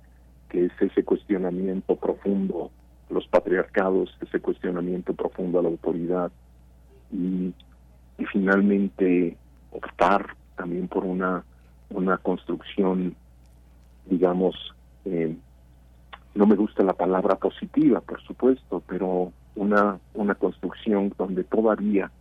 que es ese cuestionamiento profundo los patriarcados, ese cuestionamiento profundo a la autoridad y, finalmente optar también por una, una construcción, digamos, eh, no me gusta la palabra positiva, por supuesto, pero una, una construcción donde todavía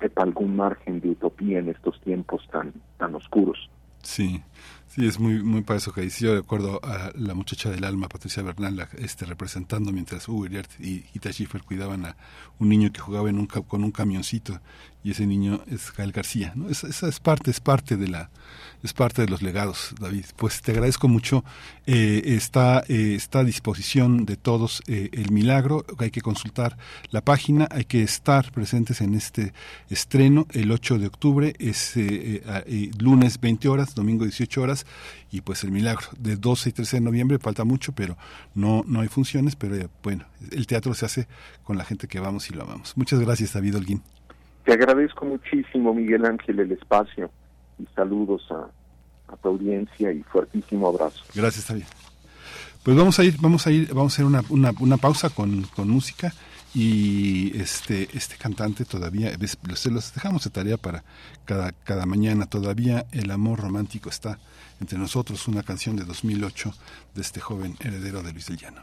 sepa algún margen de utopía en estos tiempos tan, tan oscuros. Sí, sí, es muy, muy para eso que dice. Yo recuerdo a la muchacha del alma, Patricia Bernal, este, representando mientras Hugo y Ita Schiffer cuidaban a un niño que jugaba en un, con un camioncito y ese niño es Gael García. ¿no? Esa, esa es parte, es parte de la, es parte de los legados, David. Pues te agradezco mucho. Eh, está, eh, está a disposición de todos eh, el milagro. Hay que consultar la página, hay que estar presentes en este estreno el 8 de octubre, es eh, eh, lunes 20 horas, domingo 18 horas, y pues el milagro de 12 y 13 de noviembre, falta mucho, pero no, no hay funciones, pero bueno, el teatro se hace con la gente que vamos y lo amamos. Muchas gracias, David Holguín. Te agradezco muchísimo, Miguel Ángel, el espacio y saludos a, tu audiencia y fuertísimo abrazo. Gracias, David. Pues vamos a ir, vamos a ir, vamos a hacer una, una, pausa con, con música y este, este cantante todavía, se los dejamos de tarea para cada, cada mañana, todavía el amor romántico está entre nosotros, una canción de 2008 de este joven heredero de Luis del Llano.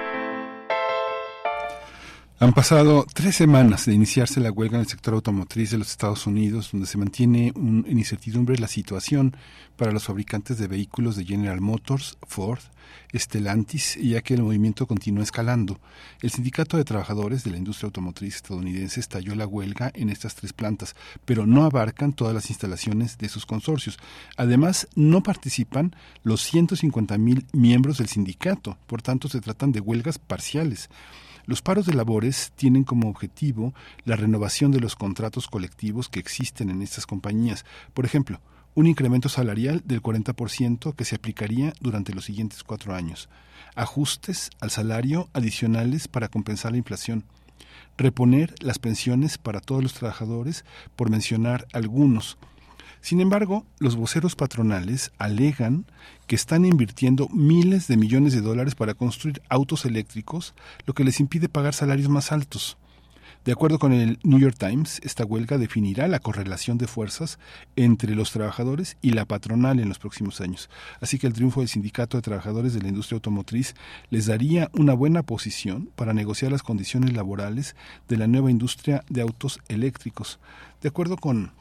Han pasado tres semanas de iniciarse la huelga en el sector automotriz de los Estados Unidos, donde se mantiene un, en incertidumbre la situación para los fabricantes de vehículos de General Motors, Ford, Stellantis, ya que el movimiento continúa escalando. El Sindicato de Trabajadores de la Industria Automotriz estadounidense estalló la huelga en estas tres plantas, pero no abarcan todas las instalaciones de sus consorcios. Además, no participan los 150 mil miembros del sindicato, por tanto se tratan de huelgas parciales. Los paros de labores tienen como objetivo la renovación de los contratos colectivos que existen en estas compañías. Por ejemplo, un incremento salarial del 40% que se aplicaría durante los siguientes cuatro años, ajustes al salario adicionales para compensar la inflación, reponer las pensiones para todos los trabajadores, por mencionar algunos, sin embargo, los voceros patronales alegan que están invirtiendo miles de millones de dólares para construir autos eléctricos, lo que les impide pagar salarios más altos. De acuerdo con el New York Times, esta huelga definirá la correlación de fuerzas entre los trabajadores y la patronal en los próximos años. Así que el triunfo del Sindicato de Trabajadores de la Industria Automotriz les daría una buena posición para negociar las condiciones laborales de la nueva industria de autos eléctricos. De acuerdo con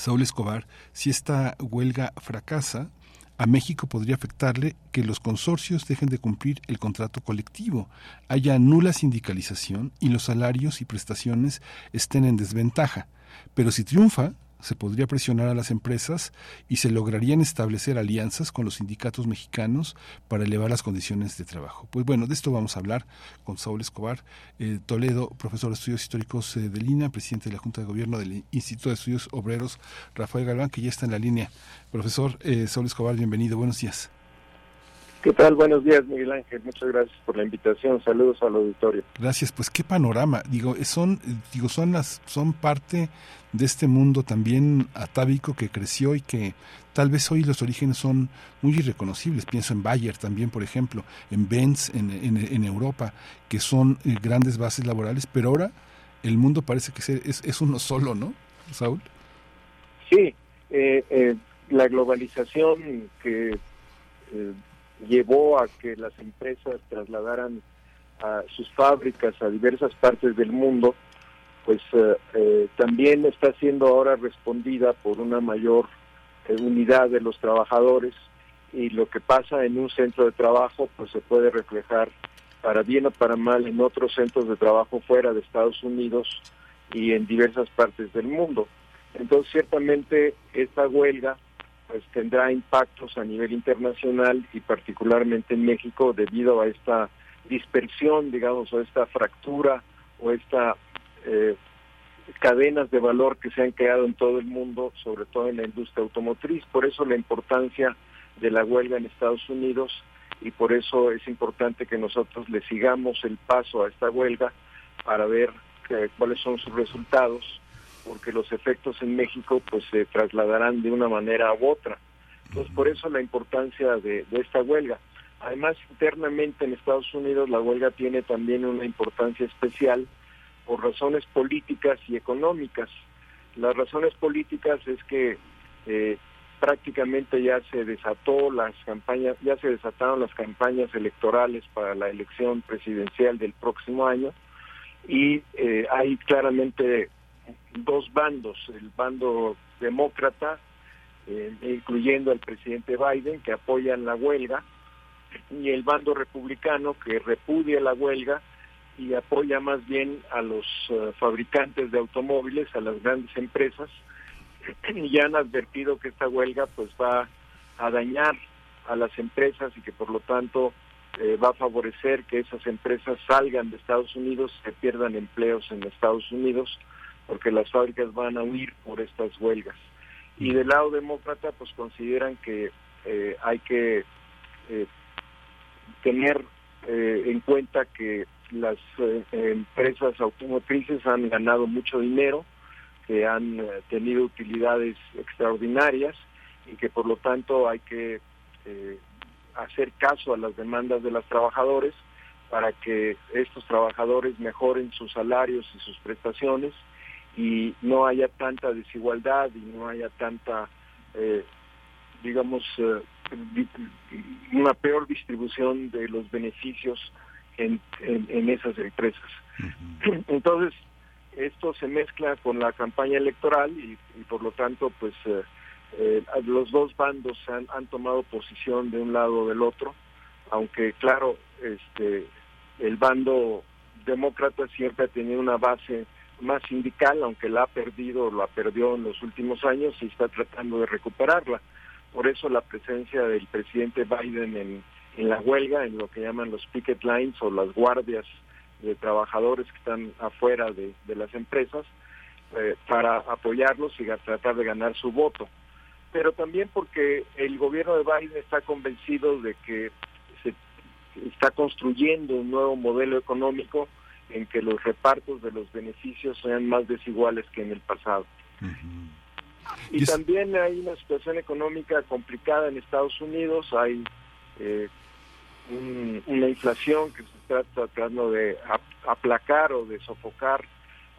Saúl Escobar, si esta huelga fracasa, a México podría afectarle que los consorcios dejen de cumplir el contrato colectivo, haya nula sindicalización y los salarios y prestaciones estén en desventaja. Pero si triunfa, se podría presionar a las empresas y se lograrían establecer alianzas con los sindicatos mexicanos para elevar las condiciones de trabajo. Pues bueno, de esto vamos a hablar con Saúl Escobar eh, Toledo, profesor de estudios históricos eh, de Lina, presidente de la Junta de Gobierno del Instituto de Estudios Obreros, Rafael Galván, que ya está en la línea. Profesor eh, Saúl Escobar, bienvenido, buenos días. ¿Qué tal? Buenos días, Miguel Ángel. Muchas gracias por la invitación. Saludos al auditorio. Gracias. Pues qué panorama. Digo, son, digo, son las, son parte de este mundo también atávico que creció y que tal vez hoy los orígenes son muy irreconocibles. Pienso en Bayer también, por ejemplo, en Benz en, en, Europa, que son eh, grandes bases laborales, pero ahora el mundo parece que es, es uno solo, ¿no, Saúl? Sí, eh, eh, la globalización que llevó a que las empresas trasladaran sus fábricas a diversas partes del mundo, pues eh, eh, también está siendo ahora respondida por una mayor eh, unidad de los trabajadores y lo que pasa en un centro de trabajo pues se puede reflejar para bien o para mal en otros centros de trabajo fuera de Estados Unidos y en diversas partes del mundo. Entonces ciertamente esta huelga pues tendrá impactos a nivel internacional y particularmente en México debido a esta dispersión, digamos, o esta fractura o esta eh, cadenas de valor que se han creado en todo el mundo, sobre todo en la industria automotriz. Por eso la importancia de la huelga en Estados Unidos y por eso es importante que nosotros le sigamos el paso a esta huelga para ver eh, cuáles son sus resultados porque los efectos en México pues se trasladarán de una manera u otra. Entonces, por eso la importancia de, esta huelga. Además, internamente en Estados Unidos la huelga tiene también una importancia especial por razones políticas y económicas. Las razones políticas es que eh, prácticamente ya se desató las campañas, ya se desataron las campañas electorales para la elección presidencial del próximo año y eh, hay claramente dos bandos, el bando demócrata, eh, incluyendo al presidente Biden, que apoyan la huelga, y el bando republicano, que repudia la huelga y apoya más bien a los eh, fabricantes de automóviles, a las grandes empresas, y han advertido que esta huelga pues va a dañar a las empresas y que por lo tanto eh, va a favorecer que esas empresas salgan de Estados Unidos, que pierdan empleos en Estados Unidos porque las fábricas van a huir por estas huelgas. Y del lado demócrata, pues consideran que eh, hay que eh, tener eh, en cuenta que las empresas automotrices han ganado mucho dinero, que han tenido utilidades extraordinarias y que por lo tanto hay que hacer caso a las demandas de los trabajadores para que estos trabajadores mejoren sus salarios y sus prestaciones y no haya tanta desigualdad y no haya tanta, eh, digamos, eh, una peor distribución de los beneficios en, en, esas empresas. Entonces, esto se mezcla con la campaña electoral y, por lo tanto, pues eh, eh, los dos bandos han, han tomado posición de un lado o del otro, aunque claro, este, el bando demócrata siempre ha tenido una base más sindical, aunque la ha perdido, la perdió en los últimos años y está tratando de recuperarla. Por eso la presencia del presidente Biden en, en la huelga, en lo que llaman los picket lines o las guardias de trabajadores que están afuera de, las empresas, eh, para apoyarlos y tratar de ganar su voto. Pero también porque el gobierno de Biden está convencido de que se está construyendo un nuevo modelo económico en que los repartos de los beneficios sean más desiguales que en el pasado. Y, también hay una situación económica complicada en Estados Unidos, hay eh, una inflación que se está tratando de aplacar o de sofocar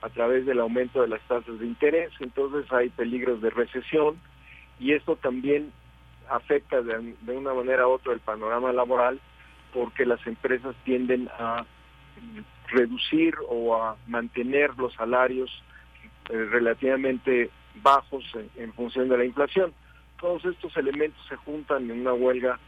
a través del aumento de las tasas de interés, entonces hay peligros de recesión y esto también afecta de, de una manera u otra el panorama laboral porque las empresas tienden a reducir o a mantener los salarios eh, relativamente bajos en, función de la inflación. Todos estos elementos se juntan en una huelga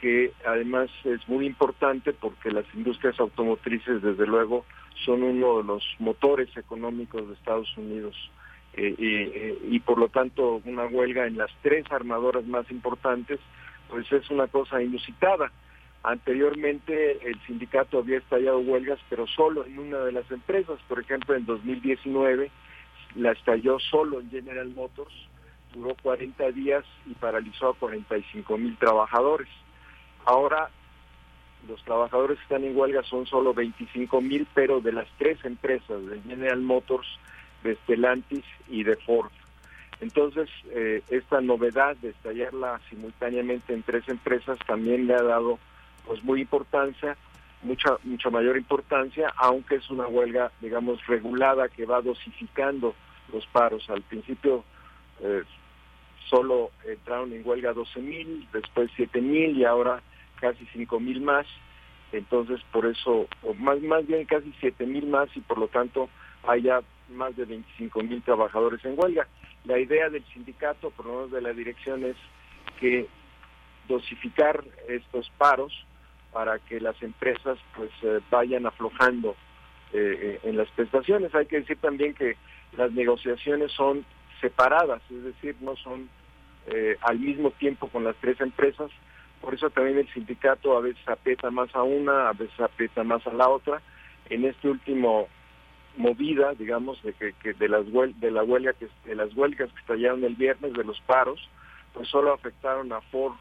que además es muy importante porque las industrias automotrices desde luego son uno de los motores económicos de Estados Unidos eh, eh, y por lo tanto una huelga en las tres armadoras más importantes pues es una cosa inusitada. Anteriormente el sindicato había estallado huelgas, pero solo en una de las empresas. Por ejemplo, en 2019 la estalló solo en General Motors, duró 40 días y paralizó a 45 mil trabajadores. Ahora los trabajadores que están en huelga son solo 25 mil, pero de las tres empresas, de General Motors, de Stellantis y de Ford. Entonces, eh, esta novedad de estallarla simultáneamente en tres empresas también le ha dado pues muy importancia, mucha mucha mayor importancia, aunque es una huelga, digamos, regulada que va dosificando los paros. Al principio eh, solo entraron en huelga 12 mil, después 7 mil y ahora casi 5 mil más. Entonces, por eso, o más, más bien casi 7 mil más y por lo tanto hay ya más de 25 mil trabajadores en huelga. La idea del sindicato, por lo menos de la dirección, es que dosificar estos paros para que las empresas pues eh, vayan aflojando eh, en las prestaciones. Hay que decir también que las negociaciones son separadas, es decir, no son eh, al mismo tiempo con las tres empresas, por eso también el sindicato a veces aprieta más a una, a veces aprieta más a la otra. En este último movida, digamos, de que, de las de la huelga que de las huelgas que estallaron el viernes de los paros, pues solo afectaron a Ford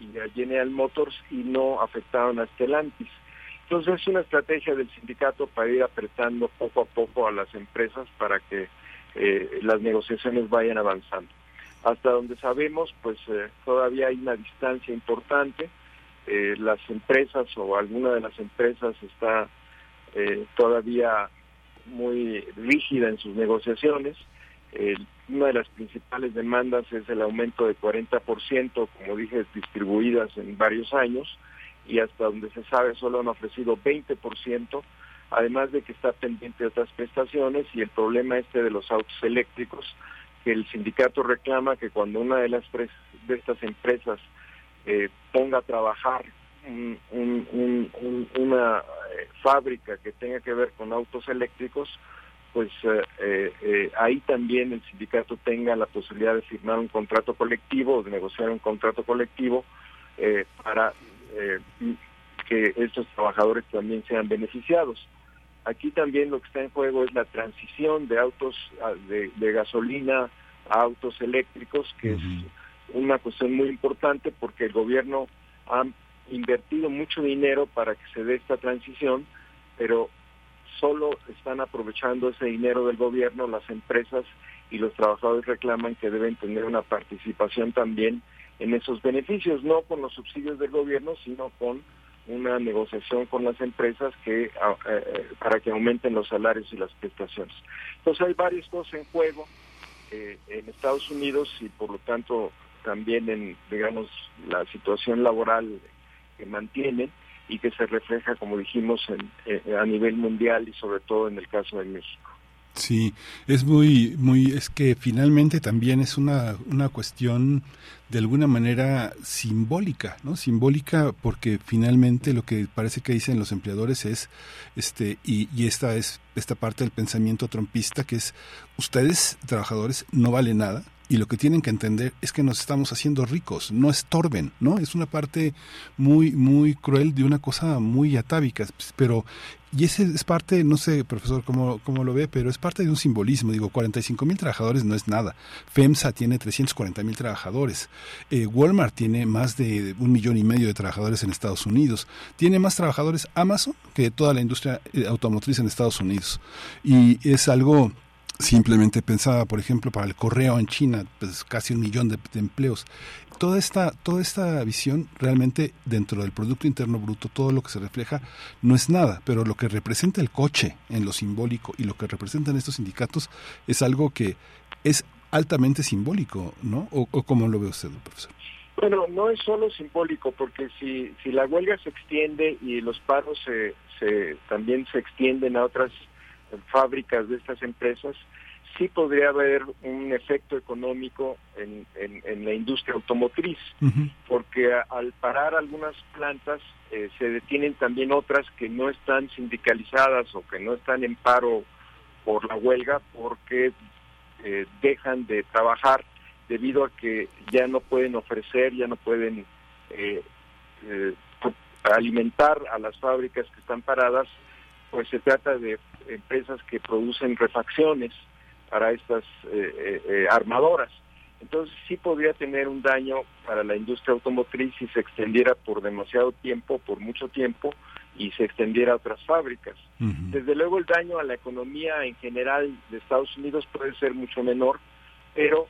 y a General Motors y no afectaron a Stellantis. Entonces es una estrategia del sindicato para ir apretando poco a poco a las empresas para que eh, las negociaciones vayan avanzando. Hasta donde sabemos, pues eh, todavía hay una distancia importante. Eh, las empresas o alguna de las empresas está todavía muy rígida en sus negociaciones. Una de las principales demandas es el aumento de 40%, como dije, distribuidas en varios años, y hasta donde se sabe solo han ofrecido 20%, además de que está pendiente de otras prestaciones y el problema este de los autos eléctricos, que el sindicato reclama que cuando una de las de estas empresas eh, ponga a trabajar una eh, fábrica que tenga que ver con autos eléctricos, pues eh, ahí también el sindicato tenga la posibilidad de firmar un contrato colectivo o de negociar un contrato colectivo para que estos trabajadores también sean beneficiados. Aquí también lo que está en juego es la transición de autos de, gasolina a autos eléctricos, que es una cuestión muy importante porque el gobierno ha invertido mucho dinero para que se dé esta transición, pero solo están aprovechando ese dinero del gobierno las empresas y los trabajadores reclaman que deben tener una participación también en esos beneficios, no con los subsidios del gobierno, sino con una negociación con las empresas que eh, para que aumenten los salarios y las prestaciones. Entonces hay varias cosas en juego eh, en Estados Unidos y por lo tanto también en digamos la situación laboral que mantienen y que se refleja como dijimos en, a nivel mundial y sobre todo en el caso de México. Sí, es muy, muy, es que finalmente también es una, una cuestión de alguna manera simbólica, ¿no? Simbólica porque finalmente lo que parece que dicen los empleadores es, este, y, y esta es esta parte del pensamiento trompista que es, ustedes, trabajadores, no valen nada, y lo que tienen que entender es que nos estamos haciendo ricos, no estorben, ¿no? Es una parte muy, muy cruel de una cosa muy atávica, pero y ese es parte, no sé, profesor, cómo, cómo lo ve, pero es parte de un simbolismo. Digo, 45 mil trabajadores no es nada. FEMSA tiene 340 mil trabajadores. Eh, Walmart tiene más de un millón y medio de trabajadores en Estados Unidos. Tiene más trabajadores Amazon que toda la industria eh, automotriz en Estados Unidos. Y es algo simplemente pensaba, por ejemplo, para el correo en China, pues casi un millón de, empleos. Toda esta, toda esta visión realmente dentro del Producto Interno Bruto, todo lo que se refleja no es nada, pero lo que representa el coche en lo simbólico y lo que representan estos sindicatos es algo que es altamente simbólico, ¿no? ¿O, cómo lo ve usted, profesor? Bueno, no es solo simbólico, porque si, si la huelga se extiende y los paros se, se, también se extienden a otras fábricas de estas empresas, sí podría haber un efecto económico en, en, la industria automotriz, porque al parar algunas plantas eh, se detienen también otras que no están sindicalizadas o que no están en paro por la huelga porque eh, dejan de trabajar debido a que ya no pueden ofrecer, ya no pueden eh, alimentar a las fábricas que están paradas, pues se trata de empresas que producen refacciones para estas eh, eh, eh, armadoras. Entonces sí podría tener un daño para la industria automotriz si se extendiera por demasiado tiempo, por mucho tiempo, y se extendiera a otras fábricas. Desde luego el daño a la economía en general de Estados Unidos puede ser mucho menor, pero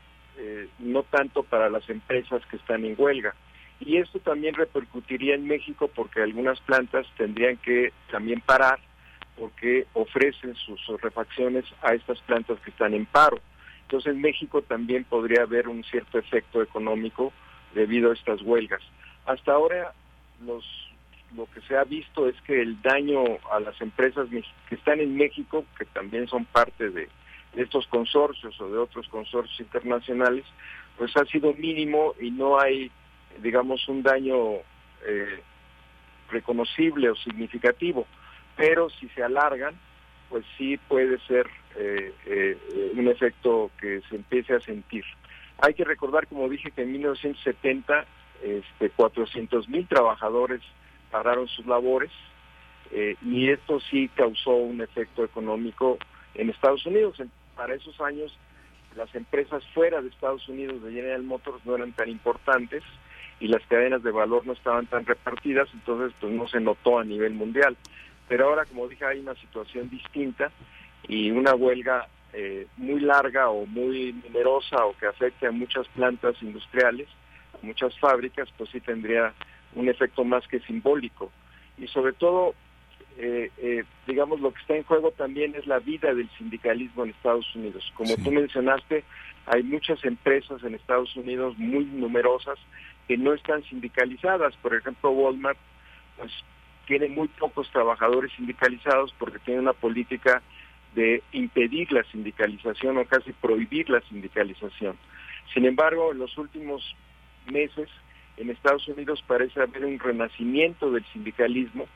no tanto para las empresas que están en huelga. Y esto también repercutiría en México porque algunas plantas tendrían que también parar porque ofrecen sus refacciones a estas plantas que están en paro. Entonces en México también podría haber un cierto efecto económico debido a estas huelgas. Hasta ahora lo que se ha visto es que el daño a las empresas que están en México, que también son parte de, estos consorcios o de otros consorcios internacionales, pues ha sido mínimo y no hay, digamos, un daño eh, reconocible o significativo pero si se alargan, pues sí puede ser eh, eh, un efecto que se empiece a sentir. Hay que recordar, como dije, que en 1970 este, 400 mil trabajadores pararon sus labores eh, y esto sí causó un efecto económico en Estados Unidos. para esos años las empresas fuera de Estados Unidos de General Motors no eran tan importantes y las cadenas de valor no estaban tan repartidas, entonces pues no se notó a nivel mundial. Pero ahora, como dije, hay una situación distinta y una huelga eh, muy larga o muy numerosa o que afecte a muchas plantas industriales, a muchas fábricas, pues sí tendría un efecto más que simbólico. Y sobre todo, eh, eh, digamos, lo que está en juego también es la vida del sindicalismo en Estados Unidos. Como tú mencionaste, hay muchas empresas en Estados Unidos muy numerosas que no están sindicalizadas. Por ejemplo, Walmart, pues tiene muy pocos trabajadores sindicalizados porque tiene una política de impedir la sindicalización o casi prohibir la sindicalización. Sin embargo, en los últimos meses en Estados Unidos parece haber un renacimiento del sindicalismo,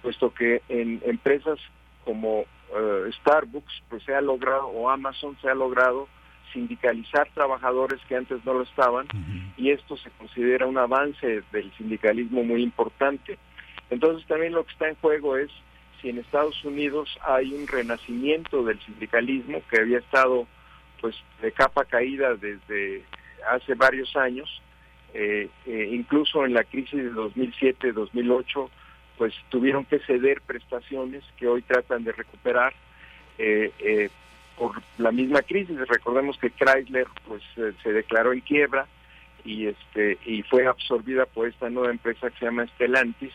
puesto que en empresas como eh, Starbucks pues se ha logrado o Amazon se ha logrado sindicalizar trabajadores que antes no lo estaban y esto se considera un avance del sindicalismo muy importante. Entonces también lo que está en juego es si en Estados Unidos hay un renacimiento del sindicalismo que había estado pues de capa caída desde hace varios años, eh, eh, incluso en la crisis de 2007-2008 pues tuvieron que ceder prestaciones que hoy tratan de recuperar eh, por la misma crisis. Recordemos que Chrysler pues se declaró en quiebra y este y fue absorbida por esta nueva empresa que se llama Stellantis,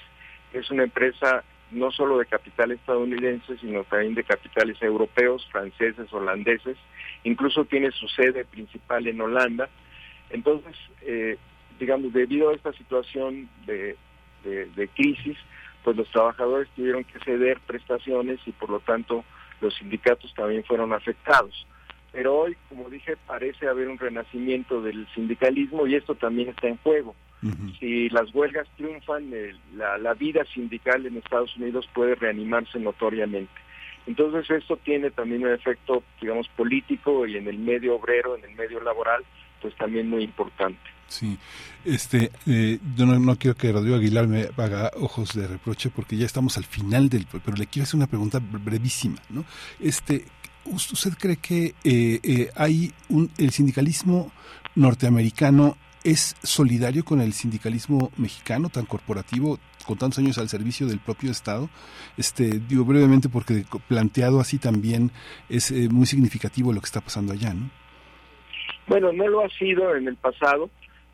es una empresa no solo de capital estadounidense, sino también de capitales europeos, franceses, holandeses, incluso tiene su sede principal en Holanda. Entonces, eh, digamos, debido a esta situación de, de, crisis, pues los trabajadores tuvieron que ceder prestaciones y por lo tanto los sindicatos también fueron afectados. Pero hoy, como dije, parece haber un renacimiento del sindicalismo y esto también está en juego. Si las huelgas triunfan, la, la vida sindical en Estados Unidos puede reanimarse notoriamente. Entonces esto tiene también un efecto, digamos, político y en el medio obrero, en el medio laboral, pues también muy importante. Sí, este, eh, yo no, quiero que Rodrigo Aguilar me haga ojos de reproche porque ya estamos al final del, pero le quiero hacer una pregunta brevísima, ¿no? Este, ¿usted cree que eh, eh, hay un, el sindicalismo norteamericano es solidario con el sindicalismo mexicano tan corporativo, con tantos años al servicio del propio Estado? Este, digo brevemente porque planteado así también es muy significativo lo que está pasando allá, ¿no? Bueno, no lo ha sido en el pasado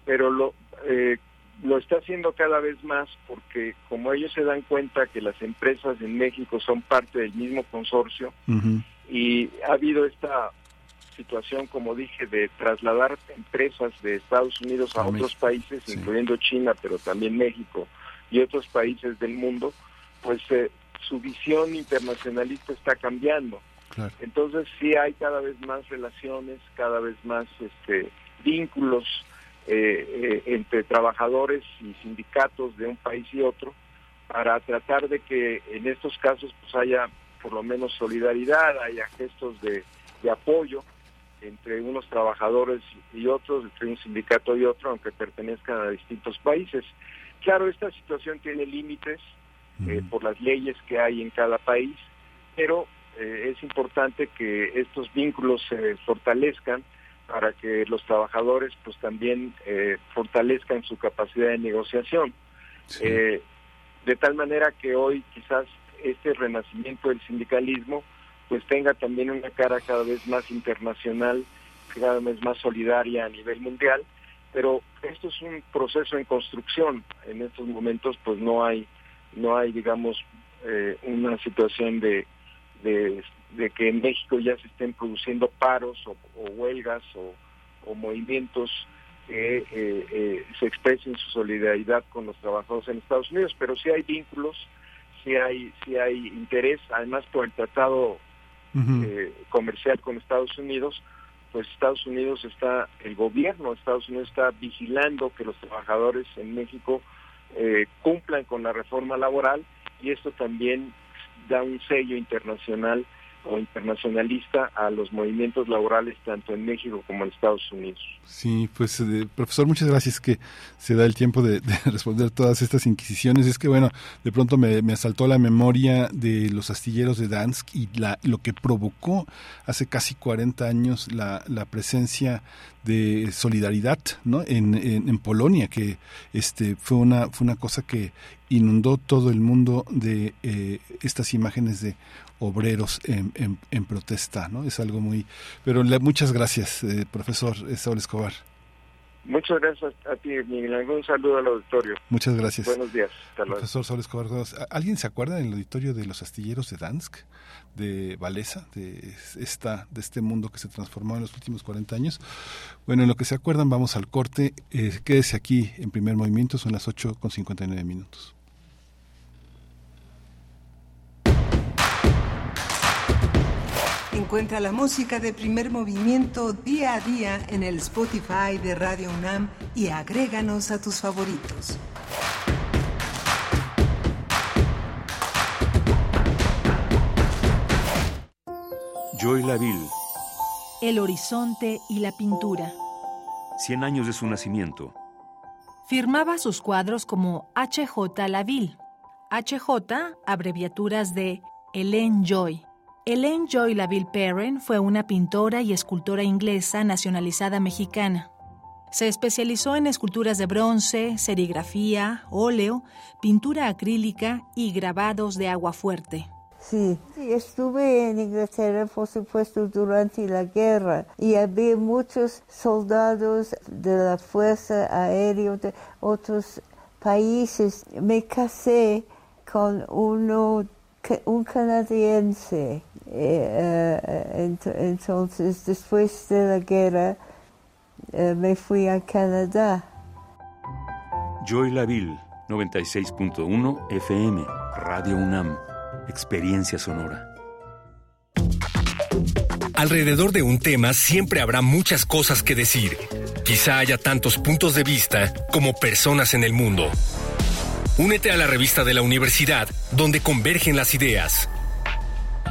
pero lo, eh, lo está haciendo cada vez más porque como ellos se dan cuenta que las empresas en México son parte del mismo consorcio y ha habido esta situación, como dije, de trasladar empresas de Estados Unidos a, otros países, incluyendo China, pero también México y otros países del mundo, pues eh, su visión internacionalista está cambiando. Entonces sí hay cada vez más relaciones, cada vez más este, vínculos eh, eh, entre trabajadores y sindicatos de un país y otro para tratar de que en estos casos pues haya por lo menos solidaridad, haya gestos de, apoyo entre unos trabajadores y otros, entre un sindicato y otro, aunque pertenezcan a distintos países. Claro, esta situación tiene límites eh, por las leyes que hay en cada país, pero es importante que estos vínculos se fortalezcan para que los trabajadores pues también eh, fortalezcan su capacidad de negociación. Eh, de tal manera que hoy quizás este renacimiento del sindicalismo pues tenga también una cara cada vez más internacional, cada vez más solidaria a nivel mundial, pero esto es un proceso en construcción. En estos momentos pues no hay, no hay digamos, eh, una situación de de que en México ya se estén produciendo paros o, huelgas o, movimientos que eh, eh, se expresen su solidaridad con los trabajadores en Estados Unidos, pero sí hay vínculos, sí hay, sí hay interés, además por el tratado eh, comercial con Estados Unidos, pues Estados Unidos está, el gobierno de Estados Unidos está vigilando que los trabajadores en México cumplan con la reforma laboral y esto también da un sello internacional o internacionalista a los movimientos laborales tanto en México como en Estados Unidos. Sí, pues eh, profesor, muchas gracias que se da el tiempo de, *laughs* responder todas estas inquisiciones. Es que bueno, de pronto me, asaltó la memoria de los astilleros de Dansk y la, lo que provocó hace casi 40 años la, la presencia de solidaridad ¿no? en, en, Polonia, que este, fue, una, fue una cosa que inundó todo el mundo de eh, estas imágenes de obreros en, en, protesta, ¿no? Es algo muy... Pero muchas gracias, eh, profesor Saúl Escobar. Muchas gracias a ti, Miguel. Un saludo al auditorio. Muchas gracias. Buenos días. Profesor Saúl Escobar. ¿Alguien se acuerda del auditorio de los astilleros de Dansk, de Valesa, de, esta, de este mundo que se transformó en los últimos 40 años? Bueno, en lo que se acuerdan, vamos al corte. Eh, quédese aquí en primer movimiento, son las 8 con 59 minutos. Encuentra la música de primer movimiento día a día en el Spotify de Radio UNAM y agréganos a tus favoritos. Joy Laville. El horizonte y la pintura. Cien años de su nacimiento. Firmaba sus cuadros como H.J. Laville. H.J. abreviaturas de Helen Joy Elaine Joy Laville Perrin fue una pintora y escultora inglesa nacionalizada mexicana. Se especializó en esculturas de bronce, serigrafía, óleo, pintura acrílica y grabados de agua fuerte. Sí. estuve en Inglaterra, por supuesto, durante la guerra y había muchos soldados de la Fuerza Aérea de otros países. Me casé con uno, un canadiense. Eh, eh, entonces, después de la guerra, eh, me fui a Canadá. Joy Laville, 96.1 FM, Radio UNAM. Experiencia sonora. Alrededor de un tema siempre habrá muchas cosas que decir. Quizá haya tantos puntos de vista como personas en el mundo. Únete a la revista de la universidad donde convergen las ideas.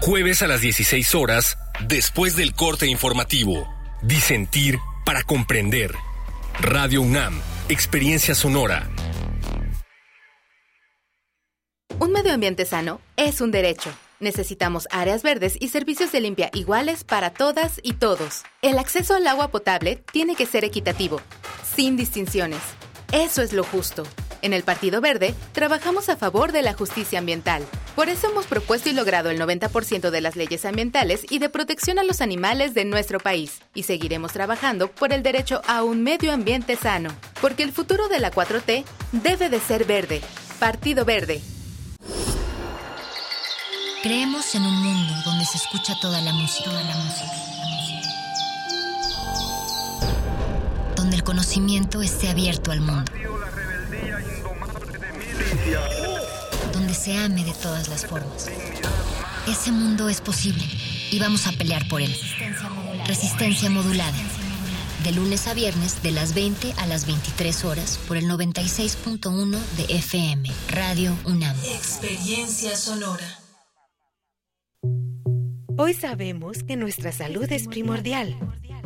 Jueves a las 16 horas, después del corte informativo. Disentir para comprender. Radio UNAM, Experiencia Sonora. Un medio ambiente sano es un derecho. Necesitamos áreas verdes y servicios de limpia iguales para todas y todos. El acceso al agua potable tiene que ser equitativo, sin distinciones. Eso es lo justo. En el Partido Verde trabajamos a favor de la justicia ambiental. Por eso hemos propuesto y logrado el 90% de las leyes ambientales y de protección a los animales de nuestro país. Y seguiremos trabajando por el derecho a un medio ambiente sano. Porque el futuro de la 4T debe de ser verde. Partido Verde. Creemos en un mundo donde se escucha toda la música, toda la música, donde el conocimiento esté abierto al mundo, donde se ame de todas las formas. Ese mundo es posible y vamos a pelear por él. Resistencia modulada. De lunes a viernes, de las 20 a las 23 horas, por el 96.1 de FM, Radio UNAM. Experiencia sonora. Hoy sabemos que nuestra salud es primordial.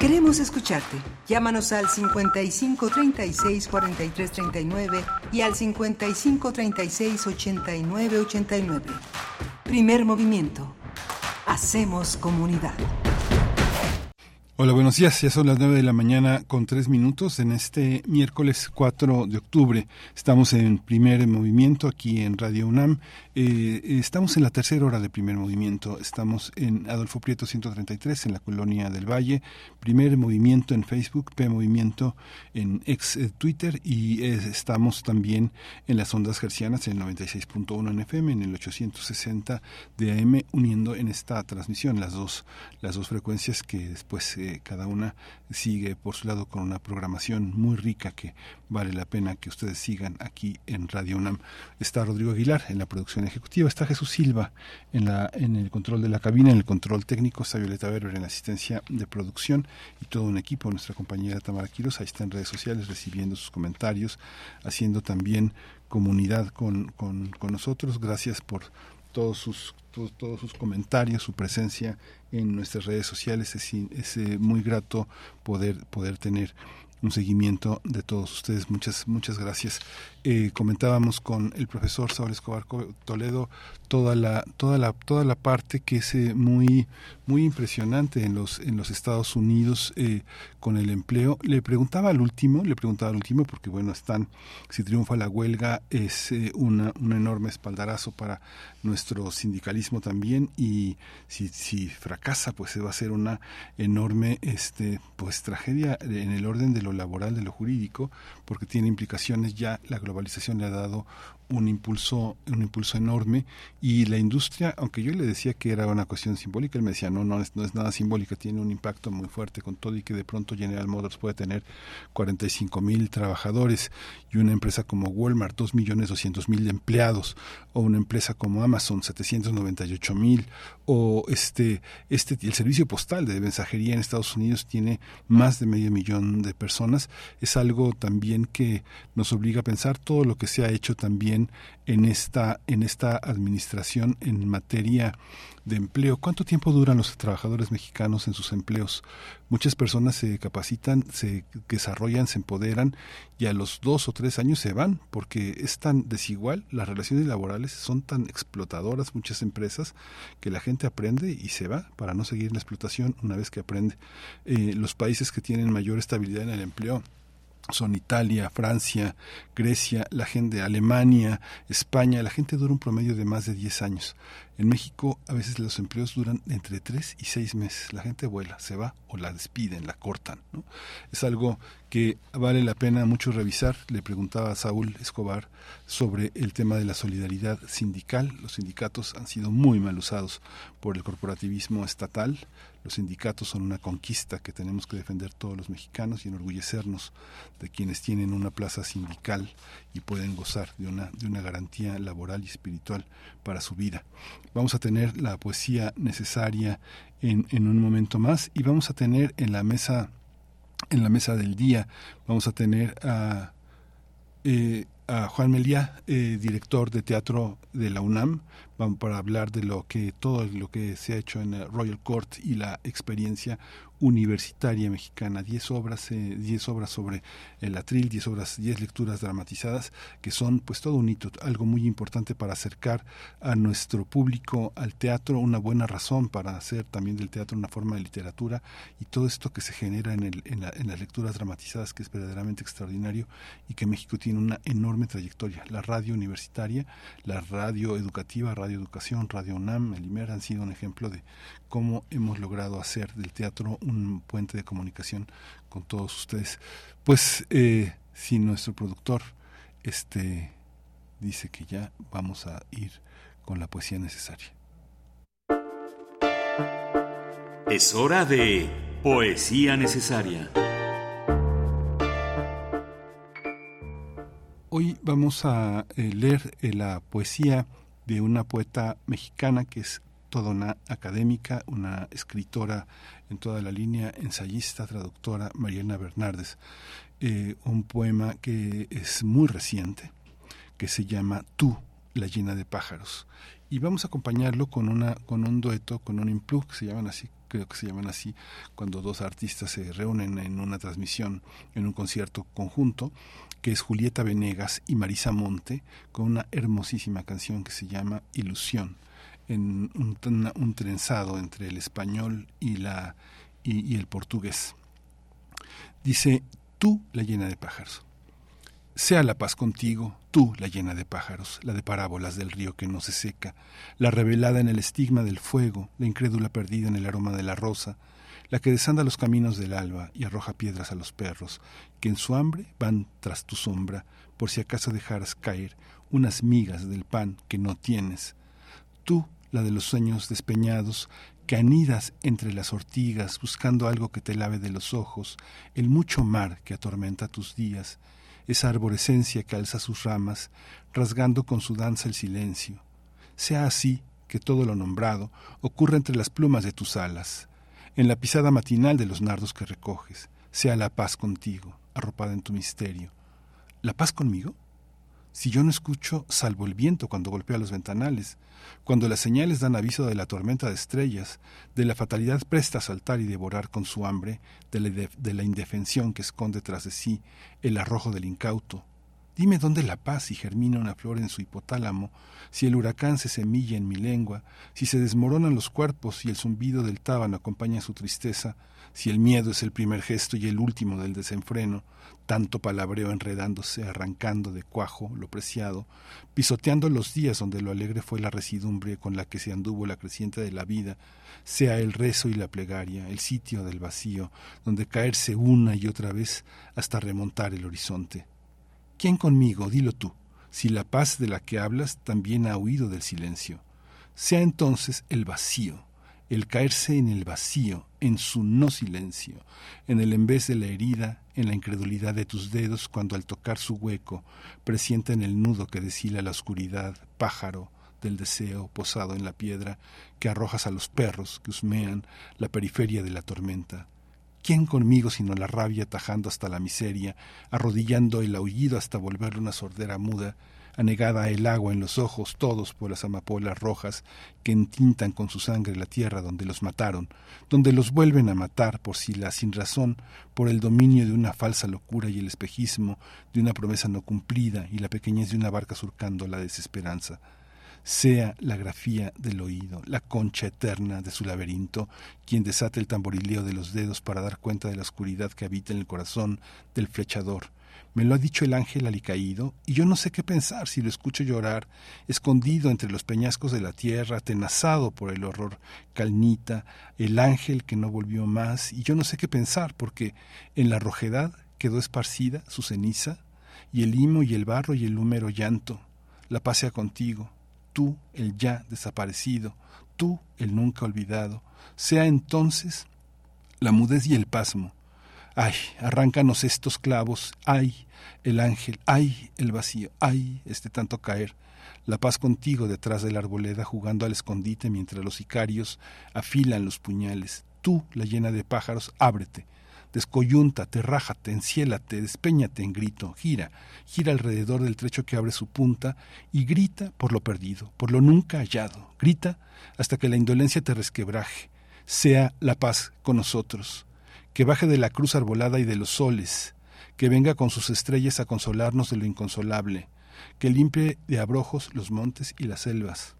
Queremos escucharte. Llámanos al 55 36 43 39 y al 55 36 89 89. Primer movimiento. Hacemos comunidad. Hola, buenos días. Ya son las 9 de la mañana con tres minutos en este miércoles 4 de octubre. Estamos en primer movimiento aquí en Radio UNAM. Eh, estamos en la tercera hora de primer movimiento. Estamos en Adolfo Prieto 133 en la colonia del Valle. Primer movimiento en Facebook, P Movimiento en ex eh, Twitter y eh, estamos también en las ondas gercianas en el 96.1 en FM, en el 860 de AM, uniendo en esta transmisión las dos, las dos frecuencias que después cada una sigue por su lado con una programación muy rica que vale la pena que ustedes sigan aquí en Radio UNAM. Está Rodrigo Aguilar en la producción ejecutiva, está Jesús Silva en, la, en el control de la cabina, en el control técnico, está Violeta Berber en la asistencia de producción y todo un equipo, nuestra compañera Tamara Quiroz, ahí está en redes sociales recibiendo sus comentarios, haciendo también comunidad con, con, con nosotros. Gracias por todos sus todos, sus comentarios, su presencia en nuestras redes sociales. Es, es eh, muy grato poder, poder tener un seguimiento de todos ustedes. Muchas, muchas gracias. Eh, comentábamos con el profesor Saúl Escobar Toledo toda la, toda la, toda la parte que es eh, muy, muy impresionante en los, en los Estados Unidos eh, con el empleo. Le preguntaba al último, le preguntaba al último, porque bueno, están, si triunfa la huelga, es una, un enorme espaldarazo para nuestro sindicalismo también, y si, si fracasa, pues se va a ser una enorme este, pues tragedia en el orden de lo laboral, de lo jurídico, porque tiene implicaciones ya la globalización le ha dado un impulso, un impulso enorme. Y la industria, aunque yo le decía que era una cuestión simbólica, él me decía, no, no es, no es nada simbólica, tiene un impacto muy fuerte con todo y que de pronto General Motors puede tener 45 mil trabajadores y una empresa como Walmart, 2 millones 200 mil empleados, o una empresa como Amazon, 798 mil, o este, este, el servicio postal de mensajería en Estados Unidos tiene más de medio millón de personas, es algo también que nos obliga a pensar todo lo que se ha hecho también en esta, en esta administración en materia de empleo. ¿Cuánto tiempo duran los trabajadores mexicanos en sus empleos? Muchas personas se capacitan, se desarrollan, se empoderan y a los dos o tres años se van porque es tan desigual, las relaciones laborales son tan explotadoras muchas empresas que la gente aprende y se va para no seguir la explotación una vez que aprende. Eh, los países que tienen mayor estabilidad en el empleo son Italia, Francia, Grecia, la gente, Alemania, España, la gente dura un promedio de más de 10 años. En México a veces los empleos duran entre 3 y 6 meses. La gente vuela, se va o la despiden, la cortan. ¿no? Es algo que vale la pena mucho revisar. Le preguntaba a Saúl Escobar sobre el tema de la solidaridad sindical. Los sindicatos han sido muy mal usados por el corporativismo estatal. Los sindicatos son una conquista que tenemos que defender todos los mexicanos y enorgullecernos de quienes tienen una plaza sindical y pueden gozar de una, de una garantía laboral y espiritual para su vida. Vamos a tener la poesía necesaria en, en un momento más y vamos a tener en la mesa en la mesa del día vamos a tener a, eh, a Juan Meliá, eh, director de teatro de la UNAM, vamos para hablar de lo que todo lo que se ha hecho en el Royal Court y la experiencia universitaria mexicana, 10 obras, eh, diez obras sobre el atril, 10 obras, 10 lecturas dramatizadas, que son pues todo un hito, algo muy importante para acercar a nuestro público al teatro, una buena razón para hacer también del teatro una forma de literatura y todo esto que se genera en, el, en, en las lecturas dramatizadas, que es verdaderamente extraordinario y que México tiene una enorme trayectoria. La radio universitaria, la radio educativa, radio educación, radio UNAM, el IMER han sido un ejemplo de cómo hemos logrado hacer del teatro un puente de comunicación con todos ustedes. Pues eh, si nuestro productor este dice que ya vamos a ir con la poesía necesaria. Es hora de poesía necesaria. Hoy vamos a eh, leer eh, la poesía de una poeta mexicana que es toda una académica, una escritora en toda la línea, ensayista, traductora, Mariana Bernardes. Eh, un poema que es muy reciente, que se llama Tú, la llena de pájaros. Y vamos a acompañarlo con, una, con un dueto, con un implug, que se llaman así, creo que se llaman así, cuando dos artistas se reúnen en una transmisión, en un concierto conjunto, que es Julieta Venegas y Marisa Monte, con una hermosísima canción que se llama Ilusión en un, trenzado entre el español y, la, y, el portugués. Dice, tú la llena de pájaros. Sea la paz contigo, tú la llena de pájaros, la de parábolas del río que no se seca, la revelada en el estigma del fuego, la incrédula perdida en el aroma de la rosa, la que desanda los caminos del alba y arroja piedras a los perros, que en su hambre van tras tu sombra, por si acaso dejaras caer unas migas del pan que no tienes. Tú la de los sueños despeñados, que anidas entre las ortigas buscando algo que te lave de los ojos, el mucho mar que atormenta tus días, esa arborescencia que alza sus ramas, rasgando con su danza el silencio. Sea así que todo lo nombrado ocurra entre las plumas de tus alas, en la pisada matinal de los nardos que recoges, sea la paz contigo, arropada en tu misterio. ¿La paz conmigo? Si yo no escucho salvo el viento cuando golpea los ventanales, cuando las señales dan aviso de la tormenta de estrellas, de la fatalidad presta a saltar y devorar con su hambre, de la, de la indefensión que esconde tras de sí el arrojo del incauto. Dime dónde la paz si germina una flor en su hipotálamo, si el huracán se semilla en mi lengua, si se desmoronan los cuerpos y el zumbido del tábano acompaña su tristeza, si el miedo es el primer gesto y el último del desenfreno, tanto palabreo enredándose, arrancando de cuajo lo preciado, pisoteando los días donde lo alegre fue la residumbre con la que se anduvo la creciente de la vida, sea el rezo y la plegaria, el sitio del vacío, donde caerse una y otra vez hasta remontar el horizonte. ¿Quién conmigo? Dilo tú, si la paz de la que hablas también ha huido del silencio. Sea entonces el vacío, el caerse en el vacío, en su no silencio, en el en vez de la herida, en la incredulidad de tus dedos cuando al tocar su hueco presienten el nudo que deshila la oscuridad, pájaro del deseo posado en la piedra que arrojas a los perros que husmean la periferia de la tormenta. ¿Quién conmigo sino la rabia tajando hasta la miseria, arrodillando el aullido hasta volverle una sordera muda, anegada el agua en los ojos, todos por las amapolas rojas que entintan con su sangre la tierra donde los mataron, donde los vuelven a matar por si la sin razón, por el dominio de una falsa locura y el espejismo de una promesa no cumplida y la pequeñez de una barca surcando la desesperanza. Sea la grafía del oído, la concha eterna de su laberinto, quien desate el tamborileo de los dedos para dar cuenta de la oscuridad que habita en el corazón del flechador, me lo ha dicho el ángel alicaído, y yo no sé qué pensar si lo escucho llorar, escondido entre los peñascos de la tierra, atenazado por el horror calnita, el ángel que no volvió más, y yo no sé qué pensar, porque en la rojedad quedó esparcida su ceniza, y el limo y el barro y el húmero llanto. La pasea contigo, tú el ya desaparecido, tú el nunca olvidado. Sea entonces la mudez y el pasmo, Ay, arráncanos estos clavos, ay, el ángel, ay, el vacío, ay, este tanto caer. La paz contigo detrás de la arboleda jugando al escondite mientras los sicarios afilan los puñales. Tú, la llena de pájaros, ábrete. Descoyúntate, rájate, enciélate, despeñate en grito, gira, gira alrededor del trecho que abre su punta y grita por lo perdido, por lo nunca hallado. Grita hasta que la indolencia te resquebraje. Sea la paz con nosotros que baje de la cruz arbolada y de los soles, que venga con sus estrellas a consolarnos de lo inconsolable, que limpie de abrojos los montes y las selvas,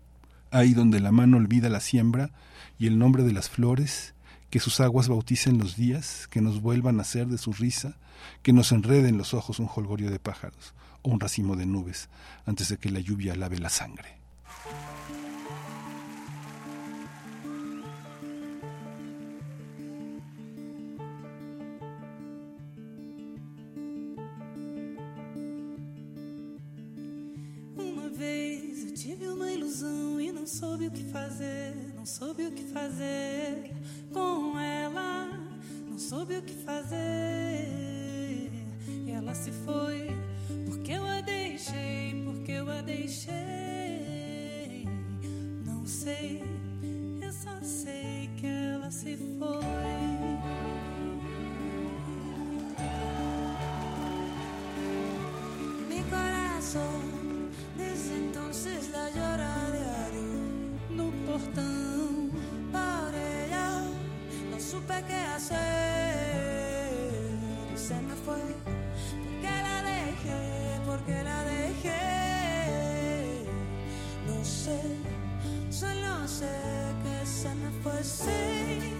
ahí donde la mano olvida la siembra y el nombre de las flores, que sus aguas bauticen los días, que nos vuelvan a ser de su risa, que nos enrede en los ojos un jolgorio de pájaros o un racimo de nubes antes de que la lluvia lave la sangre. Fazer, não soube o que fazer com ela, não soube o que fazer. E ela se foi, porque eu a deixei, porque eu a deixei. Não sei, eu só sei que ela se foi. Mi corazón desde entonces la llora portão ella. No supe qué hacer se me fue. Porque la dejé, porque la dejé. No sé, solo sé que se me fue. Sí,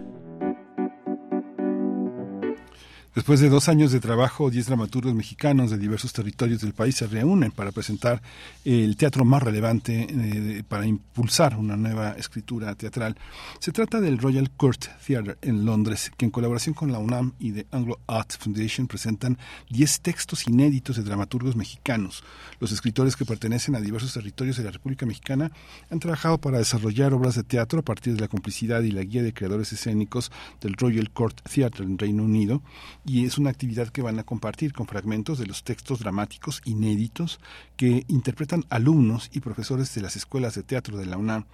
Después de dos años de trabajo, diez dramaturgos mexicanos de diversos territorios del país se reúnen para presentar el teatro más relevante eh, para impulsar una nueva escritura teatral. Se trata del Royal Court Theatre en Londres, que en colaboración con la UNAM y The Anglo Art Foundation presentan diez textos inéditos de dramaturgos mexicanos. Los escritores que pertenecen a diversos territorios de la República Mexicana han trabajado para desarrollar obras de teatro a partir de la complicidad y la guía de creadores escénicos del Royal Court Theatre en Reino Unido y es una actividad que van a compartir con fragmentos de los textos dramáticos inéditos que interpretan alumnos y profesores de las escuelas de teatro de la UNAM.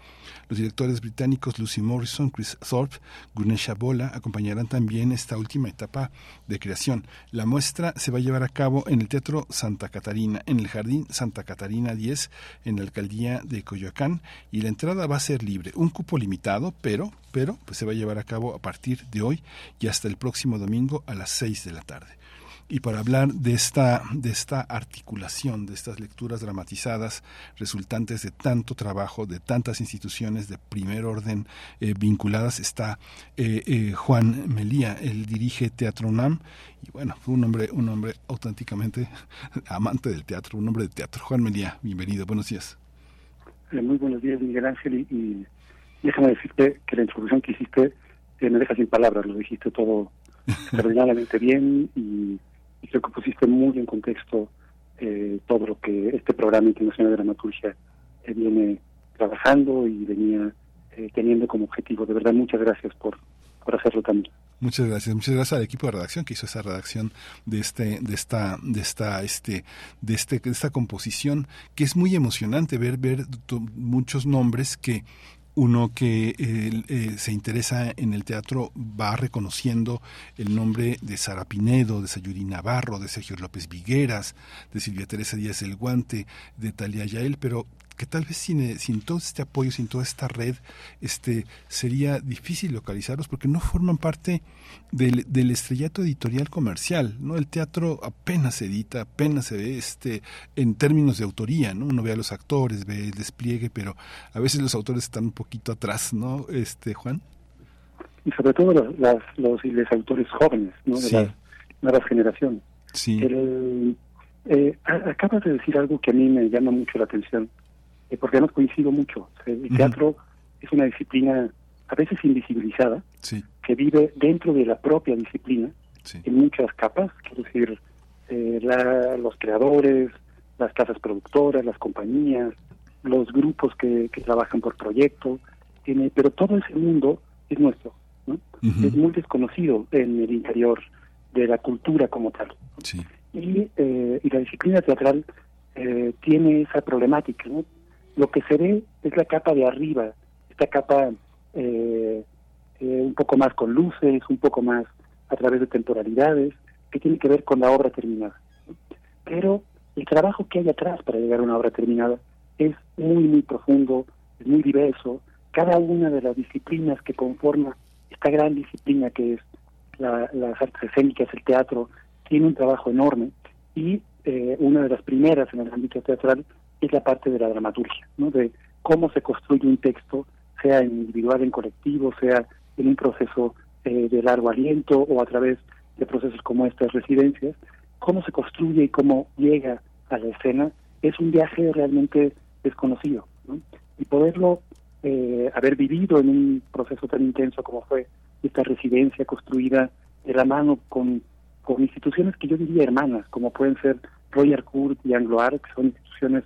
Los directores británicos Lucy Morrison, Chris Thorpe, Gunesha Bola acompañarán también esta última etapa de creación. La muestra se va a llevar a cabo en el Teatro Santa Catarina, en el Jardín Santa Catarina 10, en la alcaldía de Coyoacán, y la entrada va a ser libre, un cupo limitado, pero pero pues se va a llevar a cabo a partir de hoy y hasta el próximo domingo a las 6 de la tarde. Y para hablar de esta, de esta articulación, de estas lecturas dramatizadas resultantes de tanto trabajo, de tantas instituciones de primer orden eh, vinculadas, está eh, eh, Juan Melía. Él dirige Teatro UNAM y bueno, fue un hombre, un hombre auténticamente *laughs* amante del teatro, un hombre de teatro. Juan Melía, bienvenido, buenos días. muy buenos días, Miguel Ángel, y déjame decirte que la introducción que hiciste eh, me deja sin palabras, lo dijiste todo extraordinariamente bien y, creo que pusiste muy en contexto eh, todo lo que este programa internacional de dramaturgia eh, viene trabajando y venía teniendo como objetivo. De verdad, muchas gracias por, por hacerlo también. Muchas gracias, muchas gracias al equipo de redacción que hizo esa redacción de este, de esta, de esta, este, de este, de esta composición que es muy emocionante ver, ver muchos nombres que uno que eh, se interesa en el teatro va reconociendo el nombre de Sara Pinedo, de Sayuri Navarro, de Sergio López Vigueras, de Silvia Teresa Díaz del Guante, de Talia Yael, pero que tal vez sin, sin todo este apoyo, sin toda esta red, este sería difícil localizarlos porque no forman parte del, del estrellato editorial comercial, ¿no? El teatro apenas se edita, apenas se ve este en términos de autoría, ¿no? Uno ve a los actores, ve el despliegue, pero a veces los autores están un poquito atrás, ¿no? Este, Juan. Y sobre todo los, las, los, los autores jóvenes, ¿no? De las nuevas generaciones. Sí. eh, acabas de decir algo que a mí me llama mucho la atención eh, porque hemos coincido mucho. El teatro es una disciplina a veces invisibilizada, que vive dentro de la propia disciplina, en muchas capas, quiero decir, eh, los creadores, las casas productoras, las compañías, los grupos que, trabajan por proyecto, tiene, pero todo ese mundo es nuestro, ¿no? es muy desconocido en el interior de la cultura como tal. Y, eh, y la disciplina teatral eh, tiene esa problemática, ¿no? Lo que se ve es la capa de arriba, esta capa eh, eh, un poco más con luces, un poco más a través de temporalidades, que tiene que ver con la obra terminada. Pero el trabajo que hay atrás para llegar a una obra terminada es muy, muy profundo, es muy diverso. Cada una de las disciplinas que conforma esta gran disciplina que es las artes escénicas, el teatro, tiene un trabajo enorme y eh, una de las primeras en el ámbito teatral es la parte de la dramaturgia, ¿no? de cómo se construye un texto, sea en individual, en colectivo, sea en un proceso eh, de largo aliento o a través de procesos como estas residencias, cómo se construye y cómo llega a la escena es un viaje realmente desconocido. ¿no? Y poderlo eh, haber vivido en un proceso tan intenso como fue esta residencia construida de la mano con, con instituciones que yo diría hermanas, como pueden ser Royal Court y Anglo-Art, que son instituciones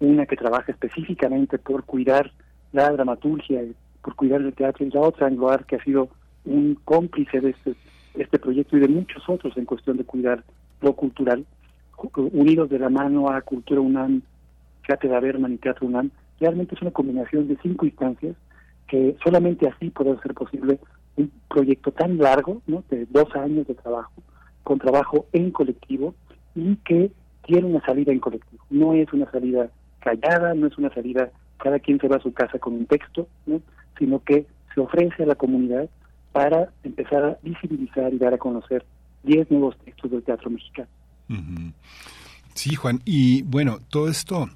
una que trabaja específicamente por cuidar la dramaturgia, por cuidar el teatro, y la otra, Angloar, que ha sido un cómplice de este, este proyecto y de muchos otros en cuestión de cuidar lo cultural, unidos de la mano a Cultura UNAM, Cátedra Berman y Teatro UNAM, realmente es una combinación de cinco instancias que solamente así puede ser posible un proyecto tan largo, ¿no? de dos años de trabajo, con trabajo en colectivo y que tiene una salida en colectivo. No es una salida callada, no es una salida, cada quien se va a su casa con un texto, ¿no? sino que se ofrece a la comunidad para empezar a visibilizar y dar a conocer 10 nuevos textos del teatro mexicano. Sí, Juan. Y bueno, todo esto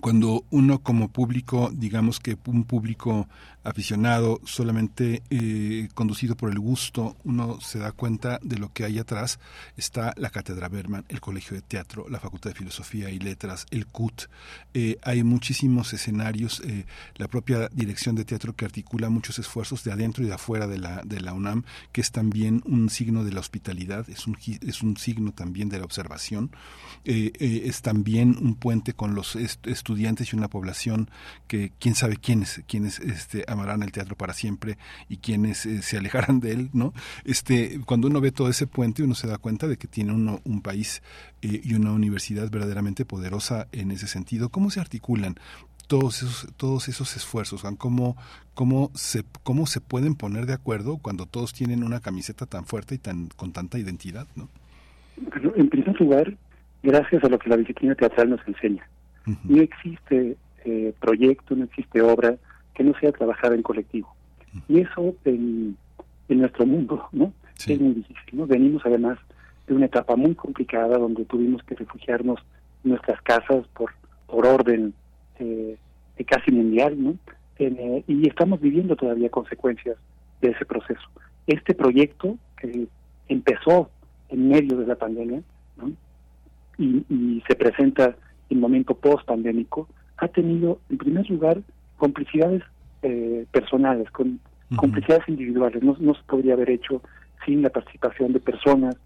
cuando uno como público, digamos que un público aficionado, solamente eh, conducido por el gusto, uno se da cuenta de lo que hay atrás. Está la Cátedra Berman, el Colegio de Teatro, la Facultad de Filosofía y Letras, el CUT. Eh, hay muchísimos escenarios, eh, la propia dirección de teatro que articula muchos esfuerzos de adentro y de afuera de la, de la UNAM, que es también un signo de la hospitalidad, es un, es un signo también de la observación, es también un puente con los estudiantes y una población que quién sabe quiénes, quiénes este, amarán el teatro para siempre y quienes eh, se alejarán de él, ¿no? Este, cuando uno ve todo ese puente, uno se da cuenta de que tiene uno un país eh, y una universidad verdaderamente poderosa en ese sentido. ¿Cómo se articulan? todos esos, todos esos esfuerzos, ¿Cómo, cómo, se, cómo se pueden poner de acuerdo cuando todos tienen una camiseta tan fuerte y tan con tanta identidad, ¿no? en primer lugar, gracias a lo que la disciplina teatral nos enseña. No existe eh, proyecto, no existe obra que no sea trabajar en colectivo. Y eso en, nuestro mundo, ¿no? Es muy difícil, ¿no? Venimos además de una etapa muy complicada donde tuvimos que refugiarnos en nuestras casas por, por orden eh, casi mundial, ¿no? Eh, y estamos viviendo todavía consecuencias de ese proceso. Este proyecto que empezó en medio de la pandemia ¿no? y, y se presenta en momento post-pandémico, ha tenido, en primer lugar, complicidades eh, personales, con complicidades individuales. No, no se podría haber hecho sin la participación de personas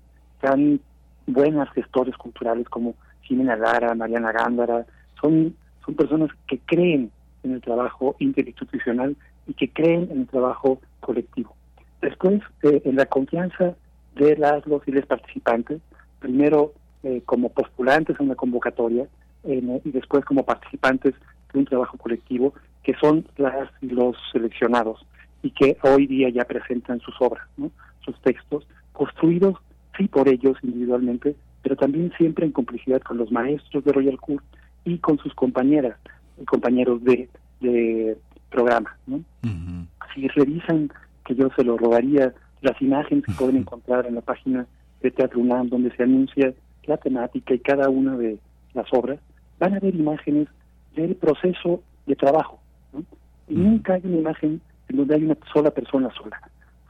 tan buenas gestores culturales como Jimena Lara, Mariana Gándara. Son, son personas que creen en el trabajo interinstitucional y que creen en el trabajo colectivo. Después, eh, en la confianza de las los y los participantes, primero eh, como postulantes en una convocatoria y después como participantes de un trabajo colectivo que son las y los seleccionados y que hoy día ya presentan sus obras, sus textos, construidos sí por ellos individualmente, pero también siempre en complicidad con los maestros de Royal Court y con sus compañeras y compañeros de, de programa. Si revisan, que yo se lo robaría, las imágenes que pueden encontrar en la página de Teatro UNAM, donde se anuncia la temática y cada una de las obras, van a ver imágenes del proceso de trabajo. Y nunca hay una imagen en donde hay una sola persona sola.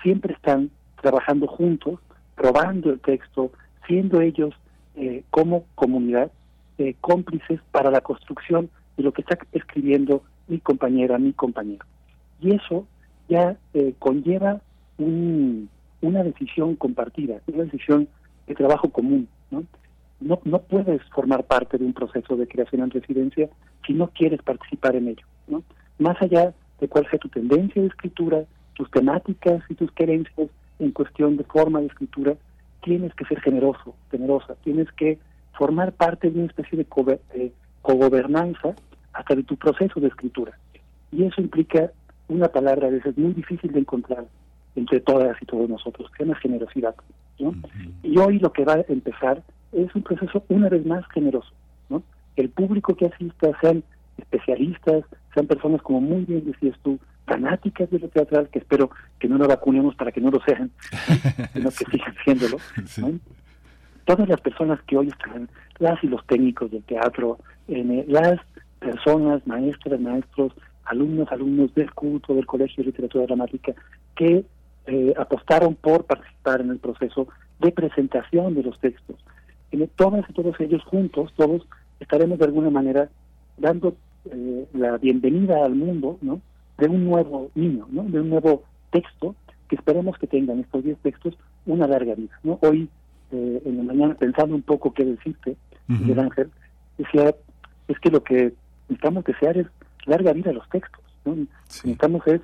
Siempre están trabajando juntos, probando el texto, siendo ellos eh, como comunidad eh, cómplices para la construcción de lo que está escribiendo mi compañera, mi compañero. Y eso ya eh, conlleva una decisión compartida, una decisión de trabajo común. ¿no? No, no puedes formar parte de un proceso de creación en residencia si no quieres participar en ello. ¿no? Más allá de cuál sea tu tendencia de escritura, tus temáticas y tus querencias en cuestión de forma de escritura, tienes que ser generoso, generosa, tienes que formar parte de una especie de cogobernanza hasta de tu proceso de escritura. Y eso implica una palabra a veces muy difícil de encontrar entre todas y todos nosotros, que es la generosidad. ¿no? Y hoy lo que va a empezar es un proceso una vez más generoso. ¿no? El público que asista sean especialistas, sean personas como muy bien decías tú, fanáticas de lo teatral, que espero que no lo vacunemos para que no lo sean, *laughs* sino que sigan siéndolo. Todas las personas que hoy están, las y los técnicos del teatro, eh, las personas, maestras, maestros, alumnos, alumnos del culto, del Colegio de Literatura Dramática, que eh, apostaron por participar en el proceso de presentación de los textos, todas y todos ellos juntos, todos estaremos de alguna manera dando eh, la bienvenida al mundo, ¿no? De un nuevo niño, ¿no? De un nuevo texto que esperemos que tengan estos 10 textos una larga vida, ¿no? Hoy, eh, en la mañana, pensando un poco qué decirte, Miguel Ángel, decía, es que lo que necesitamos desear es larga vida a los textos, ¿no? Necesitamos es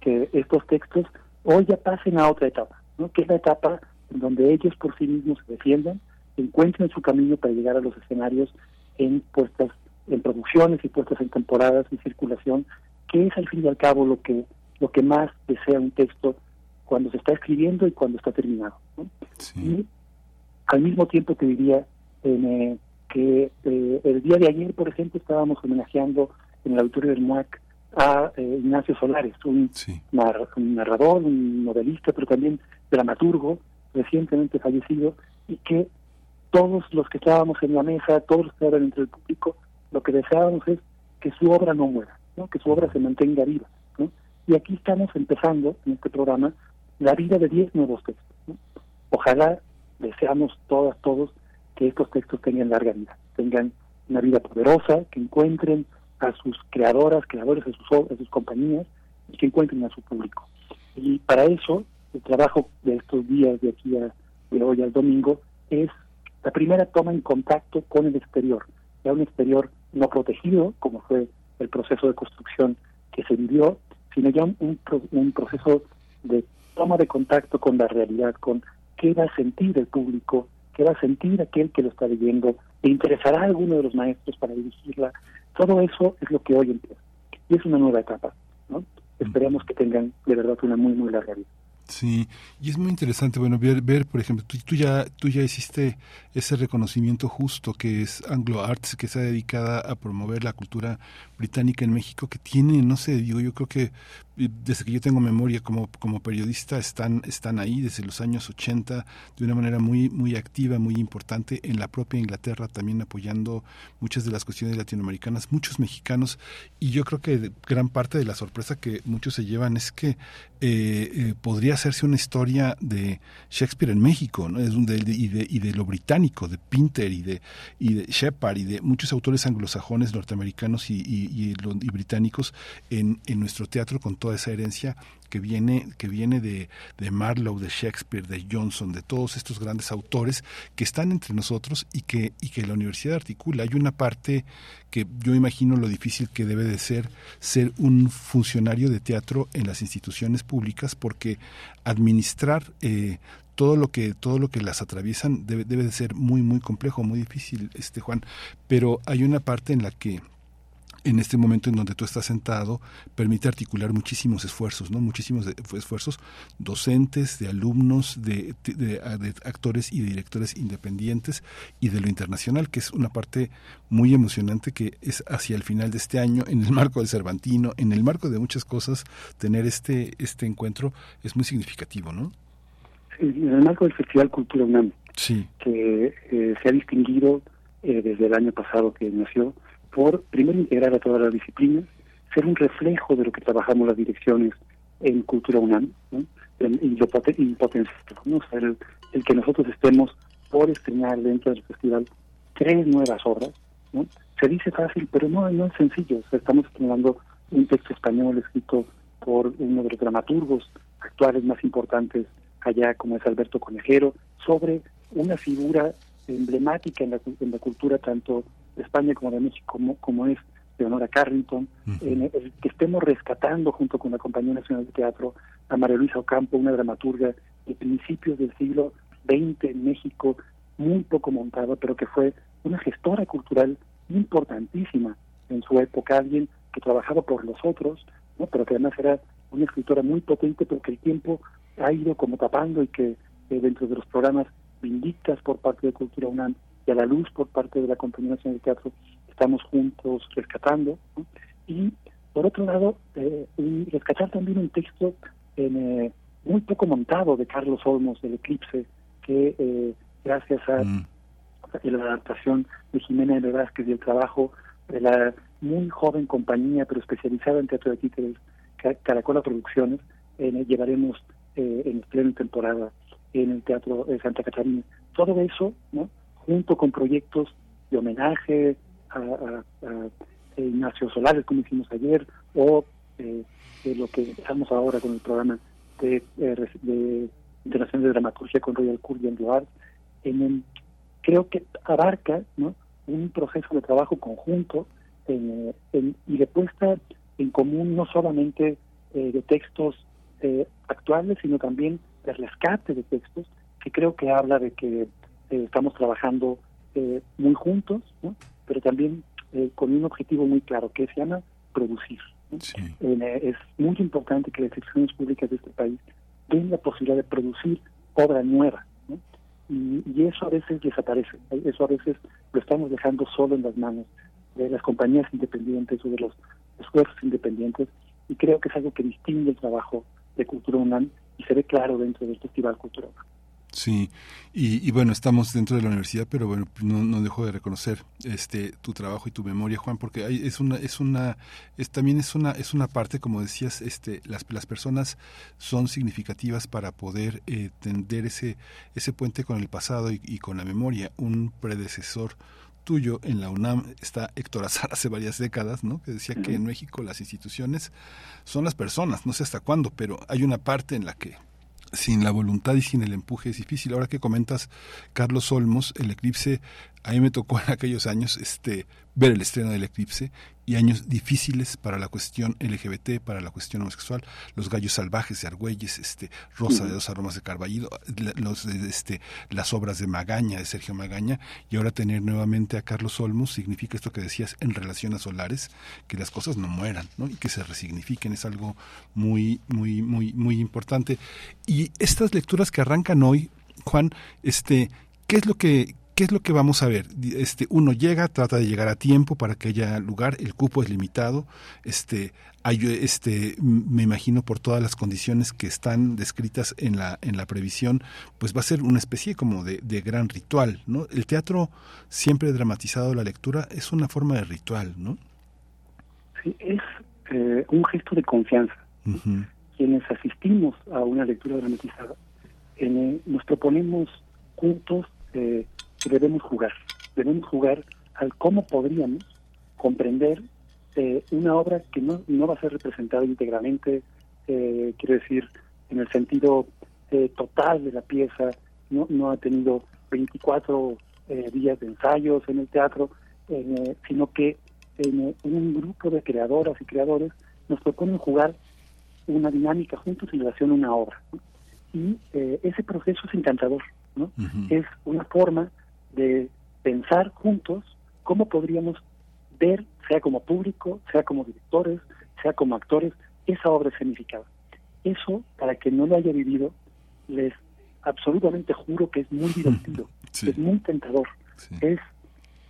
que estos textos hoy ya pasen a otra etapa, ¿no? Que es la etapa en donde ellos por sí mismos se defiendan, encuentren su camino para llegar a los escenarios en puestas en producciones y puestas en temporadas y circulación, que es al fin y al cabo lo que lo que más desea un texto cuando se está escribiendo y cuando está terminado. Y al mismo tiempo te diría eh, que eh, el día de ayer, por ejemplo, estábamos homenajeando en el auditorio del MUAC a eh, Ignacio Solares, un, un narrador, un novelista, pero también dramaturgo, recientemente fallecido, y que todos los que estábamos en la mesa, todos los que estaban entre el público, lo que deseábamos es que su obra no muera, ¿no? que su obra se mantenga viva. ¿no? Y aquí estamos empezando, en este programa, la vida de 10 nuevos textos. Ojalá deseamos todas, todos, que estos textos tengan larga vida, tengan una vida poderosa, que encuentren a sus creadoras, creadores, a sus, a sus compañías, y que encuentren a su público. Y para eso, el trabajo de estos días, de aquí a de hoy al domingo, es la primera toma en contacto con el exterior, ya un exterior no protegido, como fue el proceso de construcción que se vivió, sino ya un, un proceso de toma de contacto con la realidad, con qué va a sentir el público, qué va a sentir aquel que lo está leyendo, le interesará a alguno de los maestros para dirigirla. Todo eso es lo que hoy empieza. Y es una nueva etapa. ¿no? Esperemos que tengan de verdad una muy, muy larga vida. Sí, y es muy interesante, bueno, ver, ver por ejemplo, tú, tú, ya, tú ya hiciste ese reconocimiento justo que es Anglo Arts, que está dedicada a promover la cultura británica en México, que tiene, no sé, digo, yo creo que desde que yo tengo memoria como, como periodista están, están ahí desde los años 80 de una manera muy, muy activa, muy importante, en la propia Inglaterra también apoyando muchas de las cuestiones latinoamericanas, muchos mexicanos, y yo creo que gran parte de la sorpresa que muchos se llevan es que eh, eh, podría hacerse una historia de Shakespeare en México, ¿no? Es de, y, de, y de lo británico, de Pinter y de, y de Shepard y de muchos autores anglosajones, norteamericanos y, y, y británicos en, en nuestro teatro con todo esa herencia que viene, que viene de, de Marlowe, de Shakespeare, de Johnson, de todos estos grandes autores que están entre nosotros y que, y que la universidad articula. Hay una parte que yo imagino lo difícil que debe de ser ser un funcionario de teatro en las instituciones públicas porque administrar eh, todo lo que todo lo que las atraviesan debe, debe de ser muy muy complejo muy difícil este Juan pero hay una parte en la que en este momento en donde tú estás sentado permite articular muchísimos esfuerzos, ¿no? Muchísimos esfuerzos docentes, de alumnos, de, de, actores y de directores independientes y de lo internacional, que es una parte muy emocionante que es hacia el final de este año, en el marco del Cervantino, en el marco de muchas cosas, tener este, este encuentro es muy significativo, ¿no? en el marco del Festival Cultura UNAM, sí. que eh, se ha distinguido eh, desde el año pasado que nació, por primero integrar a todas las disciplinas, ser un reflejo de lo que trabajamos las direcciones en Cultura UNAM y, lo potenciarlo, ¿no? el, que nosotros estemos por estrenar dentro del festival tres nuevas obras. ¿no? Se dice fácil, pero no, no es sencillo. estamos estrenando un texto español escrito por uno de los dramaturgos actuales más importantes allá, como es Alberto Conejero, sobre una figura emblemática en la, en la cultura tanto de España como de México, como, como es Leonora Carrington, en el que estemos rescatando junto con la Compañía Nacional de Teatro a María Luisa Ocampo, una dramaturga de principios del siglo XX en México, muy poco montada, pero que fue una gestora cultural importantísima en su época, alguien que trabajaba por los otros, ¿no? pero que además era una escritora muy potente, pero que el tiempo ha ido como tapando y que eh, dentro de los programas Vindictas por parte de Cultura UNAM y a la luz por parte de la Compañía Nacional de Teatro estamos juntos rescatando. Y por otro lado, eh, rescatar también un texto eh, muy poco montado de Carlos Olmos, del Eclipse, que eh, gracias a, mm. la adaptación de Jimena de Vázquez y el trabajo de la muy joven compañía, pero especializada en teatro de títeres, Caracola Producciones, llevaremos en plena temporada en el Teatro de Santa Catarina. Todo eso, ¿no? Junto con proyectos de homenaje a, Ignacio Solares, como hicimos ayer, o eh, de lo que estamos ahora con el programa de, eh, de Internacional de Dramaturgia con Royal Court y Anglo en creo que abarca ¿no? un proceso de trabajo conjunto en, y de puesta en común no solamente eh, de textos actuales, sino también de rescate de textos, que creo que habla de que eh, estamos trabajando eh, muy juntos, pero también eh, con un objetivo muy claro que se llama producir. es muy importante que las instituciones públicas de este país den la posibilidad de producir obra nueva. Y, y, eso a veces desaparece, eso a veces lo estamos dejando solo en las manos de las compañías independientes o de los esfuerzos independientes y creo que es algo que distingue el trabajo de Cultura UNAM y se ve claro dentro del Festival Cultura UNAM. Sí, y, bueno, estamos dentro de la universidad, pero bueno, no, no, dejo de reconocer este tu trabajo y tu memoria, Juan, porque hay, es una, es una, es, también es una, es una parte, como decías, este, las, las personas son significativas para poder eh, tender ese, ese puente con el pasado y, con la memoria. Un predecesor tuyo en la UNAM está Héctor Azar *laughs* hace varias décadas, ¿no? Que decía que en México las instituciones son las personas, no sé hasta cuándo, pero hay una parte en la que sin la voluntad y sin el empuje es difícil. Ahora que comentas Carlos Olmos, el eclipse, a mí me tocó en aquellos años este ver el estreno del eclipse y años difíciles para la cuestión LGBT, para la cuestión homosexual, los gallos salvajes de Argüelles, este, Rosa de dos aromas de Carballido, los, este, las obras de Magaña, de Sergio Magaña, y ahora tener nuevamente a Carlos Olmos significa esto que decías en relación a Solares, que las cosas no mueran, ¿no? y que se resignifiquen, es algo muy, muy, muy, muy importante. Y estas lecturas que arrancan hoy, Juan, este, ¿qué es lo que, ¿Qué es lo que vamos a ver? Este, uno llega, trata de llegar a tiempo para que haya lugar, el cupo es limitado, este, hay, este, me imagino por todas las condiciones que están descritas en la, en la previsión, pues va a ser una especie como de, gran ritual, ¿no? El teatro siempre dramatizado, la lectura, es una forma de ritual, ¿no? Sí, es eh, un gesto de confianza. Quienes asistimos a una lectura dramatizada, eh, nos proponemos juntos eh, debemos jugar. Debemos jugar al cómo podríamos comprender eh, una obra que no, no va a ser representada íntegramente, eh, quiero decir, en el sentido eh, total de la pieza, no, no ha tenido 24 días de ensayos en el teatro, sino que en, un grupo de creadoras y creadores nos proponen jugar una dinámica juntos en relación a una obra. Y ese proceso es encantador, ¿no? Es una forma de pensar juntos cómo podríamos ver, sea como público, sea como directores, sea como actores, esa obra escenificada. Eso, para quien no lo haya vivido, les absolutamente juro que es muy *laughs* divertido, es muy tentador. Es,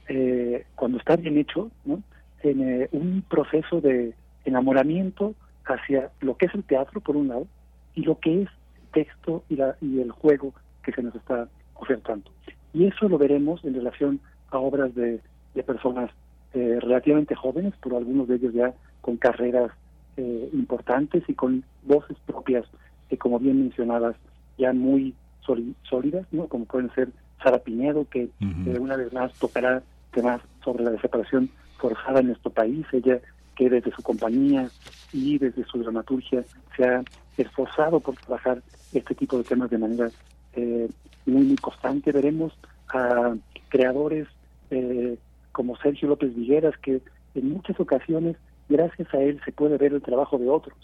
eh, cuando está bien hecho, ¿no? en eh, un proceso de enamoramiento hacia lo que es el teatro, por un lado, y lo que es el texto y, la, y el juego que se nos está ofertando. Y eso lo veremos en relación a obras de, personas eh, relativamente jóvenes, pero algunos de ellos ya con carreras eh, importantes y con voces propias, que como bien mencionadas, ya muy sólidas, ¿no? como pueden ser Sara Pinedo, que eh, una vez más tocará temas sobre la separación forzada en nuestro país, ella que desde su compañía y desde su dramaturgia se ha esforzado por trabajar este tipo de temas de manera eh, muy, constante. Veremos a creadores eh, como Sergio López Vigueras, que en muchas ocasiones, gracias a él, se puede ver el trabajo de otros,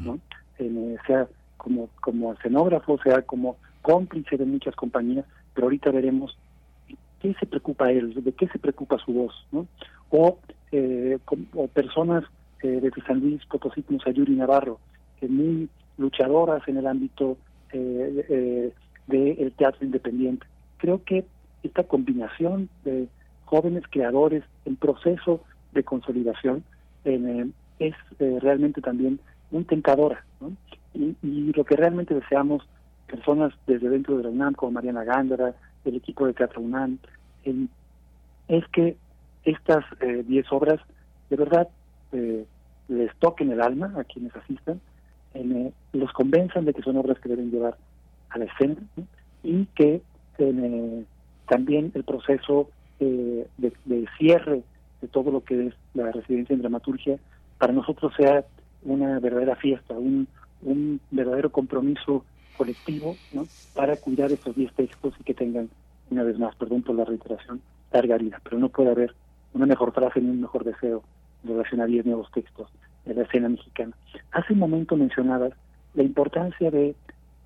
¿no? Eh, sea como, como escenógrafo, sea como cómplice de muchas compañías, pero ahorita veremos qué se preocupa él, de qué se preocupa su voz, ¿no? O, eh, o personas eh, de San Luis Potosí como Sayuri Navarro, que muy luchadoras en el ámbito eh, del teatro independiente. Creo que esta combinación de jóvenes creadores en proceso de consolidación eh, es eh, realmente también muy tentadora. Y, lo que realmente deseamos, personas desde dentro de la UNAM, como Mariana Gándara, el equipo de Teatro UNAM, es que estas 10 eh, obras de verdad les toquen el alma a quienes asistan, los convenzan de que son obras que deben llevar a la escena y que eh, también el proceso eh, de, cierre de todo lo que es la residencia en dramaturgia para nosotros sea una verdadera fiesta, un, un verdadero compromiso colectivo para cuidar estos 10 textos y que tengan, una vez más, perdón por la reiteración, larga vida, pero no puede haber una mejor frase ni un mejor deseo en relación a 10 nuevos textos de la escena mexicana. Hace un momento mencionabas la importancia de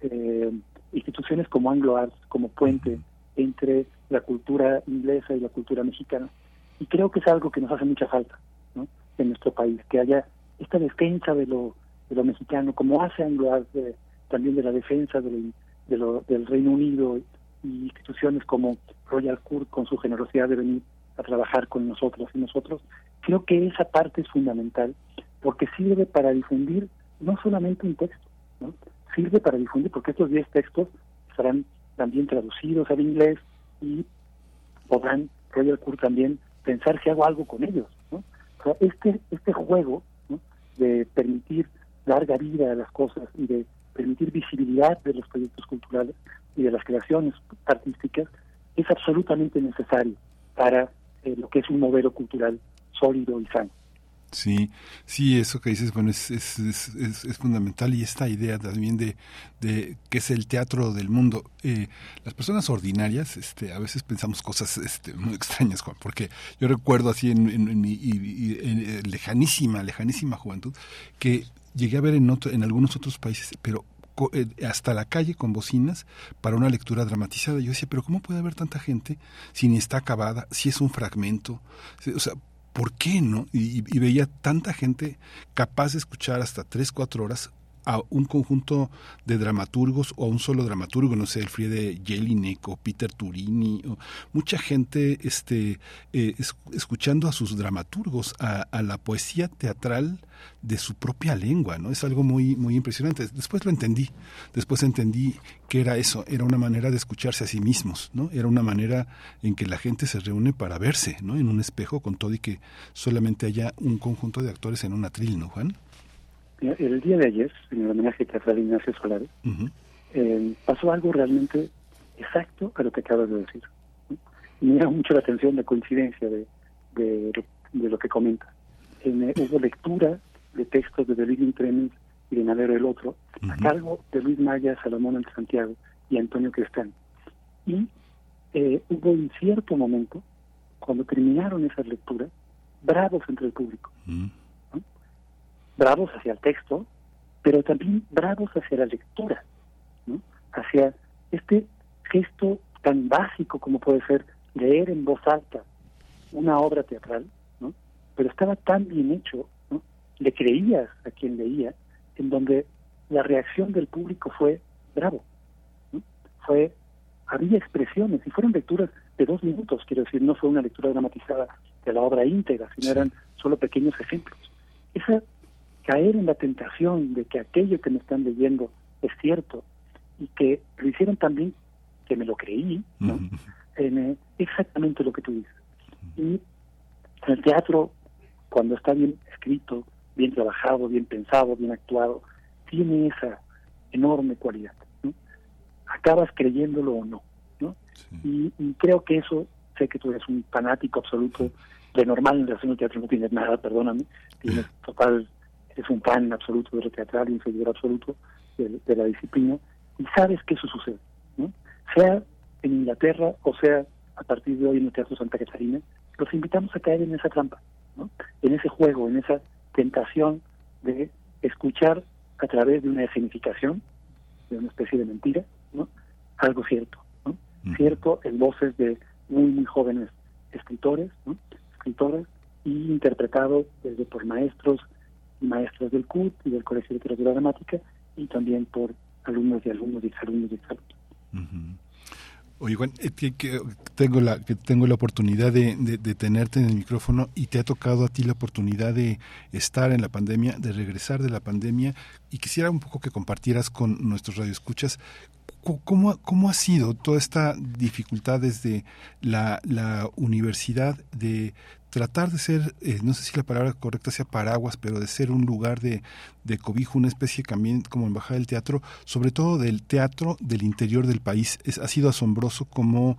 eh, instituciones como Anglo Arts, como puente entre la cultura inglesa y la cultura mexicana. Y creo que es algo que nos hace mucha falta ¿no? en nuestro país, que haya esta defensa de lo, de lo mexicano, como hace Anglo Arts también de la defensa del, de lo, del Reino Unido y instituciones como Royal Court con su generosidad de venir a trabajar con nosotros y nosotros. Creo que esa parte es fundamental porque sirve para difundir no solamente un texto, ¿no? Sirve para difundir, porque estos 10 textos estarán también traducidos al inglés y podrán Royal Court también pensar si hago algo con ellos. ¿no? O sea, este, este juego de permitir larga vida a las cosas y de permitir visibilidad de los proyectos culturales y de las creaciones artísticas es absolutamente necesario para eh, lo que es un modelo cultural sólido y sano. Sí, sí, eso que dices, bueno, es, es, es, fundamental y esta idea también de, de que es el teatro del mundo. Eh, las personas ordinarias, este, a veces pensamos cosas este, muy extrañas, Juan, porque yo recuerdo así en, en, mi en, lejanísima, lejanísima juventud, que llegué a ver en, otro, en algunos otros países, pero eh, hasta la calle con bocinas para una lectura dramatizada. Yo decía, pero ¿cómo puede haber tanta gente si ni está acabada, si es un fragmento? O sea, ¿por qué no? Y, y, veía tanta gente capaz de escuchar hasta tres, cuatro horas a un conjunto de dramaturgos o a un solo dramaturgo, no sé, el Friede Jelinek o Peter Turini, o mucha gente este, eh, es, escuchando a sus dramaturgos, a, a, la poesía teatral de su propia lengua, ¿no? Es algo muy, muy impresionante. Después lo entendí, después entendí que era eso, era una manera de escucharse a sí mismos, ¿no? Era una manera en que la gente se reúne para verse, ¿no? En un espejo con todo y que solamente haya un conjunto de actores en un atril, ¿no, Juan? El día de ayer, en el homenaje teatral Ignacio Solares, eh, pasó algo realmente exacto a lo que acabas de decir. Me llama mucho la atención la coincidencia de, de, de lo que comenta. En, eh, hubo lectura de textos de The Living Tremens y de Navero el Otro, a cargo de Luis Maya, Salomón de Santiago y Antonio Cristán. Y eh, hubo en cierto momento, cuando terminaron esas lecturas, bravos entre el público bravos hacia el texto, pero también bravos hacia la lectura, ¿no? hacia este gesto tan básico como puede ser leer en voz alta una obra teatral, ¿no? pero estaba tan bien hecho, ¿no? le creías a quien leía, en donde la reacción del público fue bravo, ¿no? fue había expresiones y fueron lecturas de dos minutos, quiero decir, no fue una lectura dramatizada de la obra íntegra, sino eran solo pequeños ejemplos. Esa caer en la tentación de que aquello que me están leyendo es cierto y que lo hicieron también que me lo creí, ¿no? en, eh, exactamente lo que tú dices. Y el teatro, cuando está bien escrito, bien trabajado, bien pensado, bien actuado, tiene esa enorme cualidad. ¿no? Acabas creyéndolo o no. ¿no? Y, y, creo que eso, sé que tú eres un fanático absoluto de normal en relación al teatro, no tienes nada, perdóname, tienes *laughs* total es un fan absoluto de lo teatral y un seguidor absoluto de, la disciplina, y sabes que eso sucede, ¿no? Sea en Inglaterra o sea a partir de hoy en el Teatro Santa Catarina, los invitamos a caer en esa trampa, ¿no? En ese juego, en esa tentación de escuchar a través de una escenificación, de una especie de mentira, ¿no? Algo cierto, ¿no? Cierto en voces de muy, muy jóvenes escritores, ¿no? Escritoras, y interpretado desde por maestros maestros del CUT y del Colegio de Literatura Dramática y también por alumnos y alumnos y exalumnos y exalumnos. Oye, Juan, tengo la que tengo la oportunidad de, de, tenerte en el micrófono y te ha tocado a ti la oportunidad de estar en la pandemia, de regresar de la pandemia y quisiera un poco que compartieras con nuestros radioescuchas ¿Cómo, ¿Cómo ha sido toda esta dificultad desde la, la universidad de tratar de ser, eh, no sé si la palabra correcta sea paraguas, pero de ser un lugar de, de cobijo, una especie también como embajada del teatro, sobre todo del teatro del interior del país. Es, ha sido asombroso cómo,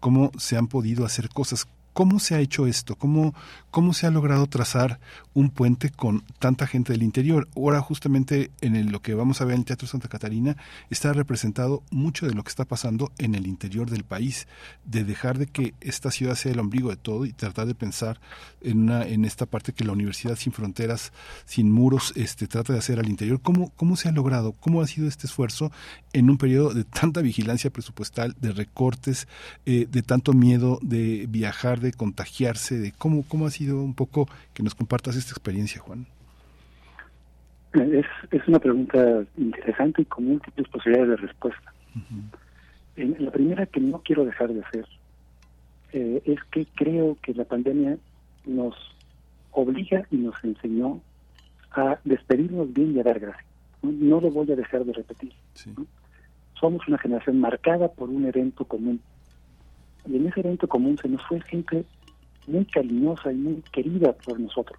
cómo se han podido hacer cosas ¿Cómo se ha hecho esto? ¿Cómo, ¿Cómo se ha logrado trazar un puente con tanta gente del interior? Ahora justamente en lo que vamos a ver en el Teatro Santa Catarina está representado mucho de lo que está pasando en el interior del país, de dejar de que esta ciudad sea el ombligo de todo y tratar de pensar en, una, en esta parte que la Universidad sin Fronteras, sin muros, este, trata de hacer al interior. ¿Cómo, ¿Cómo se ha logrado? ¿Cómo ha sido este esfuerzo en un periodo de tanta vigilancia presupuestal, de recortes, eh, de tanto miedo de viajar, de contagiarse, de cómo, cómo ha sido un poco que nos compartas esta experiencia, Juan. Es, es una pregunta interesante y con múltiples posibilidades de respuesta. la primera que no quiero dejar de hacer eh, es que creo que la pandemia nos obliga y nos enseñó a despedirnos bien y a dar gracias. No, lo voy a dejar de repetir. Somos una generación marcada por un evento común. Y en ese evento común se nos fue gente muy cariñosa y muy querida por nosotros,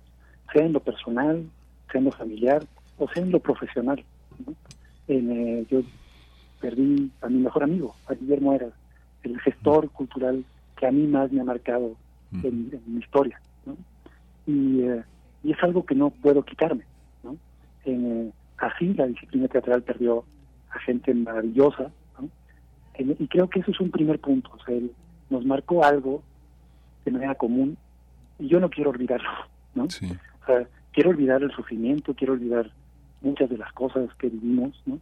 sea en lo personal, sea en lo familiar o sea en lo profesional. En, eh, yo perdí a mi mejor amigo, a Guillermo Eras, el gestor cultural que a mí más me ha marcado en, mi historia. Y, eh, y, es algo que no puedo quitarme. ¿no? Eh, así la disciplina teatral perdió a gente maravillosa. y creo que eso es un primer punto. O sea, él nos marcó algo de manera común y yo no quiero olvidarlo. ¿no? O sea, quiero olvidar el sufrimiento, quiero olvidar muchas de las cosas que vivimos, ¿no?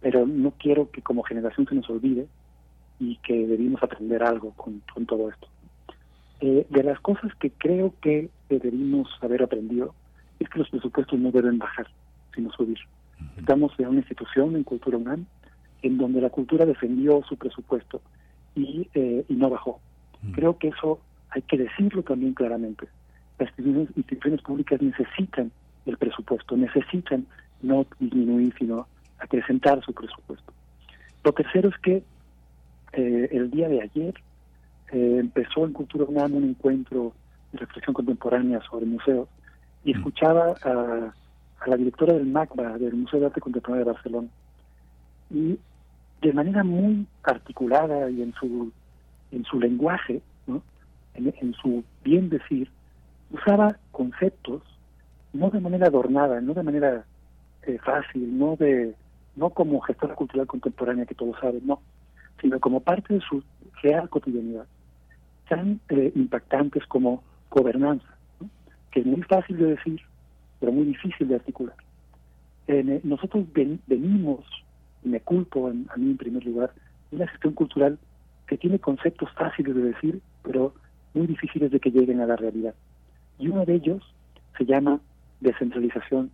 pero no quiero que como generación se nos olvide y que debimos aprender algo con, todo esto. Eh, de las cosas que creo que debimos haber aprendido es que los presupuestos no deben bajar, sino subir. Estamos en una institución, en Cultura UNAM, en donde la cultura defendió su presupuesto y, eh, y no bajó. Creo que eso hay que decirlo también claramente. Las instituciones públicas necesitan el presupuesto, necesitan no disminuir, sino acrecentar su presupuesto. Lo tercero es que eh, el día de ayer eh, empezó en Cultura UNAM un encuentro de reflexión contemporánea sobre museos y escuchaba a, la directora del MACBA, del Museo de Arte Contemporáneo de Barcelona, y de manera muy articulada y en su en su lenguaje, en, su bien decir, usaba conceptos no de manera adornada, no de manera eh, fácil, no de no como gestora cultural contemporánea que todos saben, no, sino como parte de su real cotidianidad, tan eh, impactantes como gobernanza, que es muy fácil de decir, pero muy difícil de articular. Eh, nosotros venimos, y me culpo a mí en primer lugar, de una gestión cultural que tiene conceptos fáciles de decir, pero muy difíciles de que lleguen a la realidad. Y uno de ellos se llama descentralización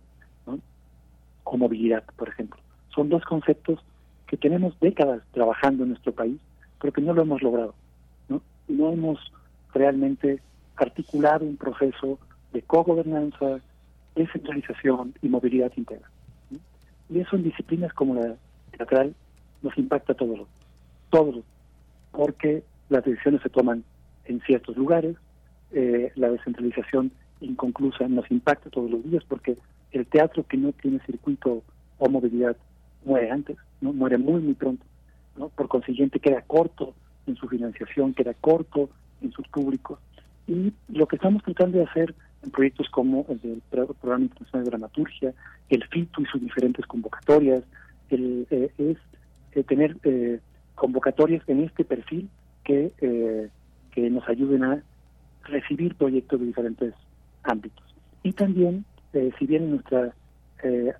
o movilidad, por ejemplo. Son dos conceptos que tenemos décadas trabajando en nuestro país, pero que no lo hemos logrado. No, no hemos realmente articulado un proceso de cogobernanza, descentralización y movilidad integral. Y eso en disciplinas como la teatral nos impacta a todos, todos, porque las decisiones se toman en ciertos lugares, eh, la descentralización inconclusa nos impacta todos los días porque el teatro que no tiene circuito o movilidad muere antes, no muere muy muy pronto. Por consiguiente queda corto en su financiación, queda corto en sus públicos y lo que estamos tratando de hacer en proyectos como el del Programa Internacional de Dramaturgia, el FITU y sus diferentes convocatorias, el, eh, es eh, tener eh, convocatorias en este perfil que, que nos ayuden a recibir proyectos de diferentes ámbitos. Y también, si bien en nuestra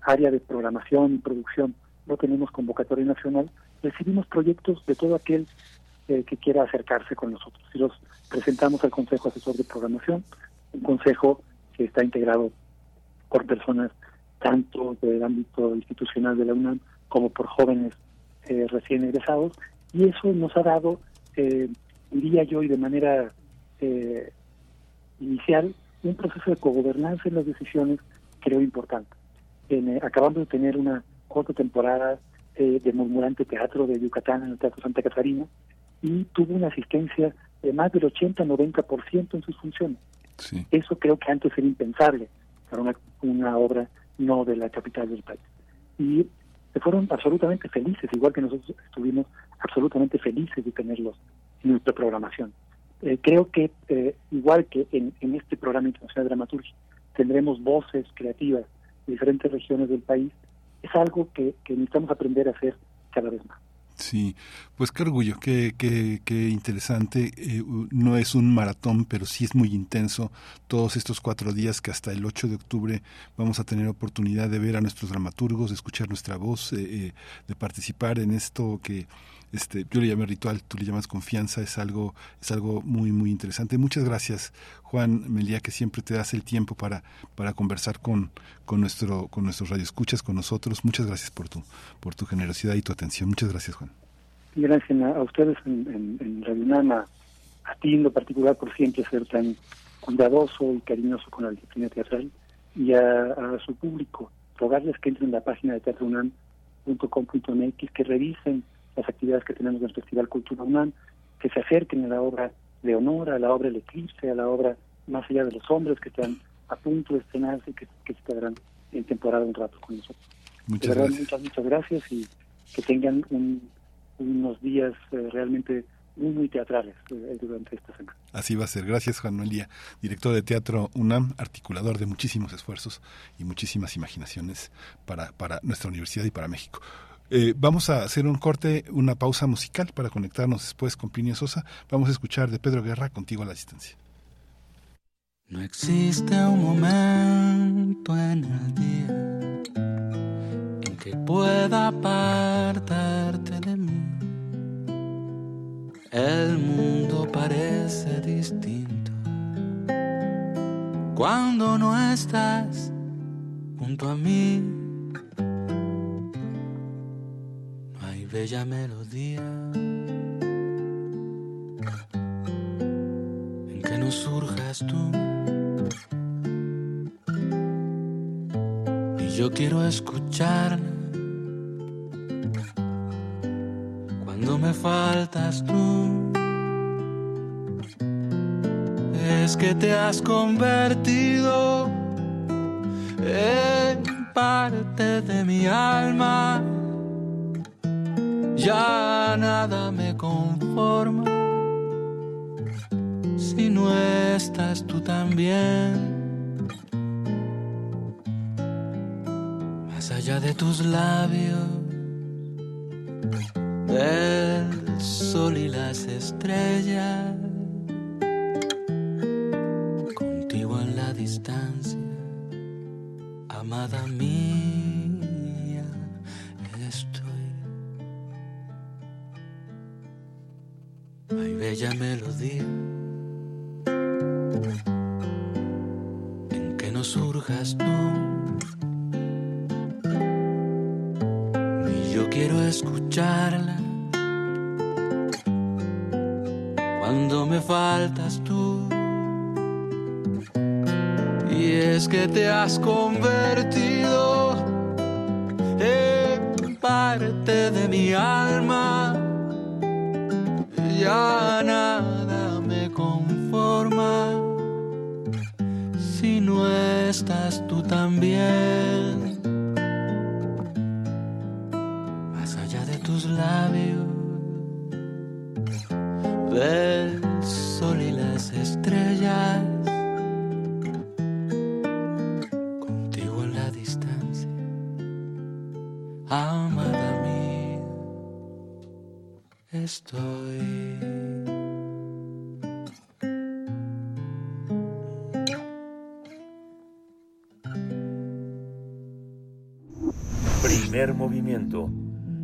área de programación y producción no tenemos convocatoria nacional, recibimos proyectos de todo aquel eh, que quiera acercarse con nosotros. Y los presentamos al Consejo Asesor de Programación, un consejo que está integrado por personas tanto del ámbito institucional de la UNAM como por jóvenes eh, recién egresados, y eso nos ha dado, eh, diría yo, y de manera eh, inicial, un proceso de cogobernanza en las decisiones creo importante. En, acabamos de tener una corta temporada eh, de Murmurante Teatro de Yucatán en el Teatro Santa Catarina y tuvo una asistencia de más del 80-90% en sus funciones. Eso creo que antes era impensable para una, una obra no de la capital del país. Y se fueron absolutamente felices, igual que nosotros estuvimos absolutamente felices de tenerlos en nuestra programación. Eh, creo que, eh, igual que en, en, este programa internacional de dramaturgia, tendremos voces creativas de diferentes regiones del país es algo que, necesitamos aprender a hacer cada vez más. Sí, pues qué orgullo, qué, qué, qué interesante. Eh, no es un maratón, pero sí es muy intenso. Todos estos cuatro días que hasta el 8 de octubre vamos a tener oportunidad de ver a nuestros dramaturgos, de escuchar nuestra voz, eh, eh, de participar en esto que este, yo le llamé ritual, tú le llamas confianza, es algo, es algo muy, muy interesante. Muchas gracias, Juan Melía, que siempre te das el tiempo para, para conversar con, con nuestro, con nuestros radioescuchas, con nosotros. Muchas gracias por tu, por tu generosidad y tu atención. Muchas gracias, Juan. Gracias a, ustedes en, en, Radio Nama, a ti en lo particular por siempre ser tan cuidadoso y cariñoso con la disciplina teatral y a, su público, rogarles que entren en la página de teatrounam.com.mx, que revisen las actividades que tenemos en el Festival Cultura UNAM, que se acerquen a la obra Leonora, a la obra El Eclipse, a la obra Más allá de los hombres, que están a punto de estrenarse y que, que se quedarán en temporada un rato con nosotros. Muchas gracias. Muchas, muchas gracias y que tengan unos días eh, realmente muy, muy teatrales eh, durante esta semana. Así va a ser. Gracias, Juan Manuel director de Teatro UNAM, articulador de muchísimos esfuerzos y muchísimas imaginaciones para, para nuestra universidad y para México. Eh, vamos a hacer un corte, una pausa musical para conectarnos después con Plinio Sosa. Vamos a escuchar de Pedro Guerra contigo a la distancia. No existe un momento en el día en que pueda apartarte de mí. El mundo parece distinto cuando no estás junto a mí. Bella melodía en que no surjas tú. yo quiero escuchar cuando me faltas tú. Es que te has convertido en parte de mi alma. Ya nada me conforma. Si no estás tú también. allá de tus labios, del sol y las estrellas, contigo en la distancia, amada mía, Bella melodía en que no surjas tú quiero escucharla. Cuando me faltas tú. Y es que te has convertido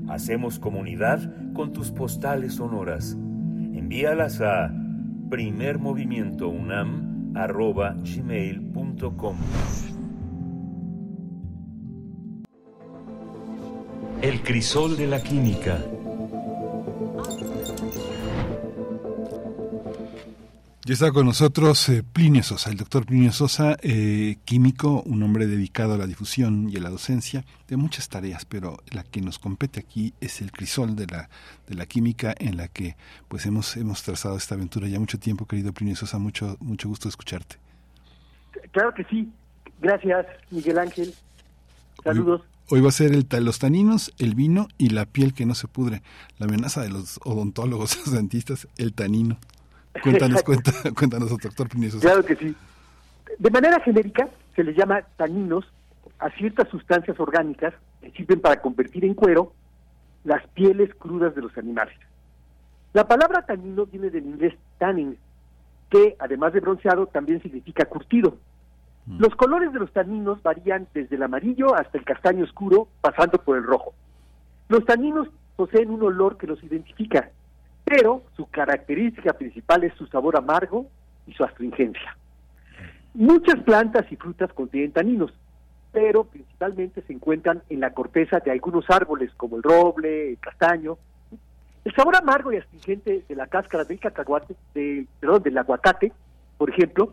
Hacemos comunidad con tus postales sonoras. Envíalas a primermovimientounam.gmail.com El crisol de la química Ya está con nosotros eh, Plinio Sosa, el doctor Plinio Sosa, eh, químico, un hombre dedicado a la difusión y a la docencia de muchas tareas, pero la que nos compete aquí es el crisol de la, de la química en la que pues hemos, hemos trazado esta aventura ya mucho tiempo, querido Plinio Sosa, mucho, mucho gusto escucharte. Claro que sí, gracias Miguel Ángel, saludos. Hoy, va a ser el, los taninos, el vino y la piel que no se pudre, la amenaza de los odontólogos, *laughs* los dentistas, el tanino. Cuéntanos, *laughs* cuéntanos, doctor Pinizo. Claro que sí. De manera genérica, se les llama taninos a ciertas sustancias orgánicas que sirven para convertir en cuero las pieles crudas de los animales. La palabra tanino viene del inglés tanning, que además de bronceado también significa curtido. Mm. Los colores de los taninos varían desde el amarillo hasta el castaño oscuro, pasando por el rojo. Los taninos poseen un olor que los identifica, pero su característica principal es su sabor amargo y su astringencia. Muchas plantas y frutas contienen taninos, pero principalmente se encuentran en la corteza de algunos árboles como el roble, el castaño. El sabor amargo y astringente de la cáscara del cacahuate, perdón, del aguacate, por ejemplo,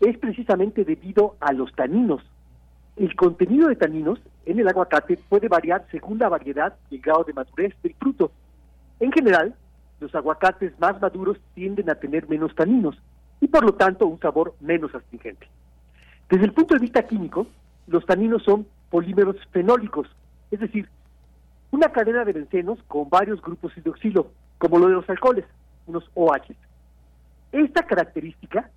es precisamente debido a los taninos, el contenido de taninos en el aguacate puede variar según la variedad y el grado de madurez del fruto. En general, los aguacates más maduros tienden a tener menos taninos y por lo tanto un sabor menos astringente. Desde el punto de vista químico, los taninos son polímeros fenólicos, es decir, una cadena de bencenos con varios grupos hidroxilo, como lo de los alcoholes, unos OH. Esta característica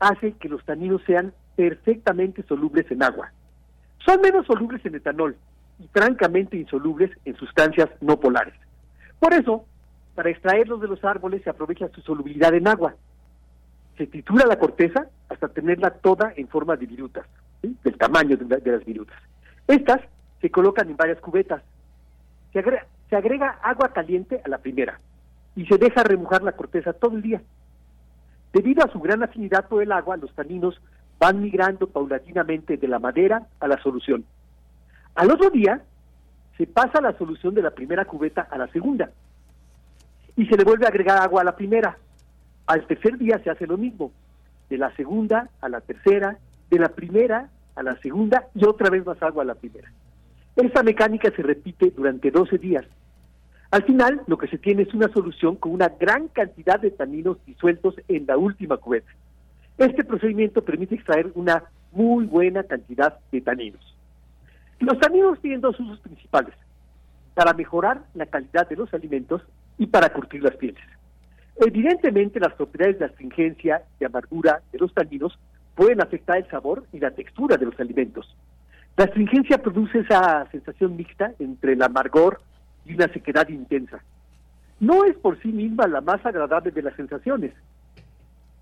hace que los taninos sean perfectamente solubles en agua. Son menos solubles en etanol y francamente insolubles en sustancias no polares. Por eso, para extraerlos de los árboles se aprovecha su solubilidad en agua. Se tritura la corteza hasta tenerla toda en forma de virutas, del tamaño de, las virutas. Estas se colocan en varias cubetas. Se agrega, se agrega agua caliente a la primera y se deja remojar la corteza todo el día. Debido a su gran afinidad por el agua, los taninos van migrando paulatinamente de la madera a la solución. Al otro día, se pasa la solución de la primera cubeta a la segunda y se le vuelve a agregar agua a la primera. Al tercer día se hace lo mismo, de la segunda a la tercera, de la primera a la segunda y otra vez más agua a la primera. Esta mecánica se repite durante 12 días. Al final, lo que se tiene es una solución con una gran cantidad de taninos disueltos en la última cubeta. Este procedimiento permite extraer una muy buena cantidad de taninos. Los taninos tienen dos usos principales, para mejorar la calidad de los alimentos y para curtir las pieles. Evidentemente, las propiedades de astringencia y amargura de los taninos pueden afectar el sabor y la textura de los alimentos. La astringencia produce esa sensación mixta entre el amargor y una sequedad intensa. No es por sí misma la más agradable de las sensaciones.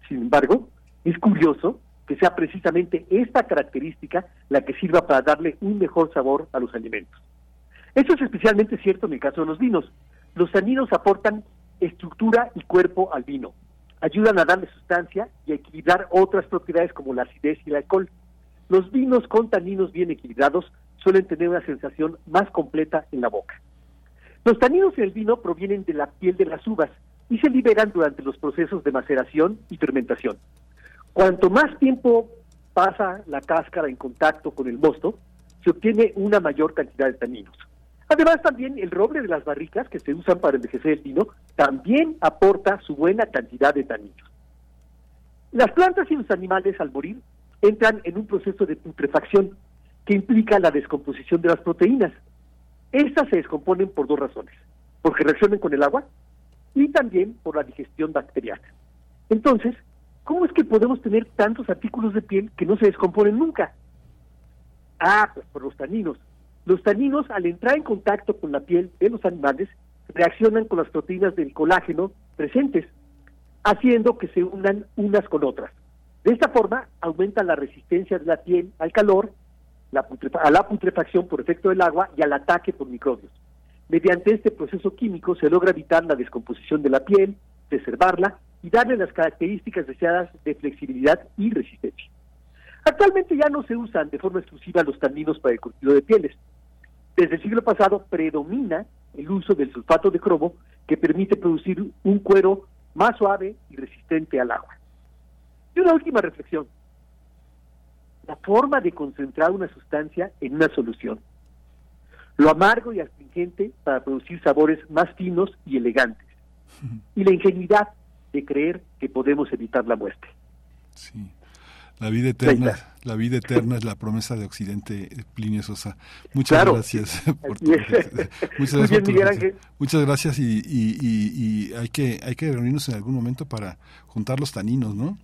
Sin embargo, es curioso que sea precisamente esta característica la que sirva para darle un mejor sabor a los alimentos. Esto es especialmente cierto en el caso de los vinos. Los taninos aportan estructura y cuerpo al vino, ayudan a darle sustancia y a equilibrar otras propiedades como la acidez y el alcohol. Los vinos con taninos bien equilibrados suelen tener una sensación más completa en la boca. Los taninos en el vino provienen de la piel de las uvas y se liberan durante los procesos de maceración y fermentación. Cuanto más tiempo pasa la cáscara en contacto con el mosto, se obtiene una mayor cantidad de taninos. Además, también el roble de las barricas que se usan para envejecer el vino también aporta su buena cantidad de taninos. Las plantas y los animales al morir entran en un proceso de putrefacción que implica la descomposición de las proteínas. Estas se descomponen por dos razones, porque reaccionan con el agua y también por la digestión bacteriana. Entonces, ¿cómo es que podemos tener tantos artículos de piel que no se descomponen nunca? Ah, pues por los taninos. Los taninos, al entrar en contacto con la piel de los animales, reaccionan con las proteínas del colágeno presentes, haciendo que se unan unas con otras. De esta forma, aumenta la resistencia de la piel al calor, a la putrefacción por efecto del agua y al ataque por microbios. Mediante este proceso químico se logra evitar la descomposición de la piel, preservarla y darle las características deseadas de flexibilidad y resistencia. Actualmente ya no se usan de forma exclusiva los taninos para el cultivo de pieles. Desde el siglo pasado predomina el uso del sulfato de cromo que permite producir un cuero más suave y resistente al agua. Y una última reflexión. La forma de concentrar una sustancia en una solución. Lo amargo y astringente para producir sabores más finos y elegantes. *laughs* Y la ingenuidad de creer que podemos evitar la muerte. Sí. La vida eterna, la vida eterna es la promesa de Occidente, Plinio Sosa. Muchas gracias por tu, muchas gracias, muchas gracias y, y, y, hay que hay que reunirnos en algún momento para juntar los taninos, ¿no?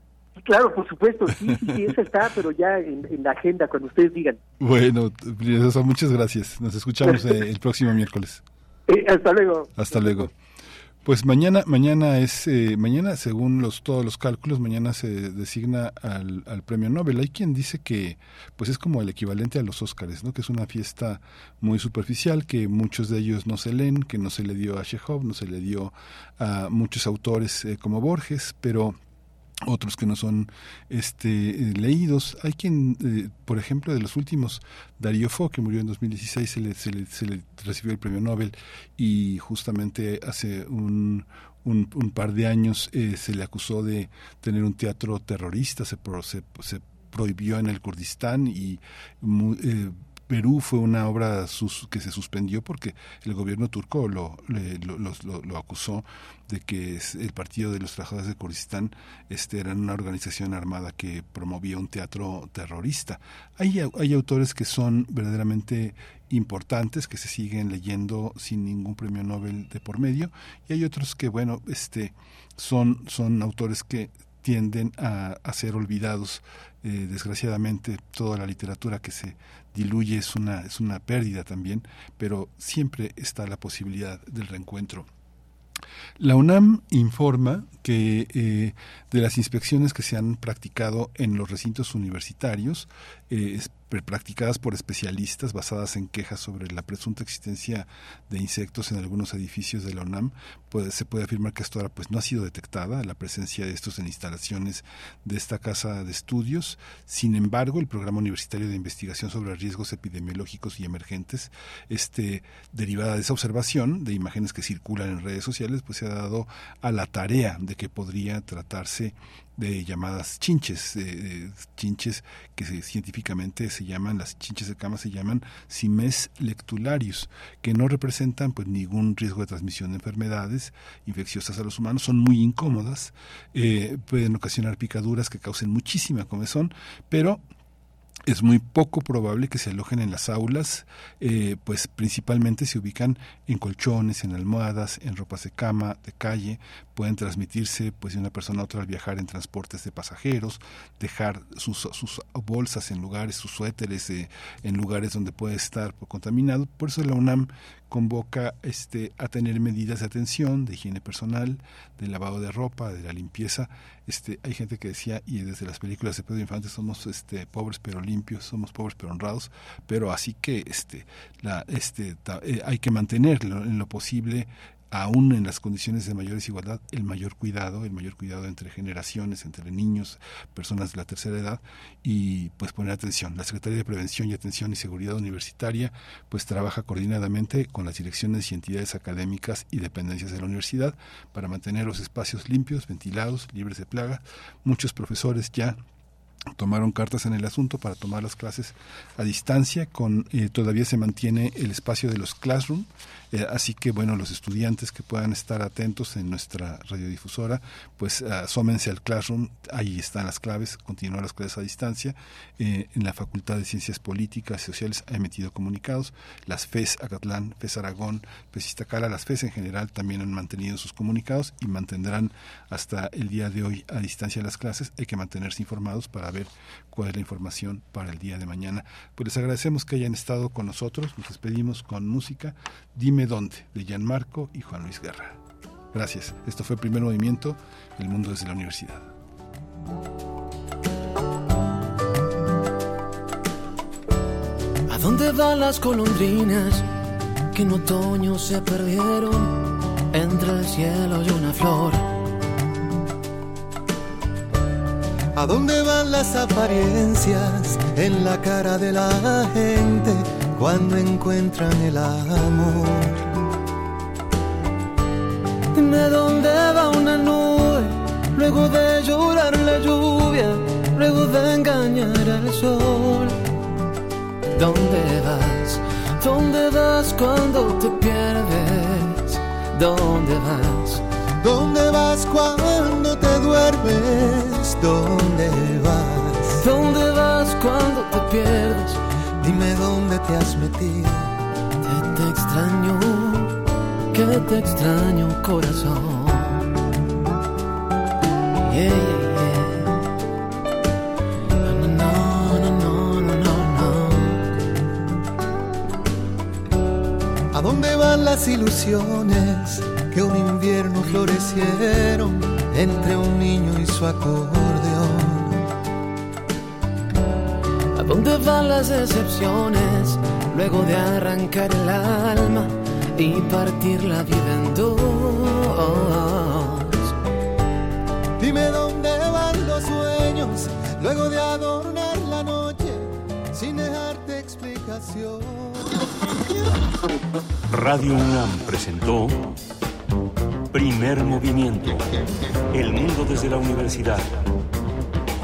Claro, por supuesto, sí, sí, eso está, pero ya en, la agenda cuando ustedes digan. Bueno, Plinio Sosa, muchas gracias. Nos escuchamos el próximo miércoles. Eh, hasta luego. Hasta luego. Pues mañana, mañana es, eh, mañana según los todos los cálculos, mañana se designa al, al, premio Nobel. Hay quien dice que, pues es como el equivalente a los Óscares, ¿no? Que es una fiesta muy superficial, que muchos de ellos no se leen, que no se le dio a Chekhov, no se le dio a muchos autores eh, como Borges, pero otros que no son este leídos. Hay quien, eh, por ejemplo, de los últimos, Darío Fo, que murió en 2016, se le, se le, se le recibió el premio Nobel y justamente hace un, un, par de años eh, se le acusó de tener un teatro terrorista, se, se, se prohibió en el Kurdistán y eh, Perú fue una obra que se suspendió porque el gobierno turco lo, lo, acusó de que el Partido de los Trabajadores de Kurdistán este, era una organización armada que promovía un teatro terrorista. Hay, hay autores que son verdaderamente importantes que se siguen leyendo sin ningún premio Nobel de por medio y hay otros que bueno este son autores que tienden a, a ser olvidados eh, desgraciadamente toda la literatura que se diluye es una, es una pérdida también, pero siempre está la posibilidad del reencuentro. La UNAM informa que eh, de las inspecciones que se han practicado en los recintos universitarios, eh, practicadas por especialistas basadas en quejas sobre la presunta existencia de insectos en algunos edificios de la UNAM, se puede afirmar que hasta ahora pues, no ha sido detectada la presencia de estos en instalaciones de esta casa de estudios. Sin embargo, el Programa Universitario de Investigación sobre Riesgos Epidemiológicos y Emergentes, este, derivada de esa observación de imágenes que circulan en redes sociales, pues se ha dado a la tarea de que podría tratarse de llamadas chinches, chinches que científicamente se llaman, las chinches de cama se llaman cimes lectularius, que no representan pues ningún riesgo de transmisión de enfermedades infecciosas a los humanos, son muy incómodas, eh, pueden ocasionar picaduras que causen muchísima comezón, pero es muy poco probable que se alojen en las aulas, eh, pues principalmente se ubican en colchones, en almohadas, en ropas de cama, de calle, pueden transmitirse pues de una persona a otra al viajar en transportes de pasajeros, dejar sus, sus bolsas en lugares, sus suéteres eh, en lugares donde puede estar contaminado. Por eso la UNAM convoca este, a tener medidas de atención, de higiene personal, de lavado de ropa, de la limpieza. Este, hay gente que decía, y desde las películas de Pedro Infante, somos este, pobres pero limpios, somos pobres pero honrados, pero así que este, la, este, eh, hay que mantenerlo en lo posible aún en las condiciones de mayor desigualdad, el mayor cuidado, el mayor cuidado entre generaciones, entre niños, personas de la tercera edad y pues poner atención. La Secretaría de Prevención y Atención y Seguridad Universitaria pues trabaja coordinadamente con las direcciones y entidades académicas y dependencias de la universidad para mantener los espacios limpios, ventilados, libres de plaga. Muchos profesores ya tomaron cartas en el asunto para tomar las clases a distancia con eh, todavía se mantiene el espacio de los classroom eh, así que bueno los estudiantes que puedan estar atentos en nuestra radiodifusora pues asómense al classroom ahí están las claves continúan las clases a distancia eh, en la facultad de ciencias políticas y sociales ha emitido comunicados las FES Acatlán FES Aragón FES Iztacala las FES en general también han mantenido sus comunicados y mantendrán hasta el día de hoy a distancia las clases hay que mantenerse informados para ver cuál es la información para el día de mañana. Pues les agradecemos que hayan estado con nosotros. Nos despedimos con música. Dime dónde, de Gianmarco y Juan Luis Guerra. Gracias. Esto fue el primer movimiento, El Mundo desde la Universidad. ¿A dónde van las colondrinas que en otoño se perdieron entre el cielo y una flor? ¿A dónde van las apariencias en la cara de la gente cuando encuentran el amor? Dime dónde va una nube luego de llorar la lluvia, luego de engañar al sol. ¿Dónde vas? ¿Dónde vas cuando te pierdes? ¿Dónde vas? ¿Dónde vas cuando te duermes? ¿Dónde vas? ¿Dónde vas cuando te pierdes? Dime dónde te has metido. Que te extraño, que te extraño, corazón. Yeah, yeah, No, no, no, no, no, ¿A dónde van las ilusiones? que un invierno florecieron entre un niño y su acordeón. Dónde van las decepciones luego de arrancar el alma y partir la vida en dos? Dime dónde van los sueños luego de adornar la noche sin dejarte explicación. Radio UNAM presentó Primer movimiento. El mundo desde la universidad